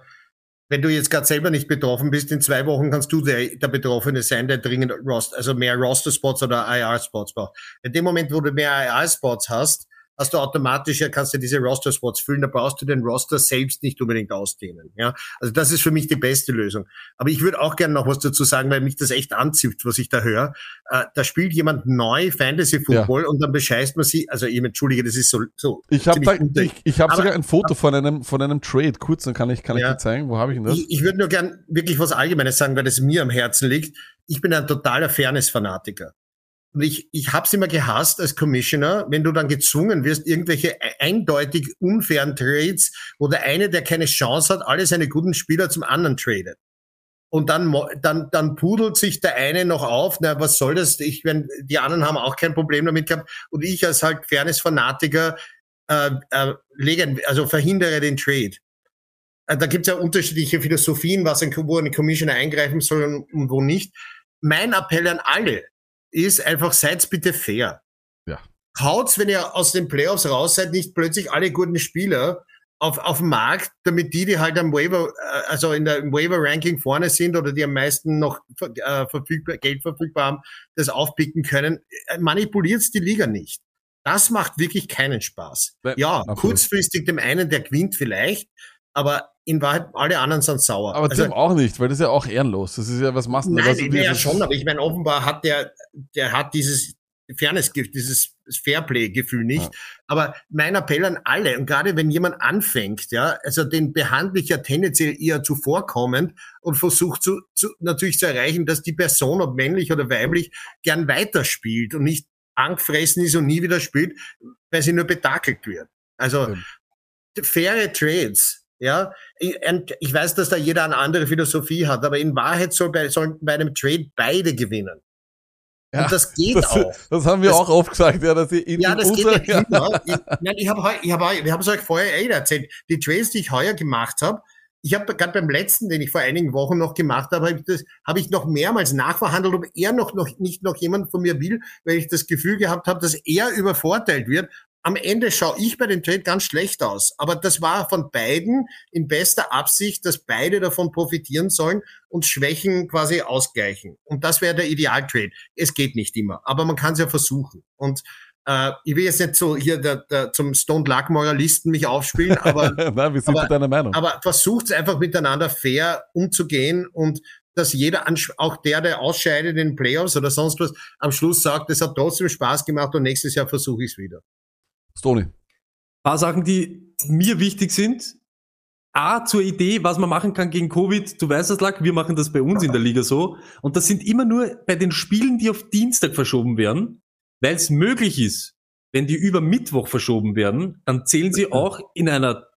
wenn du jetzt gerade selber nicht betroffen bist, in zwei Wochen kannst du der, der Betroffene sein, der dringend Rost, also mehr Roster-Spots oder IR-Spots braucht. In dem Moment, wo du mehr IR-Spots hast, hast du automatisch, ja, kannst du diese Roster-Spots füllen, da brauchst du den Roster selbst nicht unbedingt ausdehnen. Ja, also das ist für mich die beste Lösung. Aber ich würde auch gerne noch was dazu sagen, weil mich das echt anzieht, was ich da höre. Äh, da spielt jemand neu Fantasy-Football und dann bescheißt man sie, also ich entschuldige, das ist so, so Ich habe ich, ich hab sogar ein Foto von einem, von einem Trade. Kurz, dann kann ich, kann ich Ja. dir zeigen. Wo habe ich denn das? Ich, ich würde nur gern wirklich was Allgemeines sagen, weil das mir am Herzen liegt. Ich bin ein totaler Fairness-Fanatiker. Und ich, ich habe es immer gehasst als Commissioner, wenn du dann gezwungen wirst, irgendwelche e- eindeutig unfairen Trades, wo der eine, der keine Chance hat, alle seine guten Spieler zum anderen tradet. Und dann, dann, dann pudelt sich der eine noch auf, na, was soll das? Ich, wenn, die anderen haben auch kein Problem damit gehabt. Und ich als halt Fairness-Fanatiker, äh, äh, lege, also verhindere den Trade. Äh, Da gibt es ja unterschiedliche Philosophien, was ein, wo eine Commissioner eingreifen soll und, und wo nicht. mein Appell an alle ist einfach, seid bitte fair. Ja. Haut's, wenn ihr aus den Playoffs raus seid, nicht plötzlich alle guten Spieler auf, auf den Markt, damit die, die halt am Waiver, äh, also in der Waiver-Ranking vorne sind oder die am meisten noch äh, verfügbar, Geld verfügbar haben, das aufpicken können, äh, manipuliert's die Liga nicht. Das macht wirklich keinen Spaß. Ja, kurzfristig dem einen, der gewinnt vielleicht, aber in Wahrheit alle anderen sind sauer. Aber Also- Tim auch nicht, weil das ist ja auch ehrenlos. Das ist ja, was machst du denn? Nein, Also, nee, ja schon, aber ich meine, offenbar hat der, der hat dieses Fairness, dieses Fairplay-Gefühl nicht. Ja. Aber mein Appell an alle, und gerade wenn jemand anfängt, ja, also den behandle ich ja tendenziell eher zuvorkommend und versuche zu, zu, natürlich zu erreichen, dass die Person, ob männlich oder weiblich, gern weiterspielt und nicht angefressen ist und nie wieder spielt, weil sie nur betakelt wird. Also, Stimmt. faire Trades, ja. Ich, weiß, dass da jeder eine andere Philosophie hat, aber in Wahrheit soll bei, sollen bei einem Trade beide gewinnen. Ja, und das geht das, auch. das haben wir Das- auch oft gesagt, ja, dass sie in, Ja, das geht [LAUGHS] ja immer. Ich, nein, ich habe ich hab, wir haben es euch vorher eh erzählt. Die Trades, die ich heuer gemacht habe, ich habe gerade beim letzten, den ich vor einigen Wochen noch gemacht habe, habe ich, habe ich noch mehrmals nachverhandelt, ob er noch, noch nicht noch jemand von mir will, weil ich das Gefühl gehabt habe, dass er übervorteilt wird. Am Ende schaue ich bei den Trade ganz schlecht aus. Aber das war von beiden in bester Absicht, dass beide davon profitieren sollen und Schwächen quasi ausgleichen. Und das wäre der Idealtrade. Es geht nicht immer, aber man kann es ja versuchen. Und äh, ich will jetzt nicht so hier der, der, zum Stone Luck Moralisten mich aufspielen, [LAUGHS] aber Nein, wir sind aber- deiner Meinung. aber versucht einfach miteinander fair umzugehen und dass jeder, auch der, der ausscheidet in den Playoffs oder sonst was, am Schluss sagt, es hat trotzdem Spaß gemacht und nächstes Jahr versuche ich es wieder. Stony. paar Sachen, die mir wichtig sind. A, zur Idee, was man machen kann gegen Covid. Du weißt das, Lack, wir machen das bei uns in der Liga so. Und das sind immer nur bei den Spielen, die auf Dienstag verschoben werden, weil es möglich ist, wenn die über Mittwoch verschoben werden, dann zählen sie auch in einer,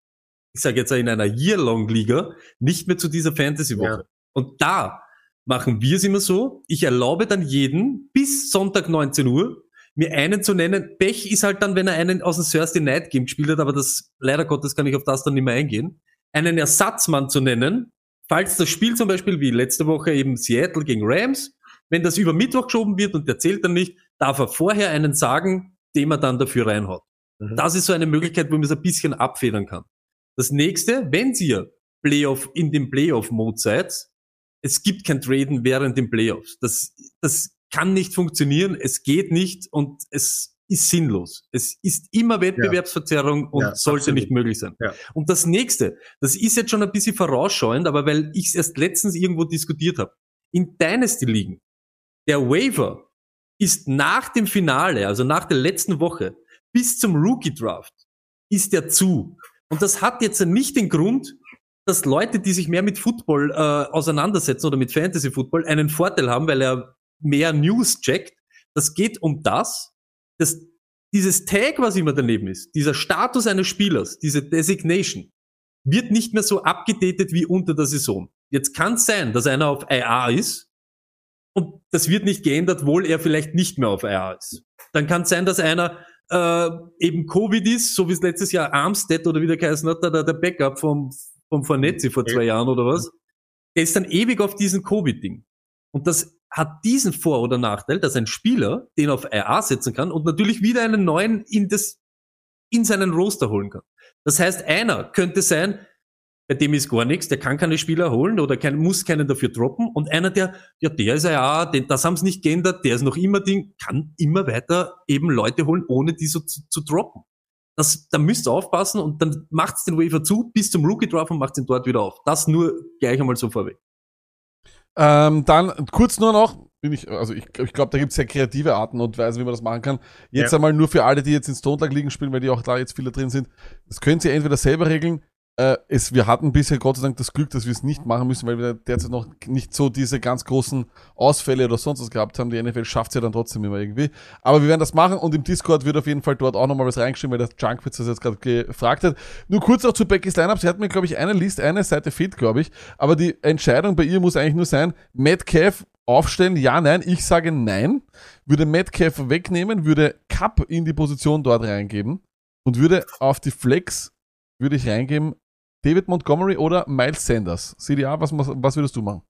ich sage jetzt in einer Year-Long-Liga nicht mehr zu dieser Fantasy-Woche. Ja. Und da machen wir es immer so, ich erlaube dann jeden bis Sonntag 19 Uhr mir einen zu nennen. Pech ist halt dann, wenn er einen aus dem Thursday Night Game gespielt hat, aber das, leider Gottes kann ich auf das dann nicht mehr eingehen. Einen Ersatzmann zu nennen, falls das Spiel zum Beispiel wie letzte Woche eben Seattle gegen Rams, wenn das über Mittwoch geschoben wird und der zählt dann nicht, darf er vorher einen sagen, den er dann dafür reinhaut. Mhm. Das ist so eine Möglichkeit, wo man es ein bisschen abfedern kann. Das nächste, wenn ihr Playoff in dem Playoff-Mode seid, es gibt kein Traden während den Playoffs. Das, das kann nicht funktionieren, es geht nicht und es ist sinnlos. Es ist immer Wettbewerbsverzerrung und Ja, sollte absolut. nicht möglich sein. Ja. Und das nächste, das ist jetzt schon ein bisschen vorausschauend, aber weil ich es erst letztens irgendwo diskutiert habe. In Dynasty ligen, der Waiver ist nach dem Finale, also nach der letzten Woche, bis zum Rookie Draft, ist der zu. Und das hat jetzt nicht den Grund, dass Leute, die sich mehr mit Football äh, auseinandersetzen oder mit Fantasy Football, einen Vorteil haben, weil er mehr News checkt. Das geht um das, dass dieses Tag, was immer daneben ist, dieser Status eines Spielers, diese Designation, wird nicht mehr so abgedatet wie unter der Saison. Jetzt kann es sein, dass einer auf IA ist und das wird nicht geändert, wohl er vielleicht nicht mehr auf IA ist. Dann kann es sein, dass einer äh, eben Covid ist, so wie es letztes Jahr Armstead oder wie der geheißen hat, der, der Backup vom, vom Fornetzi vor zwei Jahren oder was. Der ist dann ewig auf diesem Covid-Ding. Und das hat diesen Vor- oder Nachteil, dass ein Spieler den auf IA setzen kann und natürlich wieder einen neuen in das, in seinen Roster holen kann. Das heißt, einer könnte sein, bei dem ist gar nichts, der kann keine Spieler holen oder kein, muss keinen dafür droppen. Und einer, der, ja, der ist ja, den, das haben sie nicht geändert, der ist noch immer Ding, kann immer weiter eben Leute holen, ohne die so zu, zu droppen. Das, da müsst ihr aufpassen und dann macht's den Waiver zu bis zum Rookie Draft und macht's ihn dort wieder auf. Das nur gleich einmal so vorweg. Ähm, dann kurz nur noch, bin ich, also ich, ich glaube, da gibt es sehr kreative Arten und Weisen, wie man das machen kann. Jetzt Ja. einmal nur für alle, die jetzt in Stone Lag liegen spielen, weil die auch da jetzt viele drin sind. Das können sie entweder selber regeln. Äh, es, wir hatten bisher Gott sei Dank das Glück, dass wir es nicht machen müssen, weil wir derzeit noch nicht so diese ganz großen Ausfälle oder sonst was gehabt haben. Die NFL schafft es ja dann trotzdem immer irgendwie. Aber wir werden das machen und im Discord wird auf jeden Fall dort auch nochmal was reingeschrieben, weil der Junkwitz das jetzt gerade gefragt hat. Nur kurz auch zu Beckys Lineup. Sie hat mir, glaube ich, eine List, eine Seite fehlt, glaube ich. Aber die Entscheidung bei ihr muss eigentlich nur sein, Metcalf aufstellen, ja, nein. Ich sage nein. Würde Metcalf wegnehmen, würde Cup in die Position dort reingeben und würde auf die Flex, würde ich reingeben, David Montgomery oder Miles Sanders. CDA, was, was würdest du machen?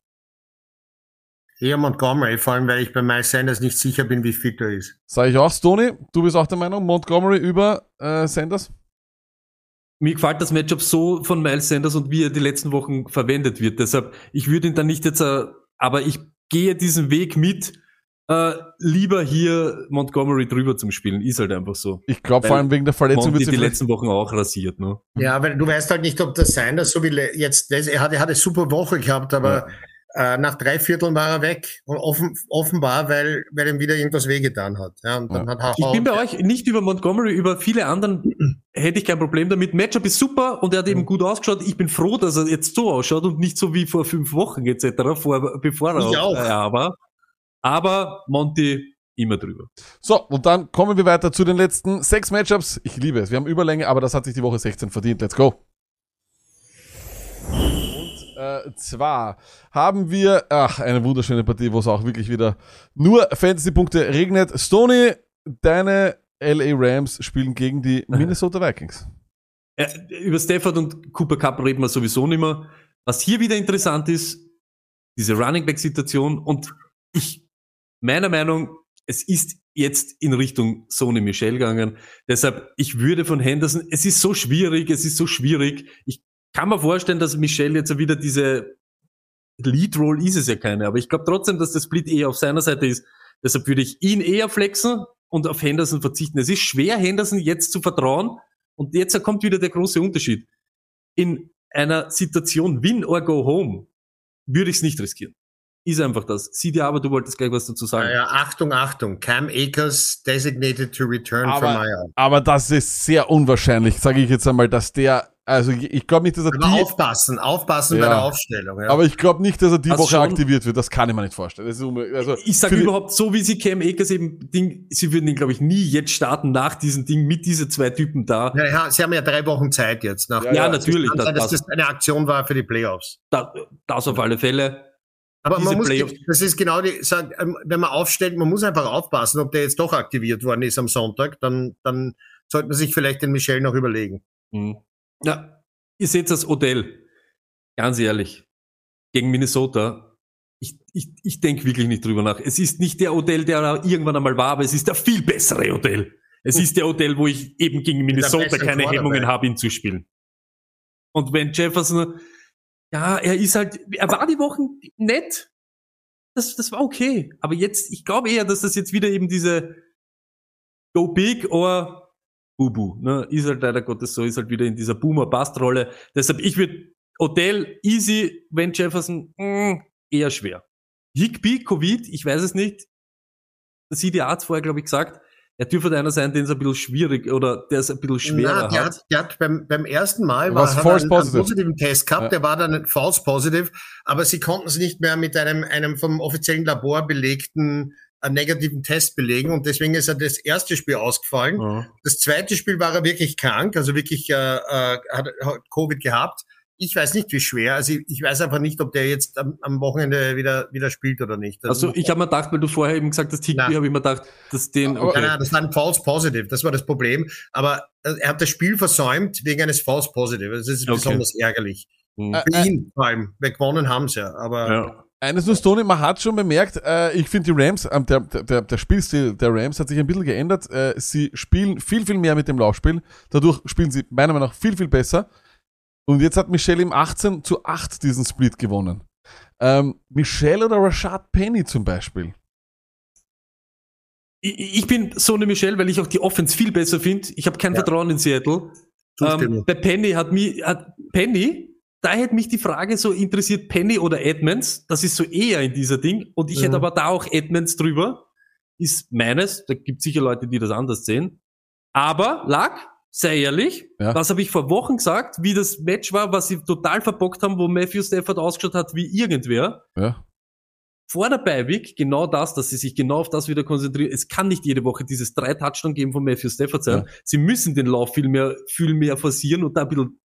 Eher Montgomery, vor allem weil ich bei Miles Sanders nicht sicher bin, wie fit er ist. Sag ich auch, Stoney, du bist auch der Meinung, Montgomery über äh, Sanders? Mir gefällt das Matchup so von Miles Sanders und wie er die letzten Wochen verwendet wird. Deshalb, ich würde ihn dann nicht jetzt, äh, aber ich gehe diesen Weg mit, äh, lieber hier Montgomery drüber zum Spielen. Ist halt einfach so. Ich glaube vor allem wegen der Verletzung wird die letzten Wochen auch rasiert, ne? Ja, weil du weißt halt nicht, ob das sein, dass so wie jetzt, er hat, er hat eine super Woche gehabt, aber äh, nach drei Vierteln war er weg. Und offen, offenbar, weil, weil ihm wieder irgendwas wehgetan hat. Ja, und dann Ja. hat Ich bin bei euch nicht über Montgomery, über viele anderen hätte ich kein Problem damit. Matchup ist super und er hat eben gut ausgeschaut. Ich bin froh, dass er jetzt so ausschaut und nicht so wie vor fünf Wochen etc., vor, bevor Ich er auch. ja, war. Aber Monty immer drüber. So, und dann kommen wir weiter zu den letzten sechs Matchups. Ich liebe es. Wir haben Überlänge, aber das hat sich die Woche 16 verdient. Let's go. Und äh, zwar haben wir, ach, eine wunderschöne Partie, wo es auch wirklich wieder nur Fantasy-Punkte regnet. Stoney, deine LA Rams spielen gegen die [LAUGHS] Minnesota Vikings. Äh, über Stafford und Cooper Cup reden wir sowieso nicht mehr. Was hier wieder interessant ist, diese Running Back Situation und ich, meiner Meinung, es ist jetzt in Richtung Sony Michel gegangen. Deshalb, ich würde von Henderson, es ist so schwierig, es ist so schwierig. Ich kann mir vorstellen, dass Michel jetzt wieder diese Lead Roll ist es ja keine, aber ich glaube trotzdem, dass der Split eher auf seiner Seite ist. Deshalb würde ich ihn eher flexen und auf Henderson verzichten. Es ist schwer, Henderson jetzt zu vertrauen. Und jetzt kommt wieder der große Unterschied. In einer Situation Win or Go Home würde ich es nicht riskieren. Ist einfach das. Sieh dir aber, du wolltest gleich was dazu sagen. Ja, ja, Achtung, Achtung. Cam Akers designated to return from Aber, IR. aber das ist sehr unwahrscheinlich, sage ich jetzt einmal, dass der, also ich, ich glaube nicht, dass er Aber die, aufpassen, aufpassen Ja. bei der Aufstellung. Ja. aber ich glaube nicht, dass er die Hast Woche schon- aktiviert wird. Das kann ich mir nicht vorstellen. Das also, ich sage überhaupt so, wie sie Cam Akers eben Ding, sie würden ihn, glaube ich, nie jetzt starten nach diesem Ding mit diese zwei Typen da. ja, ja, sie haben ja drei Wochen Zeit jetzt. Nach Ja, Ja, ja, natürlich. Kann sein, Das, dass das, das eine Aktion war für die Playoffs. das, das auf alle Fälle. Aber man muss, Playoffs- das ist genau die, ähm, wenn man aufstellt, man muss einfach aufpassen, ob der jetzt doch aktiviert worden ist am Sonntag, dann, dann sollte man sich vielleicht den Michel noch überlegen. Mhm. Ja, ihr seht das Odell. Ganz ehrlich. Gegen Minnesota. Ich, ich, ich denke wirklich nicht drüber nach. Es ist nicht der Odell, der irgendwann einmal war, aber es ist der viel bessere Odell. Es ist der Odell, wo ich eben gegen Minnesota keine. Hemmungen habe, ihn zu spielen. Und wenn Jefferson, ja, er ist halt, er war die Wochen nett. Das, das war okay. Aber jetzt, ich glaube eher, dass das jetzt wieder eben diese Go Big or Bubu, ne, ist halt leider Gottes so, ist halt wieder in dieser Boomer-Bust-Rolle. Deshalb, ich würde Odell easy, wenn Jefferson mh, eher schwer. Higby, Covid, ich weiß es nicht. Der CDA hat vorher, glaube ich, gesagt, er dürfte einer sein, den es ein bisschen schwierig oder der es ein bisschen schwerer Na, der, hat. hat, der hat beim, beim ersten Mal Was war, hat er false einen, einen positive. positiven Test gehabt, Ja. der war dann false positive, aber sie konnten es nicht mehr mit einem, einem vom offiziellen Labor belegten äh, negativen Test belegen und deswegen ist er das erste Spiel ausgefallen. Ja. Das zweite Spiel war er wirklich krank, also wirklich äh, äh, hat, hat Covid gehabt. Ich weiß nicht, wie schwer. Also ich, ich weiß einfach nicht, ob der jetzt am, am Wochenende wieder wieder spielt oder nicht. Also ich habe mir gedacht, weil du vorher eben gesagt hast, Higby, habe ich mir gedacht, dass den, okay. Nein, nein, das war ein False Positive, das war das Problem. Aber äh, er hat das Spiel versäumt wegen eines False Positive. Das ist Okay. besonders ärgerlich. Hm. Äh, Für äh, ihn vor allem. Wir gewonnen haben sie ja. Aber ja. Eines nur Stoney, man hat schon bemerkt, äh, ich finde die Rams, ähm, der, der, der Spielstil der Rams hat sich ein bisschen geändert. Äh, sie spielen viel, viel mehr mit dem Laufspiel. Dadurch spielen sie meiner Meinung nach viel, viel besser. Und jetzt hat Michelle im 18 zu 8 diesen Split gewonnen. Ähm, Michelle oder Rashad Penny zum Beispiel. Ich, ich bin so eine Michelle, weil ich auch die Offense viel besser finde. Ich habe kein Ja. Vertrauen in Seattle. Ähm, bei Penny hat mich, hat Penny, da hätte mich die Frage so interessiert, Penny oder Edmonds, das ist so eher in dieser Ding. Und ich Mhm. hätte aber da auch Edmonds drüber. Ist meines. Da gibt sicher Leute, die das anders sehen. Aber, Lack, sei ehrlich, Ja. was habe ich vor Wochen gesagt, wie das Match war, was sie total verbockt haben, wo Matthew Stafford ausgeschaut hat wie irgendwer. Ja. Vor der Beiweek genau das, dass sie sich genau auf das wieder konzentrieren. Es kann nicht jede Woche dieses drei Touchdown geben von Matthew Stafford sein. Ja. Sie müssen den Lauf viel mehr, viel mehr forcieren und da ein bisschen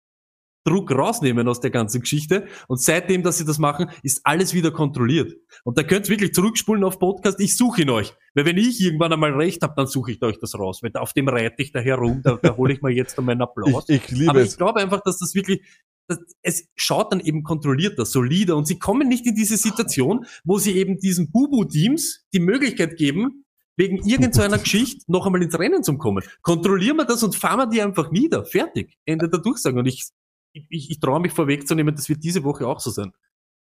Druck rausnehmen aus der ganzen Geschichte. Und seitdem, dass sie das machen, ist alles wieder kontrolliert. Und da könnt ihr wirklich zurückspulen auf Podcast. Ich suche ihn euch. Weil wenn ich irgendwann einmal recht habe, dann suche ich euch das raus. Weil auf dem reite ich da herum, da, da hole ich mir jetzt meinen Applaus. [LAUGHS] Ich, ich liebe Aber ich glaube einfach, dass das wirklich, das, es schaut dann eben kontrollierter, solider und sie kommen nicht in diese Situation, wo sie eben diesen Bubu-Teams die Möglichkeit geben, wegen irgendeiner Geschichte noch einmal ins Rennen zu kommen. Kontrollieren wir das und fahren wir die einfach nieder. Fertig. Ende der Durchsage. Und ich, ich, ich, traue mich vorwegzunehmen, das wird diese Woche auch so sein.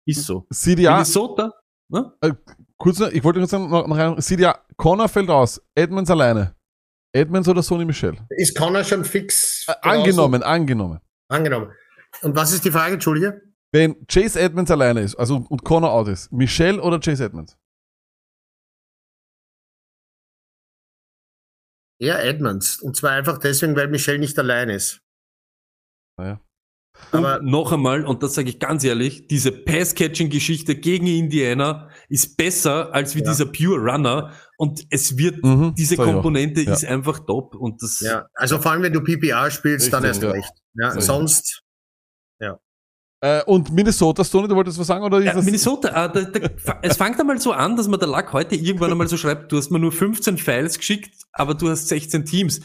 Ist so. CDA, Minnesota, ne? kurz noch, ich wollte kurz noch, noch rein, CDA, Connor fällt aus, Edmonds alleine. Edmonds oder Sonny Michel? Ist Connor schon fix? Äh, angenommen, angenommen. Angenommen. Und was ist die Frage, Entschuldige? Wenn Chase Edmonds alleine ist, also und Connor out ist, Michel oder Chase Edmonds? Ja, Edmonds. Und zwar einfach deswegen, weil Michelle nicht allein ist. Naja. Aber und noch einmal, und das sage ich ganz ehrlich, diese Pass-Catching-Geschichte gegen Indiana ist besser als wie Ja. dieser Pure Runner. Und es wird, Mhm, diese. Komponente Ja. ist einfach top. Und das, ja, also vor allem, wenn du PPR spielst, dann erst Richtig, ja. recht. Ja, sonst, Äh, und Minnesota, Stoney, du wolltest was sagen? Oder ist Ja, das Minnesota, äh, da, da, es fängt einmal so an, dass man der Lack heute irgendwann einmal so schreibt, du hast mir nur 15 Files geschickt, aber du hast 16 Teams.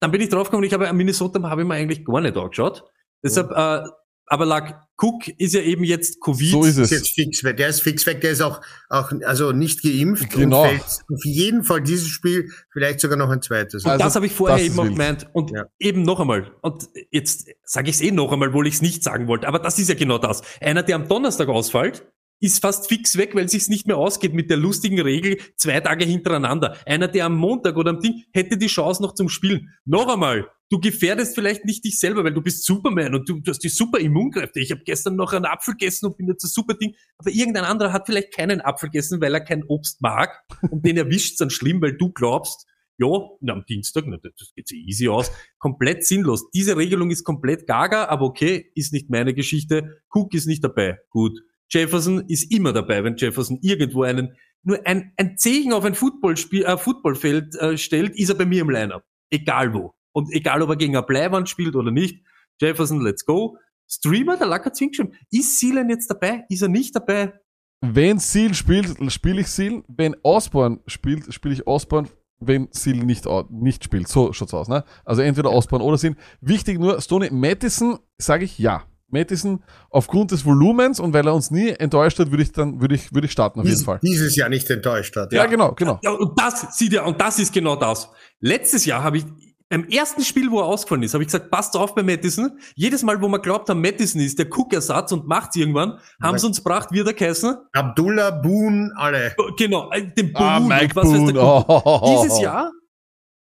Dann bin ich draufgekommen, ich habe Minnesota habe ich mir eigentlich gar nicht angeschaut. Deshalb, äh, aber Lack, Cook ist ja eben jetzt Covid. so ist ist es. jetzt fix weg. Der ist fix weg. Der ist auch, auch also nicht geimpft Genau. und fällt auf jeden Fall dieses Spiel, vielleicht sogar noch ein zweites. Und Also, das habe ich vorher eben auch gemeint. Und Ja. eben noch einmal. Und jetzt sage ich es eh noch einmal, obwohl ich es nicht sagen wollte. Aber das ist ja genau das. Einer, der am Donnerstag ausfällt, ist fast fix weg, weil sich's nicht mehr ausgeht mit der lustigen Regel zwei Tage hintereinander. Einer, der am Montag oder am Ding hätte die Chance noch zum Spielen. Noch einmal, du gefährdest vielleicht nicht dich selber, weil du bist Superman und du, du hast die super Immunkräfte. Ich habe gestern noch einen Apfel gegessen und bin jetzt ein super Ding. Aber irgendein anderer hat vielleicht keinen Apfel gegessen, weil er kein Obst mag und den erwischt's dann schlimm, weil du glaubst, ja, na, am Dienstag, na, das geht so easy aus. Komplett sinnlos. Diese Regelung ist komplett gaga, aber okay, ist nicht meine Geschichte. Cook ist nicht dabei. Gut. Jefferson ist immer dabei, wenn Jefferson irgendwo einen, nur ein, ein Zeichen auf ein Footballspiel, äh, Footballfeld äh, stellt, ist er bei mir im Lineup. Egal wo. Und egal, ob er gegen eine Bleiwand spielt oder nicht. Jefferson, let's go. Streamer, der Lacker Zwingschirm. Ist Sealand jetzt dabei? Ist er nicht dabei? Wenn Seal spielt, spiele ich Seal. Wenn Osborne spielt, spiele ich Osborne. Wenn Seal nicht, nicht spielt. So schaut's aus, ne? Also entweder Osborne oder Seal. Wichtig nur, Stoney, Madison, sage ich ja. Madison, aufgrund des Volumens und weil er uns nie enttäuscht hat, würde ich dann, würde ich, würde ich starten auf jeden Dies, Fall. dieses Jahr nicht enttäuscht hat. Ja, genau, genau. Ja, und das, sieht ja, und das ist genau das. Letztes Jahr habe ich, beim ersten Spiel, wo er ausgefallen ist, habe ich gesagt, passt auf bei Madison. Jedes Mal, wo wir glaubt haben, Madison ist der Cook-Ersatz und macht's irgendwann, haben sie uns gebracht, wie der geheißen? Abdullah, Boone, alle. Oh, Genau, äh, den Boone Ah, Mike was Boone. der Kuckuck. Oh. [LAUGHS] Dieses Jahr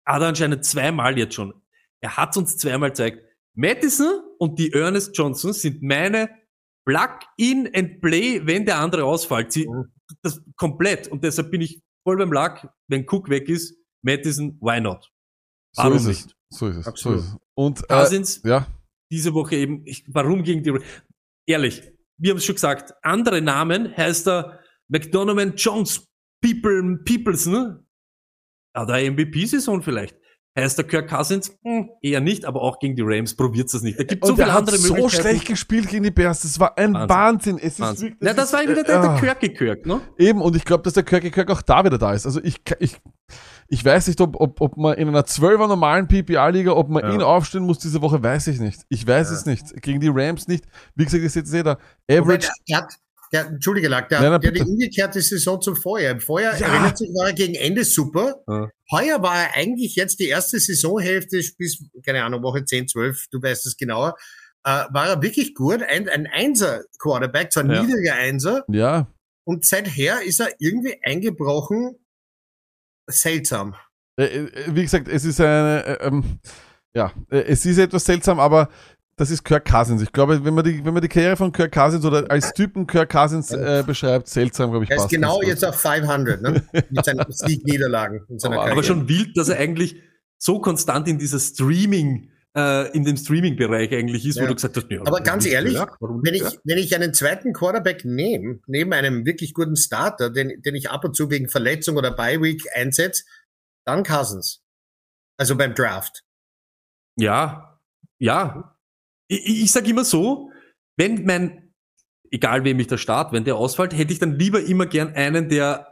hat er anscheinend zweimal jetzt schon. Er hat uns zweimal gezeigt. Madison und die Ernest Johnson sind meine Plug-in and Play, wenn der andere ausfällt. Sie, Mhm. das komplett. Und deshalb bin ich voll beim Lack. Wenn Cook weg ist, Madison, why not? So Warum ist es. nicht? So ist es. Absolut. So ist es. Und, äh, Cousins, ja, diese Woche eben, ich, warum gegen die, ehrlich, wir haben es schon gesagt, andere Namen heißt er McDonovan Jones, People, Peopleson, ah, der MVP-Saison vielleicht. Heißt der Kirk Cousins? Hm, eher nicht, aber auch gegen die Rams probiert es nicht. Da gibt so viele hat andere so Möglichkeiten. schlecht gespielt gegen die Bears. Das war ein Wahnsinn. Wahnsinn. Es ist Wahnsinn. wirklich, Ja, das war ist, wieder äh, der, der. Kirky Kirk, ne? Eben, und ich glaube, dass der Kirky Kirk auch da wieder da ist. Also ich, ich, ich weiß nicht, ob, ob, ob man in einer 12er normalen PPA-Liga, ob man Ja. ihn aufstellen muss diese Woche, weiß ich nicht. Ich weiß Ja. es nicht. Gegen die Rams nicht. Wie gesagt, ich sehe eh da. Average. Der hat, der, Entschuldige, Lack, der, Nein, der hat die umgekehrte Saison zum Vorjahr. Im Vorjahr, Ja. erinnert sich, war er gegen Ende super. Ja. Heuer war er eigentlich jetzt die erste Saisonhälfte bis, keine Ahnung, Woche 10, 12, du weißt es genauer, äh, war er wirklich gut. Ein, ein Einser-Quarterback, zwar ein Ja. niedriger Einser. Ja, Und seither ist er irgendwie eingebrochen. Seltsam. Äh, äh, wie gesagt, es ist eine, äh, ähm, ja, es ist etwas seltsam, aber das ist Kirk Cousins. Ich glaube, wenn man die, wenn man die Karriere von Kirk Cousins oder als Typen Kirk Cousins äh, beschreibt, seltsam, glaube ich, Er ist passt genau das. jetzt auf 500, ne? Mit seinen [LAUGHS] Sieg-Niederlagen. Aber- Aber schon wild, dass er eigentlich so konstant in dieser Streaming, äh, in dem Streaming-Bereich eigentlich ist, wo Ja. du gesagt hast, ja, Aber ganz ehrlich, warum wenn ich, wenn ich einen zweiten Quarterback nehme, neben einem wirklich guten Starter, den, den ich ab und zu wegen Verletzung oder Bye Week einsetze, dann Cousins. Also beim Draft. Ja, ja. Ich, ich sage immer so, wenn mein, egal wem ich da start, wenn der ausfällt, hätte ich dann lieber immer gern einen, der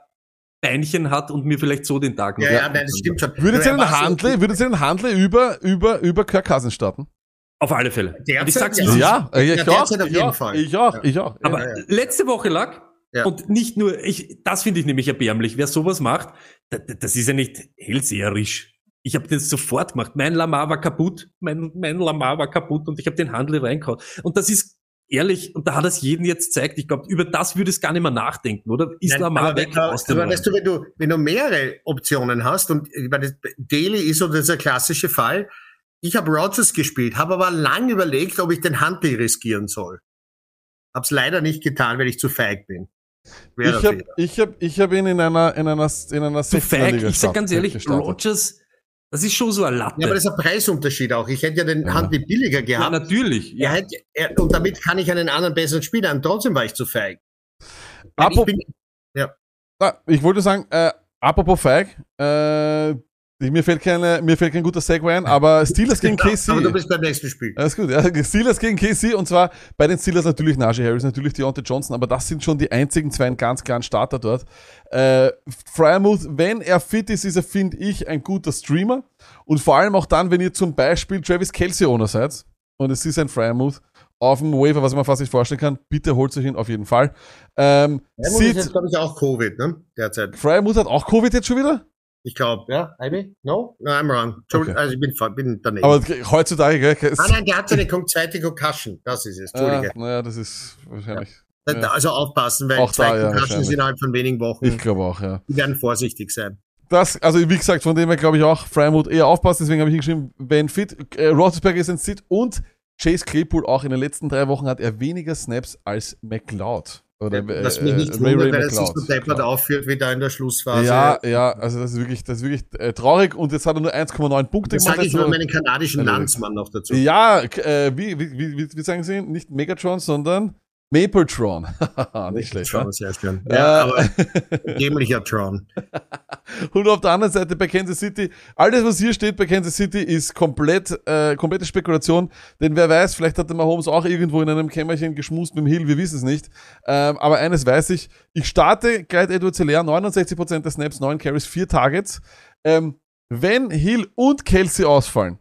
Beinchen hat und mir vielleicht so den Tag noch. Ja, ja, nein, das stimmt schon. Würdet ihr einen Handle, würdet ihr einen Handle über, über, über Kirk Cousins starten? Auf alle Fälle. Derzeit ich sag's ja. Ja, äh, ich Ja, auch. Ich jeden auch, Fall. ich auch, Ja. ich auch. Aber Ja, ja. letzte Woche lag, Ja. und nicht nur, ich, das finde ich nämlich erbärmlich, wer sowas macht, da- da- das ist ja nicht hellseherisch. Ich habe das sofort gemacht. Mein Lamar war kaputt, mein, mein Lamar war kaputt und ich habe den Handel reingehauen. Und das ist ehrlich, und da hat es jeden jetzt zeigt, ich glaube, über das würde es gar nicht mehr nachdenken, oder? Ist Nein, Lamar aber, weg aber, aus dem aber weißt du, wenn du, wenn du mehrere Optionen hast und ich meine, das- Daly ist so dieser klassische Fall. Ich habe Rogers gespielt, habe aber lang überlegt, ob ich den Huntley riskieren soll. Hab's leider nicht getan, weil ich zu feig bin. Wäre Ich habe ich hab, ich hab ihn in einer, in einer, in einer Zu 16er feig, ich sag ganz ehrlich, gestartet. Rogers, das ist schon so ein Latte. Ja, aber das ist ein Preisunterschied auch. Ich hätte ja den Ja. Huntley billiger ja, gehabt. natürlich. Er hätte, er, und damit kann ich einen anderen besseren Spieler und trotzdem war ich zu feig. Weil ich Apropos- bin, Ah, ich wollte sagen, äh, apropos feig, äh, mir fällt keine, mir fällt kein guter Segway ein, aber Steelers gegen KC. aber du bist beim nächsten Spiel. Alles gut, ja. Steelers gegen KC und zwar bei den Steelers natürlich Najee Harris, natürlich Deontay Johnson, aber das sind schon die einzigen zwei ganz klaren Starter dort. Äh, Fryermuth, wenn er fit ist, ist er, finde ich, ein guter Streamer und vor allem auch dann, wenn ihr zum Beispiel Travis Kelsey Owner seid und es ist ein Fryermuth auf dem Waiver, was man fast nicht vorstellen kann, bitte holt euch ihn auf jeden Fall. Ähm, Ja, ist jetzt, glaube ich, auch Covid, ne? Derzeit. Fryermuth hat auch Covid jetzt schon wieder? Ich glaube, ja, Ivy? No? No, I'm wrong. Entschuldigung, Okay. Also ich bin, bin daneben. Aber heutzutage, gell, es- ah, nein, der hat seine Kon- zweite Concussion. Das ist es. Entschuldige. naja, das ist wahrscheinlich. Da- ja. Also aufpassen, weil Auch da, zwei ja, Concussions wahrscheinlich. innerhalb von wenigen Wochen. Ich glaube auch, ja. die werden vorsichtig sein. Das, also wie gesagt, von dem her glaube ich auch, Fryermuth eher aufpassen, deswegen habe ich hingeschrieben, wenn fit, äh, Roethlisberger ist ein Sit und Chase Claypool auch in den letzten drei Wochen hat er weniger Snaps als McLeod. Oder, Was mich nicht weil er sich McLeod. so deppert aufführt, wie da in der Schlussphase. Ja, ja, also das ist wirklich, das ist wirklich äh, traurig und jetzt hat er nur 1,9 Punkte Das sage ich über letzte meinen kanadischen. Landsmann noch dazu. Ja, äh, wie, wie, wie, wie, wie sagen Sie? Nicht Megatron, sondern Mapletron. [LAUGHS] Nicht schlecht. Tron, Ja? sehr schön. Ja, aber [LAUGHS] dämlicher Tron. [LAUGHS] Und auf der anderen Seite bei Kansas City, alles was hier steht bei Kansas City ist komplett, äh, komplette Spekulation, denn wer weiß, vielleicht hat der Mahomes auch irgendwo in einem Kämmerchen geschmust mit dem Hill, wir wissen es nicht. Ähm, aber eines weiß ich, ich starte Clyde Edwards Hilaire, 69% der Snaps, 9 Carries, 4 Targets. Ähm, wenn Hill und Kelsey ausfallen,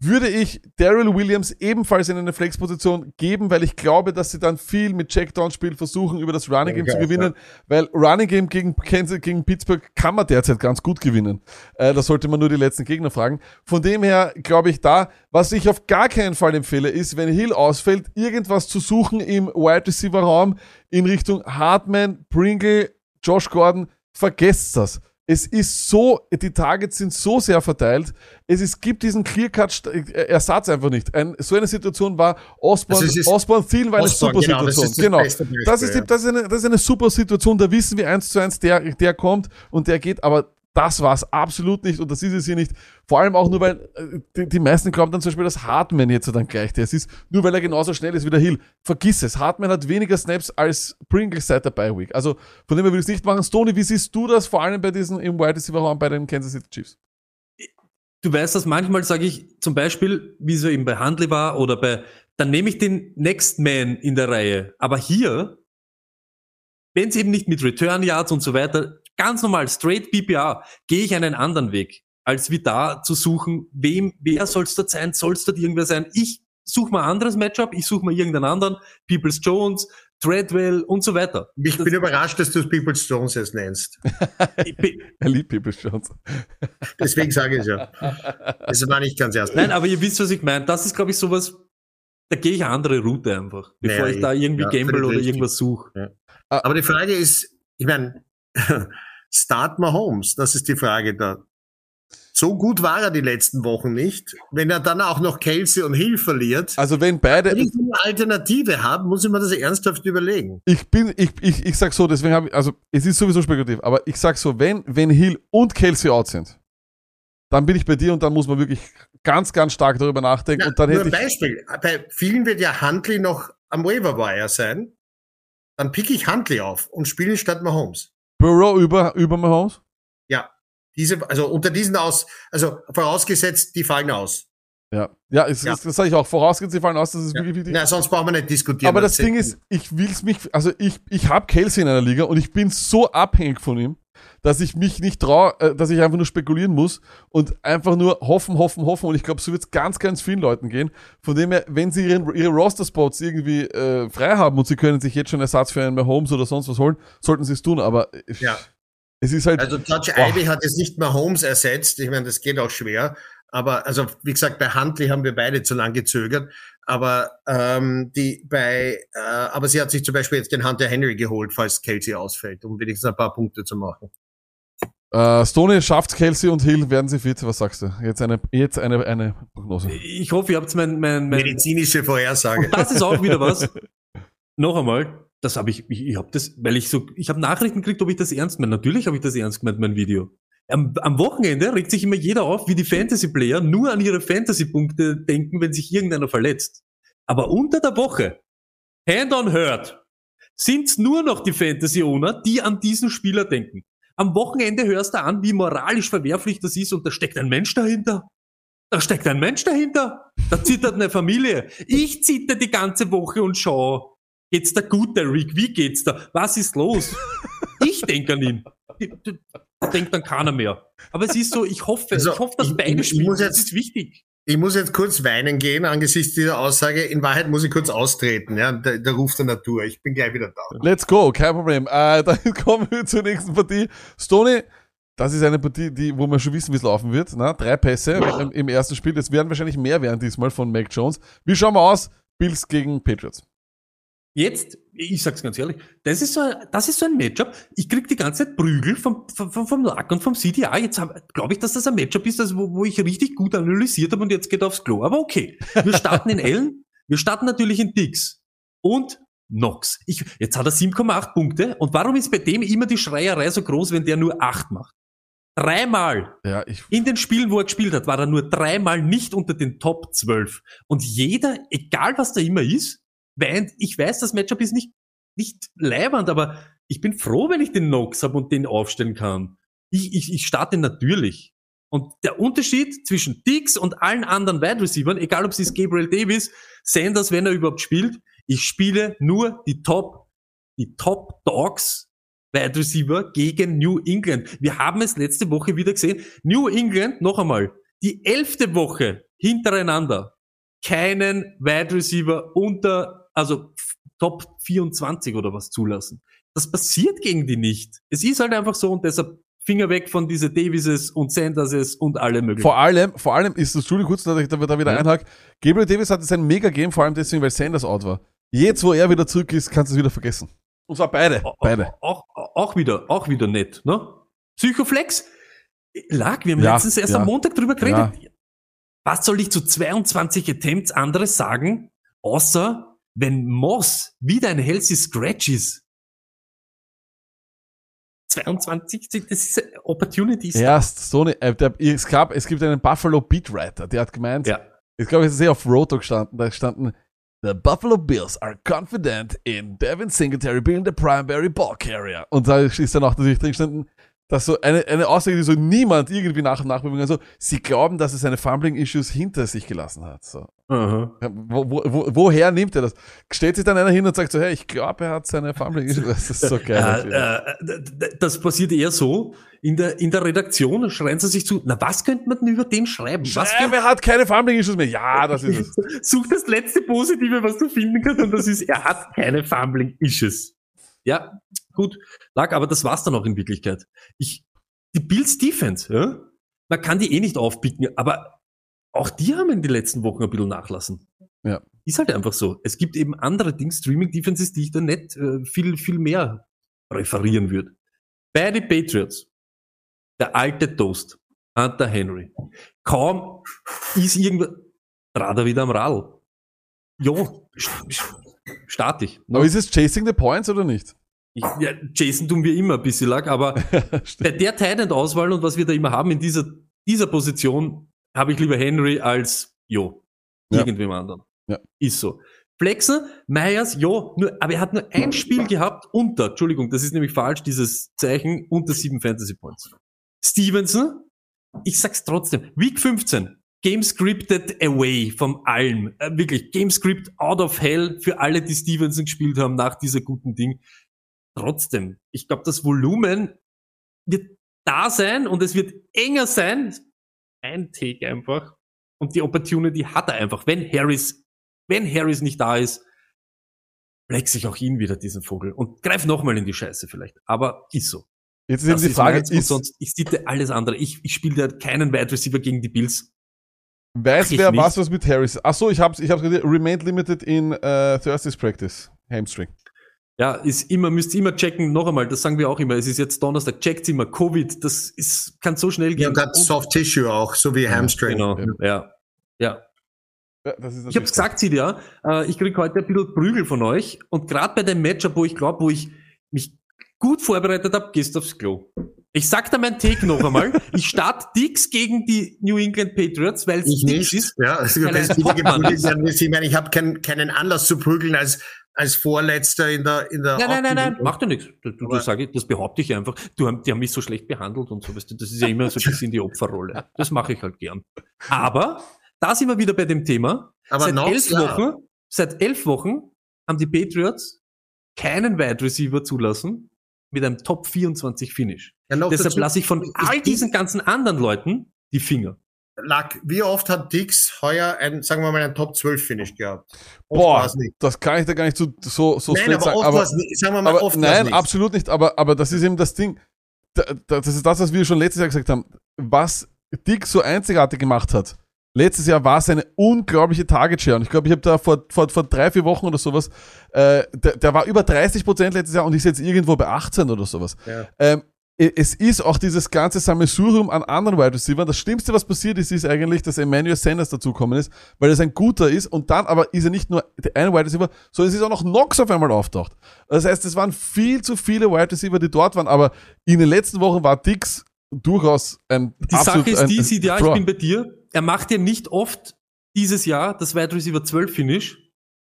würde ich Daryl Williams ebenfalls in eine Flexposition geben, weil ich glaube, dass sie dann viel mit Checkdown-Spiel versuchen, über das Running Game Ja, zu ja. gewinnen, weil Running Game gegen Kansas, gegen Pittsburgh kann man derzeit ganz gut gewinnen. Äh, da sollte man nur die letzten Gegner fragen. Von dem her glaube ich da, was ich auf gar keinen Fall empfehle, ist, wenn Hill ausfällt, irgendwas zu suchen im Wide Receiver Raum in Richtung Hartman, Pringle, Josh Gordon. Vergesst das. Es ist so, die Targets sind so sehr verteilt. Es ist, gibt diesen Clear-Cut-Ersatz einfach nicht. Ein, so eine Situation war Osborne, Also Osborne Thielen war eine Osborne, super genau, das Situation. ist das Genau. Das ist, die, das, ist eine, das ist eine super Situation. Da wissen wir eins zu eins, der, der kommt und der geht. Aber das war es absolut nicht und das ist es hier nicht. Vor allem auch nur, weil äh, die, die meisten glauben dann zum Beispiel, dass Hartman jetzt dann gleich der ist. Nur weil er genauso schnell ist wie der Hill. Vergiss es. Hartman hat weniger Snaps als Pringles seit der Bye Week. Also von dem her würde ich es nicht machen. Stoney, wie siehst du das vor allem bei diesen im Wide Receiver Raum bei den Kansas City Chiefs? Du weißt das, manchmal sage ich zum Beispiel, wie es eben bei Handley war oder bei, dann nehme ich den Next Man in der Reihe. Aber hier, wenn es eben nicht mit Return Yards und so weiter, ganz normal, straight PPR, gehe ich einen anderen Weg, als wie da zu suchen, wem, wer soll es dort sein, soll es dort irgendwer sein. Ich suche mal ein anderes Matchup, ich suche mal irgendeinen anderen, Peoples Jones, Treadwell und so weiter. Ich bin überrascht, dass du es People's Jones jetzt nennst. [LAUGHS] Er liebt People Jones. [LAUGHS] Deswegen sage ich es ja. Das war nicht ganz erst. Nein, aber ihr wisst, was ich meine. Das ist, glaube ich, sowas, da gehe ich eine andere Route einfach, bevor Naja, ich da irgendwie ja, gamble oder richtig. irgendwas suche. Aber die Frage ist, ich meine, [LAUGHS] Start Mahomes, das ist die Frage da. So gut war er die letzten Wochen nicht. Wenn er dann auch noch Kelsey und Hill verliert, Also wenn beide, wenn ich eine Alternative habe, muss ich mir das ernsthaft überlegen. ich bin, ich, ich, ich sag so, deswegen habe ich, also es ist sowieso spekulativ, aber ich sag so, wenn, wenn Hill und Kelsey out sind, dann bin ich bei dir und dann muss man wirklich ganz, ganz stark darüber nachdenken Ja, und dann nur hätte ein ich, Beispiel. Bei vielen wird ja Huntley noch am Waiver Wire sein. Dann pick ich Huntley auf und spiele statt Mahomes. Burrow über, über Mahomes. Ja. Diese, also unter diesen aus, also vorausgesetzt, die fallen aus. Ja, ja, es, Ja. Das, das sage ich auch. Vorausgesetzt, sie fallen aus, das ist Ja. wirklich wichtig. Na, sonst brauchen wir nicht diskutieren. Aber das Ding ist, ich will's mich, also ich, ich habe Kelsey in einer Liga und ich bin so abhängig von ihm, dass ich mich nicht traue, äh, dass ich einfach nur spekulieren muss und einfach nur hoffen, hoffen, hoffen. Und ich glaube, so wird es ganz, ganz vielen Leuten gehen. Von dem her, wenn sie ihren, ihre Roster-Spots irgendwie äh, frei haben und sie können sich jetzt schon Ersatz für einen Mahomes oder sonst was holen, sollten sie es tun. Aber äh, Ja. es ist halt, Also Boah. Ivy hat jetzt nicht mehr Holmes ersetzt. Ich meine, das geht auch schwer. Aber also wie gesagt, bei Huntley haben wir beide zu lang gezögert. Aber ähm, die bei, äh, aber sie hat sich zum Beispiel jetzt den Hunter Henry geholt, falls Kelsey ausfällt, um wenigstens ein paar Punkte zu machen. Äh, Stoney schafft Kelsey und Hill, werden sie fit. Was sagst du? Jetzt eine, jetzt eine, eine Prognose. Ich hoffe, ihr habt mein, mein, mein Medizinische Vorhersage. Das ist auch wieder was. [LAUGHS] Noch einmal, das habe ich, ich, ich habe das, weil ich so, ich habe Nachrichten gekriegt, ob ich das ernst meine. Natürlich habe ich das ernst gemeint, mein Video. Am, am Wochenende regt sich immer jeder auf, wie die Fantasy-Player nur an ihre Fantasy-Punkte denken, wenn sich irgendeiner verletzt. Aber unter der Woche, hand on heard, sind's nur noch die Fantasy-Owner, die an diesen Spieler denken. Am Wochenende hörst du an, wie moralisch verwerflich das ist und da steckt ein Mensch dahinter. Da steckt ein Mensch dahinter. Da zittert eine Familie. Ich zitter die ganze Woche und schau. Geht's da gut, der Rick? Wie geht's da? Was ist los? Ich denke an ihn. Denkt an keiner mehr. Aber es ist so, ich hoffe, Also, ich hoffe, dass ich- beide spielen. Das ist wichtig. Ich muss jetzt kurz weinen gehen angesichts dieser Aussage. In Wahrheit muss ich kurz austreten, ja, der, der Ruf der Natur. Ich bin gleich wieder da. Let's go, kein Problem. Äh, [LAUGHS] dann kommen wir zur nächsten Partie. Stoney, das ist eine Partie, die, wo wir schon wissen, wie es laufen wird. Na, drei Pässe im, im ersten Spiel. Es werden wahrscheinlich mehr werden diesmal von Mac Jones. Wie schauen wir aus? Bills gegen Patriots. Jetzt, ich sag's ganz ehrlich, das ist so, ein- das ist so ein Matchup. Ich krieg die ganze Zeit Prügel vom, vom, vom- Lack und vom CDA. Jetzt glaube ich, dass das ein Matchup ist, das, wo, wo ich richtig gut analysiert habe und jetzt geht aufs Klo. Aber okay. Wir starten in Allen, wir starten natürlich in Dix und Knox. Ich, jetzt hat er 7,8 Punkte. Und warum ist bei dem immer die Schreierei so groß, wenn der nur 8 macht? Dreimal Ja, ich, in den Spielen, wo er gespielt hat, war er nur dreimal nicht unter den Top 12. Und jeder, egal was da immer ist, weint, ich weiß, das Matchup ist nicht, nicht leibernd, aber ich bin froh, wenn ich den Nox habe und den aufstellen kann. Ich, ich, ich starte natürlich. Und der Unterschied zwischen Dix und allen anderen Wide Receivers, egal ob es ist Gabriel Davis, Sanders, wenn er überhaupt spielt, ich spiele nur die Top, die Top Dogs Wide Receiver gegen New England. Wir haben es letzte Woche wieder gesehen. New England, noch einmal, die elfte Woche hintereinander keinen Wide Receiver unter, also Top 24 oder was zulassen. Das passiert gegen die nicht. Es ist halt einfach so und deshalb Finger weg von diese Davises und Sanderses und alle möglichen. vor allem, vor allem ist das, Entschuldigung, kurz, dass ich da, da wieder Ja. einhake. Gabriel Davis hatte sein Mega-Game, vor allem deswegen, weil Sanders out war. Jetzt, wo er wieder zurück ist, kannst du es wieder vergessen. Und zwar beide. Auch- Beide. Auch, auch wieder, auch wieder nett, ne? Psychoflex lag, wir haben Ja, letztens erst ja. am Montag drüber geredet. Was soll ich zu 22 Attempts anderes sagen, außer wenn Moss wieder ein healthy Scratch ist? 22, das ist Opportunity. Erst so eine, äh, der, es gab, es gibt einen Buffalo Beatwriter, der hat gemeint, Ja. ich glaube, es ist sehr auf Roto gestanden, da standen, The Buffalo Bills are confident in Devin Singletary being the primary ball carrier. Und da ist dann auch natürlich drin gestanden, dass so eine, eine Aussage, die so niemand irgendwie nach und nach bewegen kann, so, sie glauben, dass er seine Fumbling-Issues hinter sich gelassen hat. So. Ja, Wo, wo, wo, woher nimmt er das? Stellt sich dann einer hin und sagt so, hey, ich glaube, er hat seine Fumbling-Issues. Das ist so geil. [LAUGHS] Äh, äh, das passiert eher so. In der, in der Redaktion schreien sie sich zu, na was könnte man denn über den schreiben? Was Schreibe, er hat keine Fumbling-Issues mehr. Ja, das ist es. [LAUGHS] Such das letzte Positive, was du finden kannst, und das ist, er hat keine Fumbling Issues. Ja, gut, lag, aber das war's dann auch in Wirklichkeit. Ich, die Bills Defense, ja, man kann die eh nicht aufpicken, aber auch die haben in den letzten Wochen ein bisschen nachlassen. Ja. Ist halt einfach so. Es gibt eben andere Dinge, Streaming Defenses, die ich da nicht äh, viel, viel mehr referieren würde. Bei den Patriots, der alte Toast, Hunter Henry. Kaum ist irgendwas, Radar wieder am Radl. Jo, starte ich. Aber ist es Chasing the Points oder nicht? Ich ja, Jason tun wir immer ein bisschen lag, aber [LAUGHS] bei der Titan-Auswahl und was wir da immer haben in dieser, dieser Position, habe ich lieber Henry als Jo. Ja. Irgendwem anderen. Ja. Ist so. Flexen, Myers, jo, nur, aber er hat nur ein Spiel gehabt unter, Entschuldigung, das ist nämlich falsch, dieses Zeichen unter sieben Fantasy Points. Stevenson, ich sag's trotzdem, Week 15, Game scripted away von allem. Äh, wirklich, Game script out of hell für alle, die Stevenson gespielt haben nach dieser guten Ding. Trotzdem, ich glaube, das Volumen wird da sein und es wird enger sein. Ein Take einfach. Und die Opportunity hat er einfach. Wenn Harris, wenn Harris nicht da ist, flex ich auch ihn wieder, diesen Vogel. Und greif nochmal in die Scheiße vielleicht. Aber ist so. Jetzt ist Das die Frage, ist, sonst, ich sitte alles andere. Ich, ich spiele da keinen Wide Receiver gegen die Bills. weiß wer was was mit Harris? Ach so, ich hab's, ich hab's gesagt, remained limited in äh, Thursday's Practice. Hamstring. Ja, ist immer, müsst ihr immer checken, noch einmal, das sagen wir auch immer, es ist jetzt Donnerstag, checkt immer, Covid, das ist, kann so schnell Ja, gehen. und hat Soft Tissue auch, so wie Hamstring. Genau, ja. Ja, Ja, das ist Ich hab's gesagt, Sidia, äh, ich krieg heute ein bisschen Prügel von euch und gerade bei dem Matchup, wo ich glaube, wo ich mich gut vorbereitet habe, gehst du aufs Klo. Ich sag da mein Take noch einmal. ich starte Dix gegen die New England Patriots, weil es Dix nicht. ist. Ja, also er es wieder geprügelt werden ich meine, ich habe keinen keinen Anlass zu prügeln als, als Vorletzter in der, in der Nein, nein, nein, nein, macht ja nichts. Du, du, sag ich, das behaupte ich einfach. Du, haben- die haben mich so schlecht behandelt und so. Weißt du, das ist ja immer so ein bisschen die Opferrolle. Das mache ich halt gern. Aber da sind wir wieder bei dem Thema. Aber seit elf ja. Wochen, seit elf Wochen haben die Patriots keinen Wide Receiver zulassen mit einem Top 24 Finish. Ja, Deshalb lasse ich von all diesen ganzen anderen Leuten die Finger. Lack, wie oft hat Dix heuer ein, sagen wir mal, ein Top 12 Finish gehabt? Oft Boah, das kann ich da gar nicht so, so, so Nein, aber sagen. oft Aber, nicht. Sagen wir mal, aber oft nein, nicht. absolut nicht. Aber, aber das ist eben das Ding. Da, da, das ist das, was wir schon letztes Jahr gesagt haben. Was Dick so einzigartig gemacht hat. Letztes Jahr war es eine unglaubliche Target Share. Und ich glaube, ich habe da vor, vor, vor drei, vier Wochen oder sowas, äh, der, der war über 30 Prozent letztes Jahr und ist jetzt irgendwo bei 18 oder sowas. Ja. Ähm, es ist auch dieses ganze Sammelsurium an anderen Wide Receivers. Das Schlimmste, was passiert ist, ist eigentlich, dass Emmanuel Sanders dazukommen ist, weil er ein guter ist und dann aber ist er nicht nur der eine Wide Receiver, sondern es ist auch noch Knox auf einmal auftaucht. Das heißt, es waren viel zu viele Wide Receiver, die dort waren, aber in den letzten Wochen war Dix durchaus ein Die Sache ist die, sieht ja, ich bin bei dir. Er macht ja nicht oft dieses Jahr das Wide Receiver 12 Finish,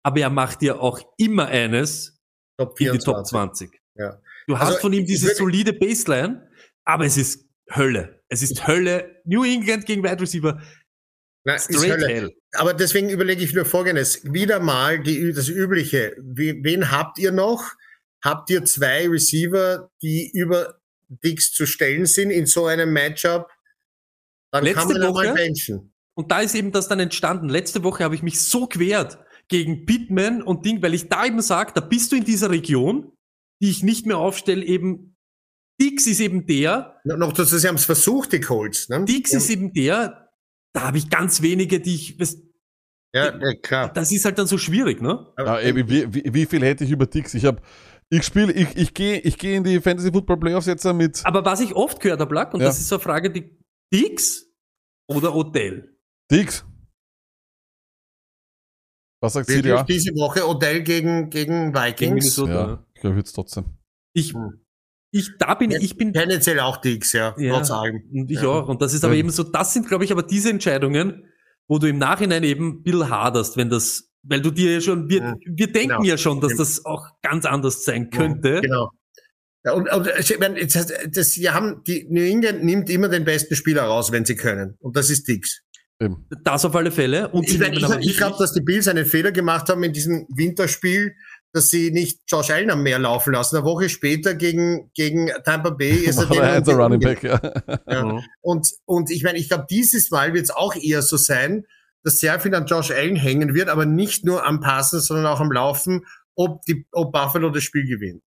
aber er macht ja auch immer eines Top in die Top 24. 20. Ja. Du hast Also, von ihm diese solide Baseline, aber es ist Hölle. Es ist Hölle. New England gegen Wide Receiver. Ist Straight Hölle. Hell. Aber deswegen überlege ich nur Folgendes. Wieder mal die, das Übliche. Wen habt ihr noch? Habt ihr zwei Receiver, die über Dix zu stellen sind in so einem Matchup? Dann Letzte kann man ja mal Woche- benchen. Und da ist eben das dann entstanden. Letzte Woche habe ich mich so quert gegen Pittman und Ding, weil ich da eben sage, da bist du in dieser Region, die ich nicht mehr aufstelle, eben Dix ist eben der, No- Noch dazu, sie haben es versucht, die Colts. Ne? Dix ja, ist eben der, da habe ich ganz wenige, die ich, das, ja, ja, klar. das ist halt dann so schwierig, ne? Ja, eben, wie, wie, wie viel hätte ich über Dix? Ich habe, ich spiele, ich, ich gehe ich geh in die Fantasy Football Playoffs jetzt mit. Aber was ich oft gehört habe, Lack, und Ja. das ist so eine Frage, die Dix oder Odell? Dix. Was sagt sie Wirklich ja? diese Woche Odell gegen, gegen Gegen Vikings. Minnesota. Ja, ich glaube jetzt trotzdem. Ich, Hm. ich, da bin ich, ich bin Tendenziell auch Dix, ja. Ja. Trotz allem. Und ich Ja. auch. Und das ist aber Ja. eben so, das sind, glaube ich, aber diese Entscheidungen, wo du im Nachhinein eben ein bisschen haderst, wenn das, weil du dir ja schon, wir, Ja. wir denken Genau. ja schon, dass das auch ganz anders sein könnte. Genau. Ja, und, und ich meine, jetzt heißt, das, sie haben, die New England nimmt immer den besten Spieler raus, wenn sie können. Und das ist Dix. Eben. Das auf alle Fälle. Und Ich, ich, ich glaube, dass die Bills einen Fehler gemacht haben in diesem Winterspiel, dass sie nicht Josh Allen am Meer laufen lassen. Eine Woche später gegen, gegen Tampa Bay [LAUGHS] ist er er der Running umgegangen. Back, ja. Ja. Mhm. Und, und ich meine, ich glaube, dieses Mal wird es auch eher so sein, dass sehr viel an Josh Allen hängen wird, aber nicht nur am Passen, sondern auch am Laufen, ob, die, ob Buffalo das Spiel gewinnt.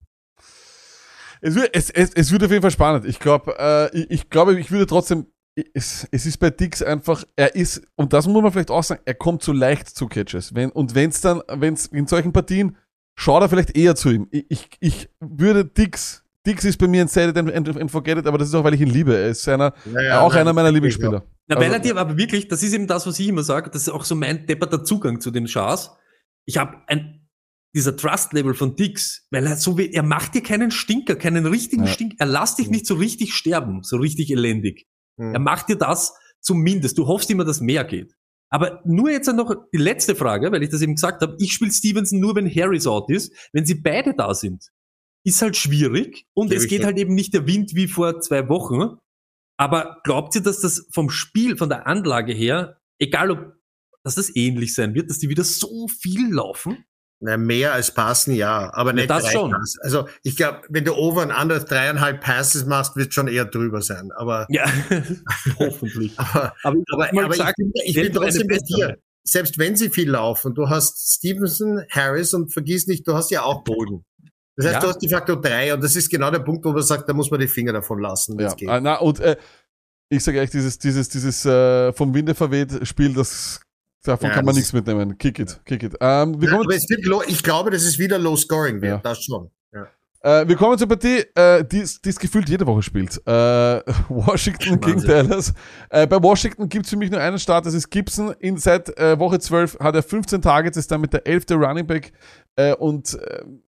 Es wird, es, es, es wird auf jeden Fall spannend. Ich glaube, äh, ich, ich glaube, ich würde trotzdem, es, es ist bei Dix einfach, er ist, und das muss man vielleicht auch sagen, er kommt zu leicht zu Catches. Wenn, und wenn es dann, wenn es in solchen Partien, schaut er vielleicht eher zu ihm. Ich, ich, ich würde Dix, Dix ist bei mir ein Set and, and, and Forget It, aber das ist auch, weil ich ihn liebe. Er ist einer, Naja, auch nein, einer meiner ja. Lieblingsspieler. Na, weil Also- er dir aber wirklich, das ist eben das, was ich immer sage, das ist auch so mein depperter Zugang zu den Chars. Ich habe ein, dieser Trust-Level von Dix, weil er so wie, er macht dir keinen Stinker, keinen richtigen Ja. Stinker, er lässt dich nicht so richtig sterben, so richtig elendig. Hm. Er macht dir das zumindest. Du hoffst immer, dass mehr geht. Aber nur jetzt noch die letzte Frage, weil ich das eben gesagt habe. Ich spiele Stevenson nur, wenn Harris out ist. Wenn sie beide da sind, ist halt schwierig. Und es geht halt eben nicht der Wind wie vor zwei Wochen. Aber glaubt ihr, dass das vom Spiel, von der Anlage her, egal ob, dass das ähnlich sein wird, dass die wieder so viel laufen. Na, mehr als passen, ja, aber Ja, nicht das drei schon. Pass. Also ich glaube, wenn du over and under dreieinhalb Passes machst, wird schon eher drüber sein. Aber, Ja, [LAUGHS] hoffentlich. aber, Aber, ich aber, aber gesagt, ich bin, ich bin trotzdem bessere- dir. Selbst wenn sie viel laufen, du hast Stevenson, Harris und vergiss nicht, du hast ja auch Bolden. Das heißt, Ja. du hast de facto drei und das ist genau der Punkt, wo man sagt, da muss man die Finger davon lassen. Ja, äh, na, und äh, ich sage echt, dieses, dieses, dieses äh, vom Winde verweht Spiel, das davon Ja, kann man das nichts mitnehmen. Kick it, kick it. Ähm, wir, Ja, aber es wird low, ich glaube, dass es wieder low scoring wird, Ja. das schon. Äh, wir kommen zur Partie, äh, die es gefühlt jede Woche spielt. Äh, [LAUGHS] Washington gegen Wahnsinn. Dallas. Äh, bei Washington gibt es für mich nur einen Start, das ist Gibson. In, seit äh, Woche 12 hat er 15 Targets, ist damit der 11. Running Back. Äh, und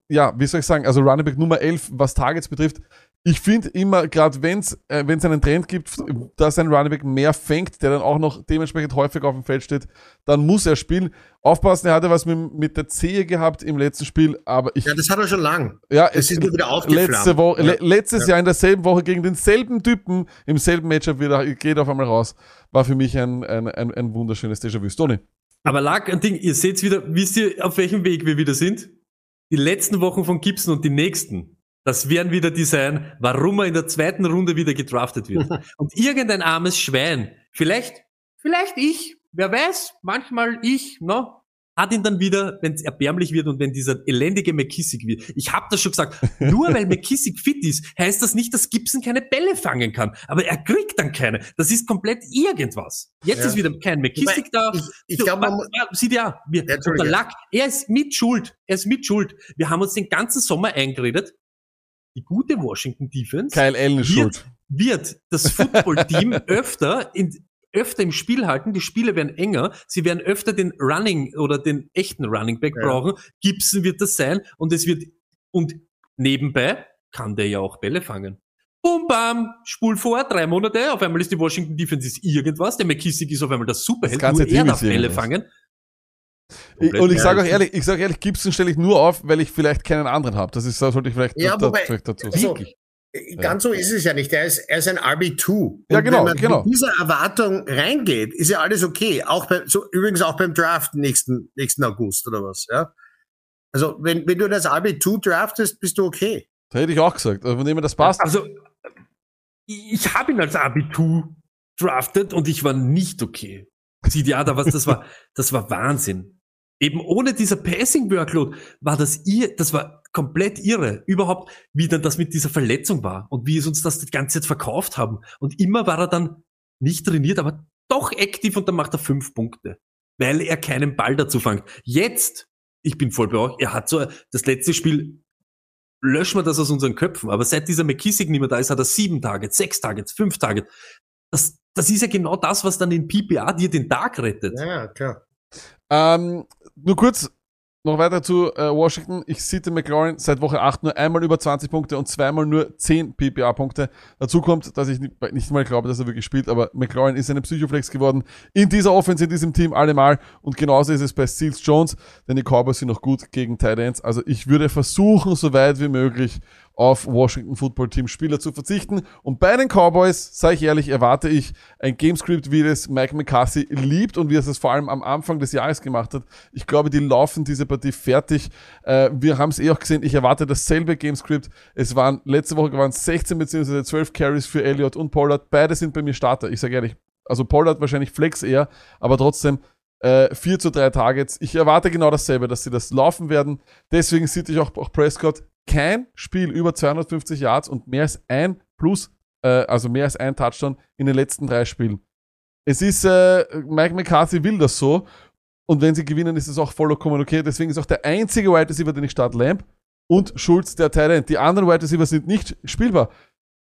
ja, wie soll ich sagen, also Running Back Nummer 11, was Targets betrifft. Ich finde immer, gerade wenn es äh, wenn's einen Trend gibt, dass ein Running Back mehr fängt, der dann auch noch dementsprechend häufig auf dem Feld steht, dann muss er spielen. Aufpassen, er hatte was mit, mit der Zehe gehabt im letzten Spiel, aber ich ja, das hat er schon lang. ja, Es ist nur wieder aufgeflammt. letzte Woche, Ja. le letztes Jahr in derselben Woche gegen denselben Typen im selben Matchup wieder geht auf einmal raus. War für mich ein, ein, ein, ein wunderschönes Déjà-vu. Tony. Aber lag ein Ding, ihr seht wieder, wisst ihr, auf welchem Weg wir wieder sind? Die letzten Wochen von Gibson und die nächsten. Das werden wieder die sein, warum er in der zweiten Runde wieder gedraftet wird. [LAUGHS] und irgendein armes Schwein, vielleicht, vielleicht ich, wer weiß, manchmal ich, no, hat ihn dann wieder, wenn es erbärmlich wird und wenn dieser elendige McKissick wird. Ich habe das schon gesagt, [LAUGHS] nur weil McKissick fit ist, heißt das nicht, dass Gibson keine Bälle fangen kann. Aber er kriegt dann keine. Das ist komplett irgendwas. Jetzt Ja. ist wieder kein McKissick da. Ich, ich glaube, man, wa- wa- sieh dir an, wir, Ja, Entschuldige. der Lack, er ist mit Schuld, er ist mit Schuld. Wir haben uns den ganzen Sommer eingeredet, die gute Washington Defense Kyle Allen ist schuld. wird das Football-Team [LAUGHS] öfter in, öfter im Spiel halten, die Spiele werden enger, sie werden öfter den Running oder den echten Running Back Ja. brauchen, Gibson wird das sein und es wird, und nebenbei kann der ja auch Bälle fangen. Bum, bam, spul vor, drei Monate, auf einmal ist die Washington Defense ist irgendwas, der McKissick ist auf einmal das Superheld, Das nur er darf ist Bälle irgendwas. fangen. Ich, und ich sage auch ich- ehrlich, ich sage ehrlich, Gibson stelle ich nur auf, weil ich vielleicht keinen anderen habe. Das ist, das sollte ich vielleicht, Ja, da- wobei- vielleicht dazu also, sagen. äh, ganz so ist es ja nicht. Er ist, er ist ein RB2. Und Ja, genau, wenn man genau. mit dieser Erwartung reingeht, ist ja alles okay. Auch bei, so, übrigens auch beim Draft nächsten, nächsten August oder was, ja. Also, wenn, wenn du das RB2 draftest, bist du okay. Da hätte ich auch gesagt. Also von dem das passt. Also, ich habe ihn als Abitur drafted und ich war nicht okay. Sieh dir an, da was, das war, das war Wahnsinn. Eben ohne dieser Passing Workload war das ihr, das war komplett irre. Überhaupt, wie dann das mit dieser Verletzung war und wie es uns das die ganze Zeit verkauft haben. Und immer war er dann nicht trainiert, aber doch aktiv und dann macht er fünf Punkte. Weil er keinen Ball dazu fängt. Jetzt, ich bin voll bei euch, er hat so, das letzte Spiel, löschen wir das aus unseren Köpfen. Aber seit dieser McKissick nicht mehr da ist, hat er sieben Targets, sechs Targets, fünf Targets. Das, das ist ja genau das, was dann in PPA dir den Tag rettet. Ja, klar. Ähm, nur kurz noch weiter zu äh, Washington. Ich sitte McLaurin seit Woche 8 nur einmal über 20 Punkte und zweimal nur 10 PPA-Punkte. Dazu kommt, dass ich nicht, nicht mal glaube, dass er wirklich spielt, aber McLaurin ist eine Psychoflex geworden in dieser Offense, in diesem Team allemal. Und genauso ist es bei Seals Jones, denn die Cowboys sind noch gut gegen Tight Ends. Also ich würde versuchen, so weit wie möglich auf Washington Football Team Spieler zu verzichten. Und bei den Cowboys, sage ich ehrlich, erwarte ich ein Gamescript, wie es Mike McCarthy liebt und wie er es vor allem am Anfang des Jahres gemacht hat. Ich glaube, die laufen diese Partie fertig. Äh, wir haben es eh auch gesehen, ich erwarte dasselbe Gamescript. Es waren, letzte Woche waren es 16 bzw. 12 Carries für Elliott und Pollard. Beide sind bei mir Starter. Ich sage ehrlich, also Pollard wahrscheinlich Flex eher, aber trotzdem äh, 4 zu 3 Targets. Ich erwarte genau dasselbe, dass sie das laufen werden. Deswegen sieht ich auch Prescott kein Spiel über 250 Yards und mehr als ein Plus, äh, also mehr als ein Touchdown in den letzten drei Spielen. Es ist, äh, Mike McCarthy will das so. Und wenn sie gewinnen, ist es auch vollkommen okay. Deswegen ist auch der einzige Wide Receiver, den ich starte, Lamb und Schulz, der Tight Die anderen Wide Receiver sind nicht spielbar.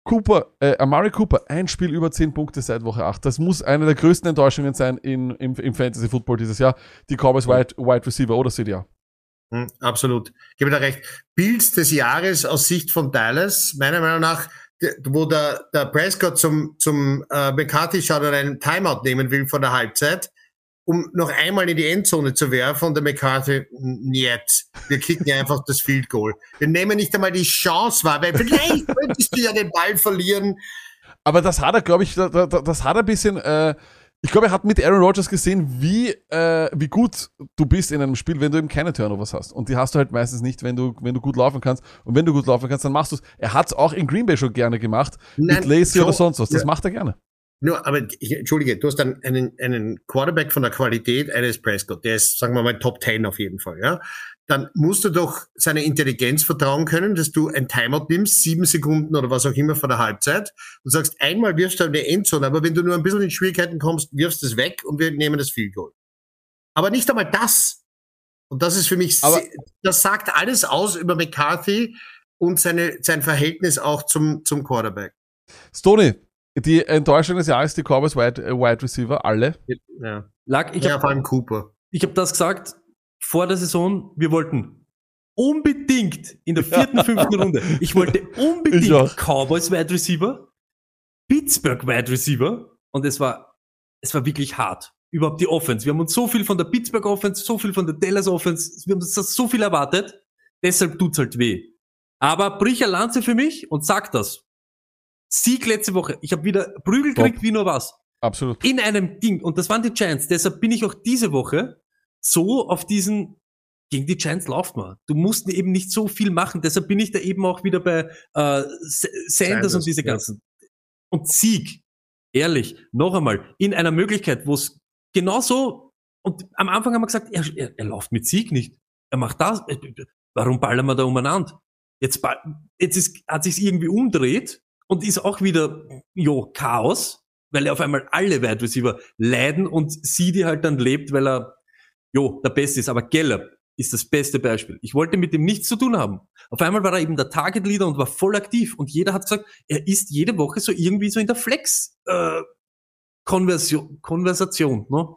Cooper, äh, Amari Cooper, ein Spiel über 10 Punkte seit Woche 8. Das muss eine der größten Enttäuschungen sein in, im, im Fantasy Football dieses Jahr. Die Cowboys Wide, Wide Receiver oder CDA. Hm, absolut. Gebe dir recht. Bild des Jahres aus Sicht von Dallas, meiner Meinung nach, wo der, der Prescott zum, zum äh, McCarthy schaut und einen Timeout nehmen will von der Halbzeit, um noch einmal in die Endzone zu werfen und der McCarthy, nicht. Wir kicken einfach das Field Goal. Wir nehmen nicht einmal die Chance wahr, weil vielleicht [LAUGHS] könntest du ja den Ball verlieren. Aber das hat er, glaube ich, da, da, das hat er ein bisschen, äh, Ich glaube, er hat mit Aaron Rodgers gesehen, wie, äh, wie gut du bist in einem Spiel, wenn du eben keine Turnovers hast. Und die hast du halt meistens nicht, wenn du, wenn du gut laufen kannst. Und wenn du gut laufen kannst, dann machst du es. Er hat es auch in Green Bay schon gerne gemacht. Nein, mit Lacey so- oder sonst was. Das ja. macht er gerne. Nur, aber ich, entschuldige, du hast dann einen, einen Quarterback von der Qualität eines Prescott, der ist, sagen wir mal, Top 10 auf jeden Fall, ja. Dann musst du doch seiner Intelligenz vertrauen können, dass du ein Timeout nimmst, sieben Sekunden oder was auch immer vor der Halbzeit und sagst, einmal wirfst du eine Endzone, aber wenn du nur ein bisschen in Schwierigkeiten kommst, wirfst du es weg und wir nehmen das Field Goal. Aber nicht einmal das. Und das ist für mich, Aber- das sagt alles aus über McCarthy und seine, sein Verhältnis auch zum, zum Quarterback. Stoney, die Enttäuschung des Jahres, die Cowboys Wide, äh, Wide Receiver, alle. Ja, Lag, ich ja habe vor allem Cooper. ich hab das gesagt vor der Saison, wir wollten unbedingt in der vierten, [LAUGHS] fünften Runde, ich wollte unbedingt. Cowboys Wide Receiver, Pittsburgh Wide Receiver und es war, es war wirklich hart. Überhaupt die Offense. Wir haben uns so viel von der Pittsburgh Offense, so viel von der Dallas Offense, wir haben uns das so viel erwartet, deshalb tut's halt weh. Aber brich eine Lanze für mich und sag das. Sieg letzte Woche. Ich habe wieder Prügel gekriegt wie nur was Absolut. in einem Ding. Und das waren die Giants. Deshalb bin ich auch diese Woche so auf diesen, gegen die Giants läuft man. Du musst eben nicht so viel machen. Deshalb bin ich da eben auch wieder bei äh, Sanders, Sanders, und diese ja. ganzen. Und Sieg, ehrlich, noch einmal, in einer Möglichkeit, wo es genauso, und am Anfang haben wir gesagt, er, er, er läuft mit Sieg nicht. Er macht das. Äh, Warum ballern wir da umeinander? Jetzt, jetzt ist, hat sich's irgendwie umdreht und ist auch wieder, jo, Chaos, weil er auf einmal alle Wide Receiver leiden und sie die halt dann lebt, weil er, jo, der Beste ist. Aber Gallup ist das beste Beispiel. Ich wollte mit ihm nichts zu tun haben. Auf einmal war er eben der Target Leader und war voll aktiv und jeder hat gesagt, er ist jede Woche so irgendwie so in der Flex, äh, Konversion, Konversation, ne?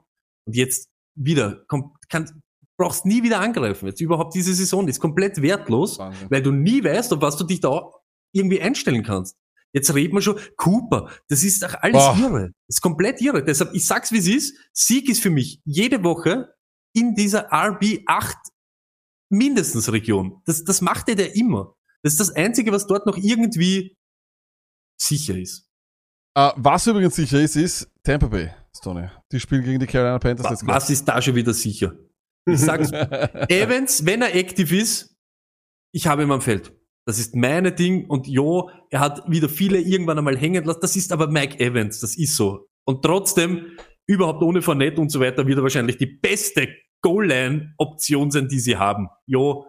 Und jetzt wieder, komm, kann, brauchst nie wieder angreifen. Jetzt überhaupt diese Saison ist komplett wertlos, Wahnsinn. weil du nie weißt, auf was du dich da irgendwie einstellen kannst. Jetzt reden wir schon, Cooper, das ist doch alles Boah. irre. Das ist komplett irre. Deshalb, ich sag's wie es ist, Sieg ist für mich jede Woche in dieser RB8 mindestens Region. Das, das macht er der immer. Das ist das Einzige, was dort noch irgendwie sicher ist. Äh, was übrigens sicher ist, ist Tampa Bay, Stoney. Die spielen gegen die Carolina Panthers Wa- jetzt. Was ist da schon wieder sicher? Ich sag's, [LAUGHS] Evans, wenn er aktiv ist, ich habe ihn am Feld. Das ist meine Ding und jo, er hat wieder viele irgendwann einmal hängen lassen. Das ist aber Mike Evans, das ist so. Und trotzdem, überhaupt ohne Fournette und so weiter, wird er wahrscheinlich die beste Goal-Line-Option sein, die sie haben. Jo,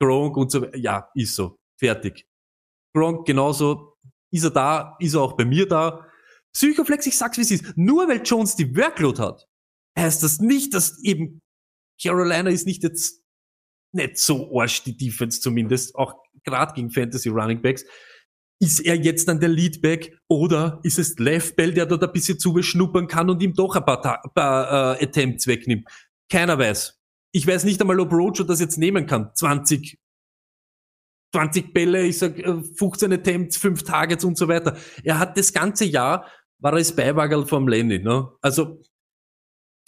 Gronk und so. Ja, ist so. Fertig. Gronk genauso. Ist er da, ist er auch bei mir da. Psychoflex, ich sag's wie es ist. Nur weil Jones die Workload hat, heißt das nicht, dass eben Carolina ist nicht jetzt nicht so arsch, die Defense zumindest, auch gerade gegen Fantasy Running Backs. Ist er jetzt dann der Leadback oder ist es Left Bell, der dort ein bisschen zubeschnuppern kann und ihm doch ein paar, Ta paar äh, Attempts wegnimmt? Keiner weiß. Ich weiß nicht einmal, ob Rojo das jetzt nehmen kann. 20, 20 Bälle, ich sag äh, 15 Attempts, 5 Targets und so weiter. Er hat das ganze Jahr, war er als Beiwagerl vom Lenny. Ne? Also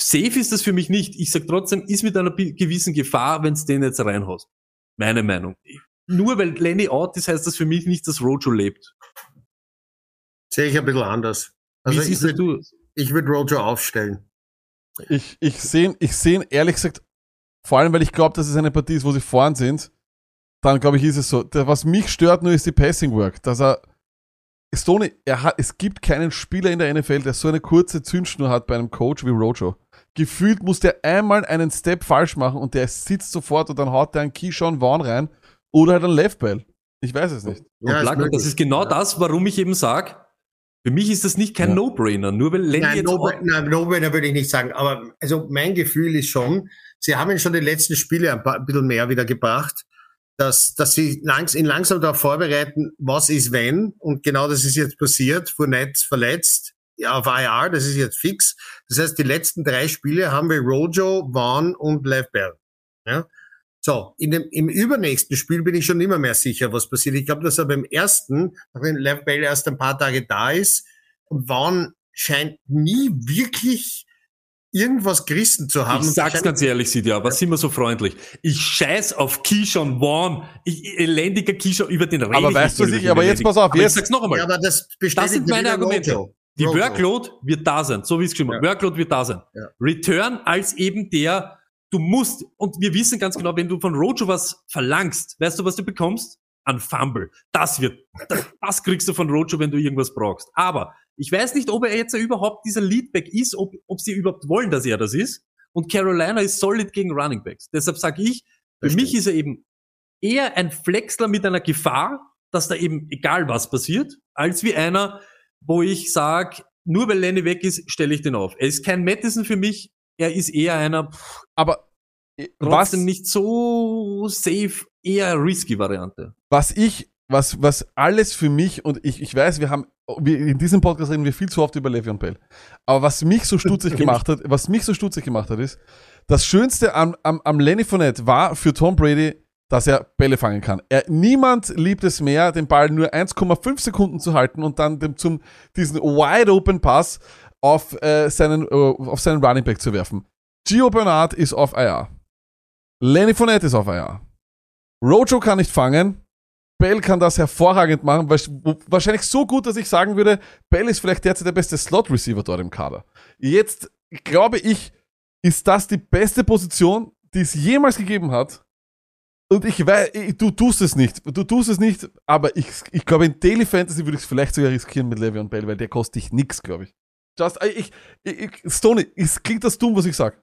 safe ist das für mich nicht. Ich sag trotzdem, ist mit einer gewissen Gefahr, wenn es den jetzt reinhaust. Meine Meinung. Nur weil Lenny out ist, heißt das für mich nicht, dass Rojo lebt. Sehe ich ein bisschen anders. Also Wie ich siehst würde du? ich würd Rojo aufstellen. Ich, ich sehe ich seh ihn ehrlich gesagt, vor allem weil ich glaube, dass es eine Partie ist, wo sie vorn sind, dann glaube ich, ist es so. Der, was mich stört nur, ist die Passing Work. Dass er, Stoney, er hat, es gibt keinen Spieler in der NFL, der so eine kurze Zündschnur hat bei einem Coach wie Rojo. Gefühlt muss der einmal einen Step falsch machen und der sitzt sofort und dann haut der einen Keyshawn Vaughn rein oder halt einen Left Bell. Ich weiß es nicht. Und Ja, ist das ist genau Ja. das, warum ich eben sag, für mich ist das nicht kein Ja. No-Brainer. Nur weil Lenny Nein, jetzt no, nein, No-Brainer würde ich nicht sagen. Aber also mein Gefühl ist schon, sie haben ihn schon die letzten Spiele ein, paar, ein bisschen mehr wieder gebracht, dass, dass sie langs, ihn langsam darauf vorbereiten, was ist wenn. Und genau das ist jetzt passiert. Fournette verletzt ja, auf IR, das ist jetzt fix. Das heißt, die letzten drei Spiele haben wir Rojo, Vaughn und Lev Bell. Ja? So, in dem, im übernächsten Spiel bin ich schon immer mehr sicher, was passiert. Ich glaube, dass er beim ersten, nachdem Lev Bell erst ein paar Tage da ist, Vaughn scheint nie wirklich irgendwas gerissen zu haben. Ich sag's ganz ehrlich, Sidia, was sind wir so freundlich? Ich scheiß auf Keyshawn Vaughn. Ich, elendiger Keyshawn über den rede Aber weißt du nicht, aber jetzt pass auf, Aber jetzt- Ich sag's noch einmal. Ja, aber das Das sind meine Argumente. Rojo. Die Rojo. Workload wird da sein, so wie es geschrieben ja. Workload wird da sein. Ja. Return als eben der, du musst, und wir wissen ganz genau, wenn du von Rojo was verlangst, weißt du, was du bekommst? An Fumble. Das wird, das, das kriegst du von Rojo, wenn du irgendwas brauchst. Aber ich weiß nicht, ob er jetzt überhaupt dieser Leadback ist, ob, ob sie überhaupt wollen, dass er das ist. Und Carolina ist solid gegen Running Backs. Deshalb sage ich, für mich ist er eben eher ein Flexler mit einer Gefahr, dass da eben egal was passiert, als wie einer, wo ich sag, nur weil Lenny weg ist, stelle ich den auf. Er ist kein Madison für mich, er ist eher einer pff, Aber äh, was, nicht so safe, eher risky Variante. was ich, was, was alles für mich, und ich, ich weiß, wir haben, wir, in diesem Podcast reden wir viel zu oft über Le'Veon Bell. Aber was mich so stutzig [LAUGHS] gemacht hat, was mich so stutzig gemacht hat, ist, das Schönste am, am, am Lenny Fournette war für Tom Brady, dass er Bälle fangen kann. Er, niemand liebt es mehr, den Ball nur 1,5 Sekunden zu halten und dann dem, zum, diesen wide open Pass auf, äh, seinen, äh, auf seinen Running Back zu werfen. Gio Bernard ist auf IR. Lenny Fournette ist auf IR. Rojo kann nicht fangen. Bell kann das hervorragend machen, wahrscheinlich so gut, dass ich sagen würde, Bell ist vielleicht derzeit der beste Slot-Receiver dort im Kader. Jetzt glaube ich, ist das die beste Position, die es jemals gegeben hat. Und ich weiß, du tust es nicht, du tust es nicht, aber ich, ich glaube, in Daily Fantasy würde ich es vielleicht sogar riskieren mit Le'Veon Bell, weil der kostet dich nix, glaube ich. Just, ich, ich, ich, Stoney, es klingt das dumm, was ich sag.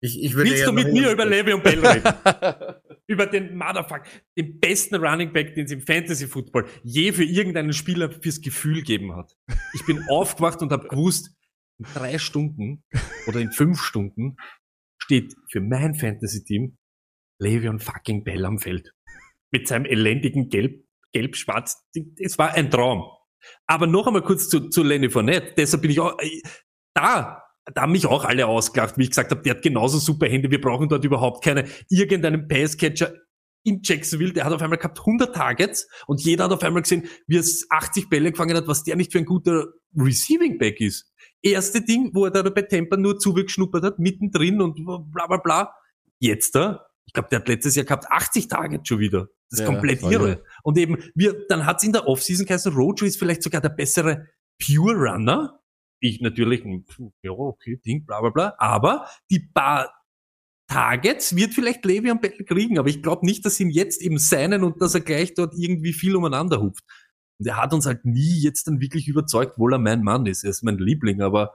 Ich, ich Willst eher du mit mir über Le'Veon Bell reden? [LAUGHS] über den Motherfuck, den besten Running Back, den es im Fantasy Football je für irgendeinen Spieler fürs Gefühl gegeben hat. Ich bin [LAUGHS] aufgewacht und habe gewusst, in drei Stunden oder in fünf Stunden steht für mein Fantasy Team Le'Veon fucking Bell am Feld. Mit seinem elendigen Gelb, Gelb-Schwarz. Es war ein Traum. Aber noch einmal kurz zu, zu Lenny Fournette. Deshalb bin ich auch, äh, da, da haben mich auch alle ausgelacht, wie ich gesagt habe, der hat genauso super Hände, wir brauchen dort überhaupt keine, irgendeinen Passcatcher in Jacksonville, der hat auf einmal gehabt 100 Targets und jeder hat auf einmal gesehen, wie er 80 Bälle gefangen hat, was der nicht für ein guter Receiving Back ist. Erste Ding, wo er da bei Tampa nur zugeschnuppert hat, mittendrin und bla bla bla. Jetzt da, glaube, der hat letztes Jahr gehabt 80 Targets schon wieder. Das ist Ja, komplett irre. irre. Und eben, wir, dann hat's in der Offseason geheißen, Rojo ist vielleicht sogar der bessere Pure Runner. Ich natürlich, hm, ja, okay, Ding, bla bla bla. Aber die paar Targets wird vielleicht Le'Veon Bell kriegen, aber ich glaube nicht, dass ihn jetzt eben seinen und dass er gleich dort irgendwie viel umeinander hupt. Und er hat uns halt nie jetzt dann wirklich überzeugt, obwohl er mein Mann ist. Er ist mein Liebling, aber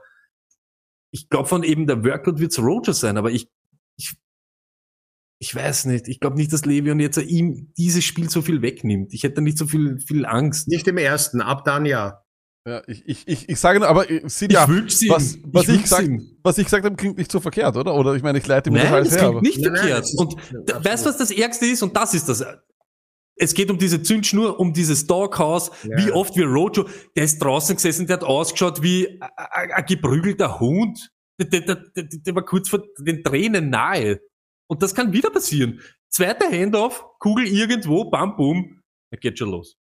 ich glaube von eben der Workload wird's Roger sein, aber ich, ich, ich weiß nicht. Ich glaube nicht, dass Le'Veon jetzt ihm dieses Spiel so viel wegnimmt. Ich hätte nicht so viel, viel Angst. Nicht im ersten, ab dann ja. Ja, ich, ich, ich, ich sage nur, aber äh, Sid, ja, wünsch's ihm. was, was, ich wünsch's gesagt, was ich gesagt habe, klingt nicht so verkehrt, oder? Oder ich meine, ich leite mir Nein, alles das her. klingt aber- nicht Nein, nein, verkehrt. das und ja, weißt du, was das Ärgste ist? Und das ist das. Es geht um diese Zündschnur, um dieses Doghouse, Ja. wie oft wie Rojo, der ist draußen gesessen, der hat ausgeschaut wie ein- geprügelter Hund. Der, der, der, der war kurz vor den Tränen nahe. Und das kann wieder passieren. Zweiter Handoff, Kugel irgendwo, bam, bum, da geht schon los.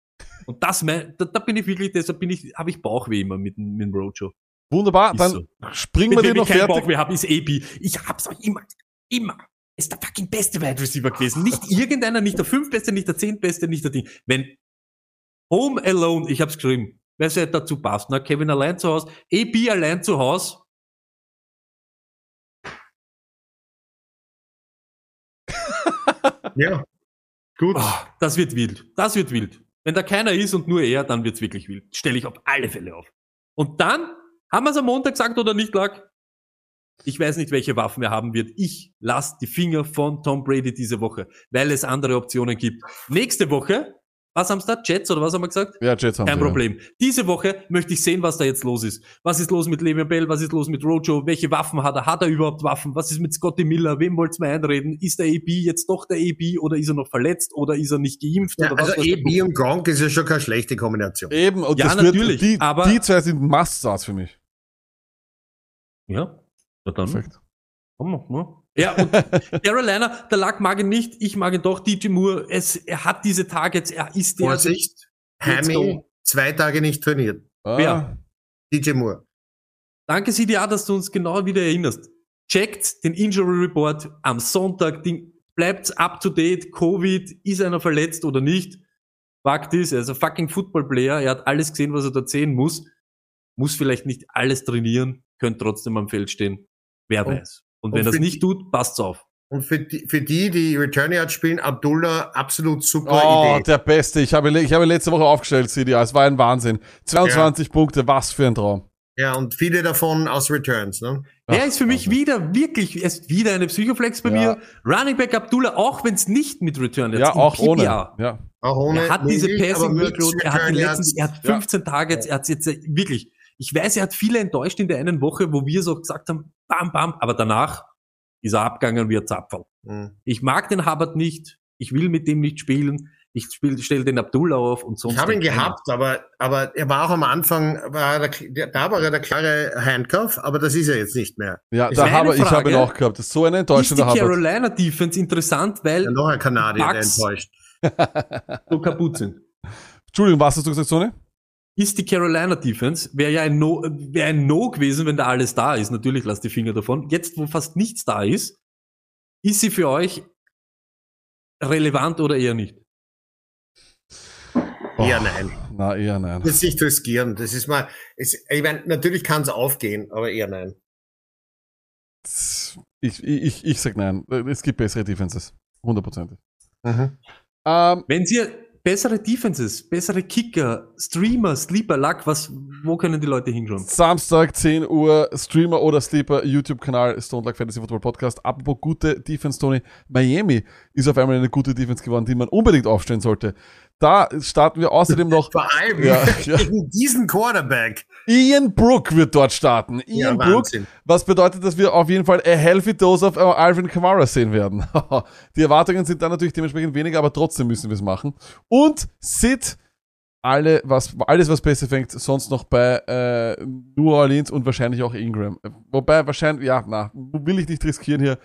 Und das mein, da, da bin ich wirklich, deshalb bin ich, habe ich Bauchweh immer mit, dem- mit dem Rojo. Wunderbar, Ist dann so. springen wir den ich noch fertig. Bauchweh habe, ist AB. Ich hab's auch immer, immer. Ist der fucking beste Wide Receiver gewesen. Nicht [LAUGHS] irgendeiner, nicht der fünftbeste, nicht der zehntbeste, nicht der Ding. Wenn Home Alone, ich hab's geschrieben, wer soll dazu passt, na, Kevin allein zu Hause, AB allein zu Hause, Ja. Gut. Ah, das wird wild. Das wird wild. Wenn da keiner ist und nur er, dann wird's wirklich wild. Stelle ich auf alle Fälle auf. Und dann, haben wir es am Montag gesagt oder nicht, Lack? Ich weiß nicht, welche Waffen er haben wird. Ich lasse die Finger von Tom Brady diese Woche, weil es andere Optionen gibt. Nächste Woche, was haben da? Jets oder was haben wir gesagt? Ja, Jets haben Kein sie, ja. Problem. Diese Woche möchte ich sehen, was da jetzt los ist. Was ist los mit Le'Veon Bell? Was ist los mit Rojo? Welche Waffen hat er? Hat er überhaupt Waffen? Was ist mit Scotty Miller? Wem wollt's mir einreden? Ist der AB jetzt doch der AB oder ist er noch verletzt oder ist er nicht geimpft Ja, oder was? also der EB und Gronk ist ja schon keine schlechte Kombination. Eben, und Ja, das wird, natürlich, die, aber- die zwei sind Must-Stars für mich. Ja, dann. Perfekt. Komm noch, ne? Ja, und Carolina, der Lack mag ihn nicht, ich mag ihn doch, DJ Moore, es, er hat diese Targets, er ist der. Vorsicht, go. zwei Tage nicht trainiert. Ah, Wer? DJ Moore. Danke, CDA, dass du uns genau wieder erinnerst. Checkt den Injury Report am Sonntag, Ding, bleibt up to date, Covid, ist einer verletzt oder nicht? Fakt ist, er ist ein fucking Football Player, er hat alles gesehen, was er dort sehen muss. muss vielleicht nicht alles trainieren, könnte trotzdem am Feld stehen. Wer Und- weiß. Und und wenn es für nicht tut, passt's auf. Und für die, für die, die Return Yard spielen, Abdullah, absolut super Oh, Idee. der Beste. Ich habe, ich habe letzte Woche aufgestellt, CDA. Es war ein Wahnsinn. 22 Punkte, was für ein Traum. Ja, und viele davon aus Returns, ne? Ach, er ist für mich Wahnsinn. wieder, wirklich, er ist wieder eine Psychoflex bei Ja. mir. Running Back Abdullah, auch wenn es nicht mit Return jetzt Ja, auch ohne. PPR. Ja. Auch ohne. Er hat diese Passing Workload, er hat, die Return letzten, Yards. er hat 15 Targets, er hat jetzt wirklich, ich weiß, er hat viele enttäuscht in der einen Woche, wo wir so gesagt haben, bam, bam, aber danach ist er abgegangen wie ein Zapferl. Mhm. Ich mag den Hubbard nicht, ich will mit dem nicht spielen, ich spiel, stell den Abdullah auf und sonst. Ich habe ihn keiner. gehabt, aber, aber er war auch am Anfang, war der, der, da war er der klare Handcuff, aber das ist er jetzt nicht mehr. Ja, da habe, ich habe ihn auch gehabt. Das ist so eine Ist die enttäuschende Hubbard. Carolina Defense interessant, weil Ja, noch ein Kanadier, der enttäuscht. [LAUGHS] so kaputt sind? Entschuldigung, was hast du gesagt, Sonny? Ist die Carolina Defense, wäre ja ein No, wäre ein No gewesen, wenn da alles da ist. Natürlich lasst die Finger davon. Jetzt, wo fast nichts da ist, ist sie für euch relevant oder eher nicht? Eher Oh, nein. Na, eher nein. Das ist nicht riskieren. Das ist mal, es, ich meine, natürlich kann es aufgehen, aber eher nein. Ich, ich, ich sag nein. Es gibt bessere Defenses. Hundertprozentig. Mhm. Ähm, Wenn Sie bessere Defenses, bessere Kicker, Streamer, Sleeper, Luck, was, wo können die Leute hinschauen? Samstag, 10 Uhr, Streamer oder Sleeper, YouTube-Kanal, Stone Luck Fantasy Football Podcast. Apropos gute Defense, Tony. Miami ist auf einmal eine gute Defense geworden, die man unbedingt aufstellen sollte. Da starten wir außerdem noch. [LAUGHS] Vor allem Ja, [LAUGHS] ja. gegen diesen Quarterback. Ian Brook wird dort starten. Ian Ja, Brook, was bedeutet, dass wir auf jeden Fall a healthy dose of Alvin Kamara sehen werden. [LAUGHS] Die Erwartungen sind dann natürlich dementsprechend weniger, aber trotzdem müssen wir es machen. Und Sid, alle, was, alles, was besser fängt, sonst noch bei äh, New Orleans und wahrscheinlich auch Ingram. Wobei wahrscheinlich, ja, na, will ich nicht riskieren hier.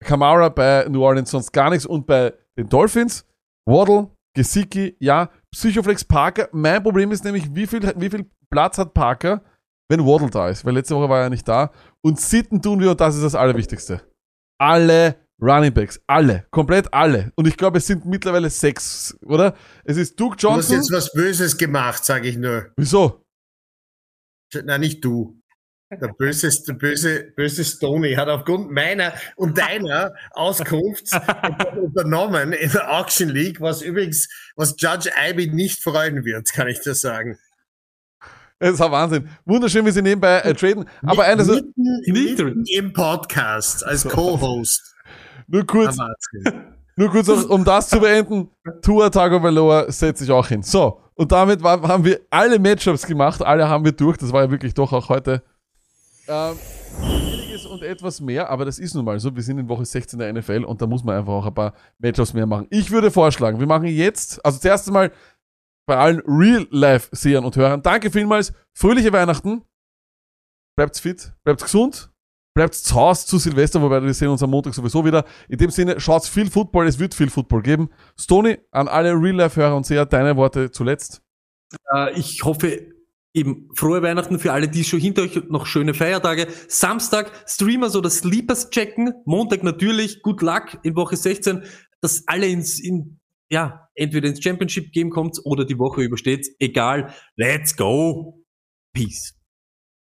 Kamara bei New Orleans sonst gar nichts und bei den Dolphins, Waddle, Gesicki, ja, Psychoflex Parker. Mein Problem ist nämlich, wie viel, wie viel Platz hat Parker, wenn Waddle da ist? Weil letzte Woche war er nicht da. Und sitten tun wir, und das ist das Allerwichtigste. Alle Running Backs, alle, komplett alle. Und ich glaube, es sind mittlerweile sechs, oder? Es ist Duke Du hast Johnson. jetzt was Böses gemacht, sage ich nur. Wieso? Nein, nicht du. Der böse, der böse, böse Stoney hat aufgrund meiner und deiner Auskunft [LAUGHS] übernommen in der Auction League, was übrigens, was Judge Ivy nicht freuen wird, kann ich dir sagen. Das ist ein Wahnsinn. Wunderschön, wie sie nebenbei äh, traden. Aber eine so, mitten, im Podcast als Co-Host. nur kurz. [LAUGHS] Nur kurz, um, um das zu beenden. Tua Tagovailoa setzt sich auch hin. So, und damit war, haben wir alle Matchups gemacht. Alle haben wir durch. Das war ja wirklich doch auch heute ähm, einiges und etwas mehr. Aber das ist nun mal so. Wir sind in Woche 16 der NFL und da muss man einfach auch ein paar Matchups mehr machen. Ich würde vorschlagen, wir machen jetzt, also zuerst einmal bei allen Real-Life-Sehern und Hörern, danke vielmals. Fröhliche Weihnachten. Bleibt fit, bleibt gesund. Bleibt zu Hause zu Silvester, wobei wir sehen uns am Montag sowieso wieder. In dem Sinne, schaut viel Football, es wird viel Football geben. Stony, an alle Real-Life-Hörer und Seher, deine Worte zuletzt. Äh, ich hoffe, eben frohe Weihnachten für alle, die schon hinter euch noch schöne Feiertage. Samstag Streamers oder Sleepers checken. Montag natürlich, good luck in Woche 16, dass alle ins, in, ja, entweder ins Championship Game kommt oder die Woche übersteht. Egal. Let's go. Peace.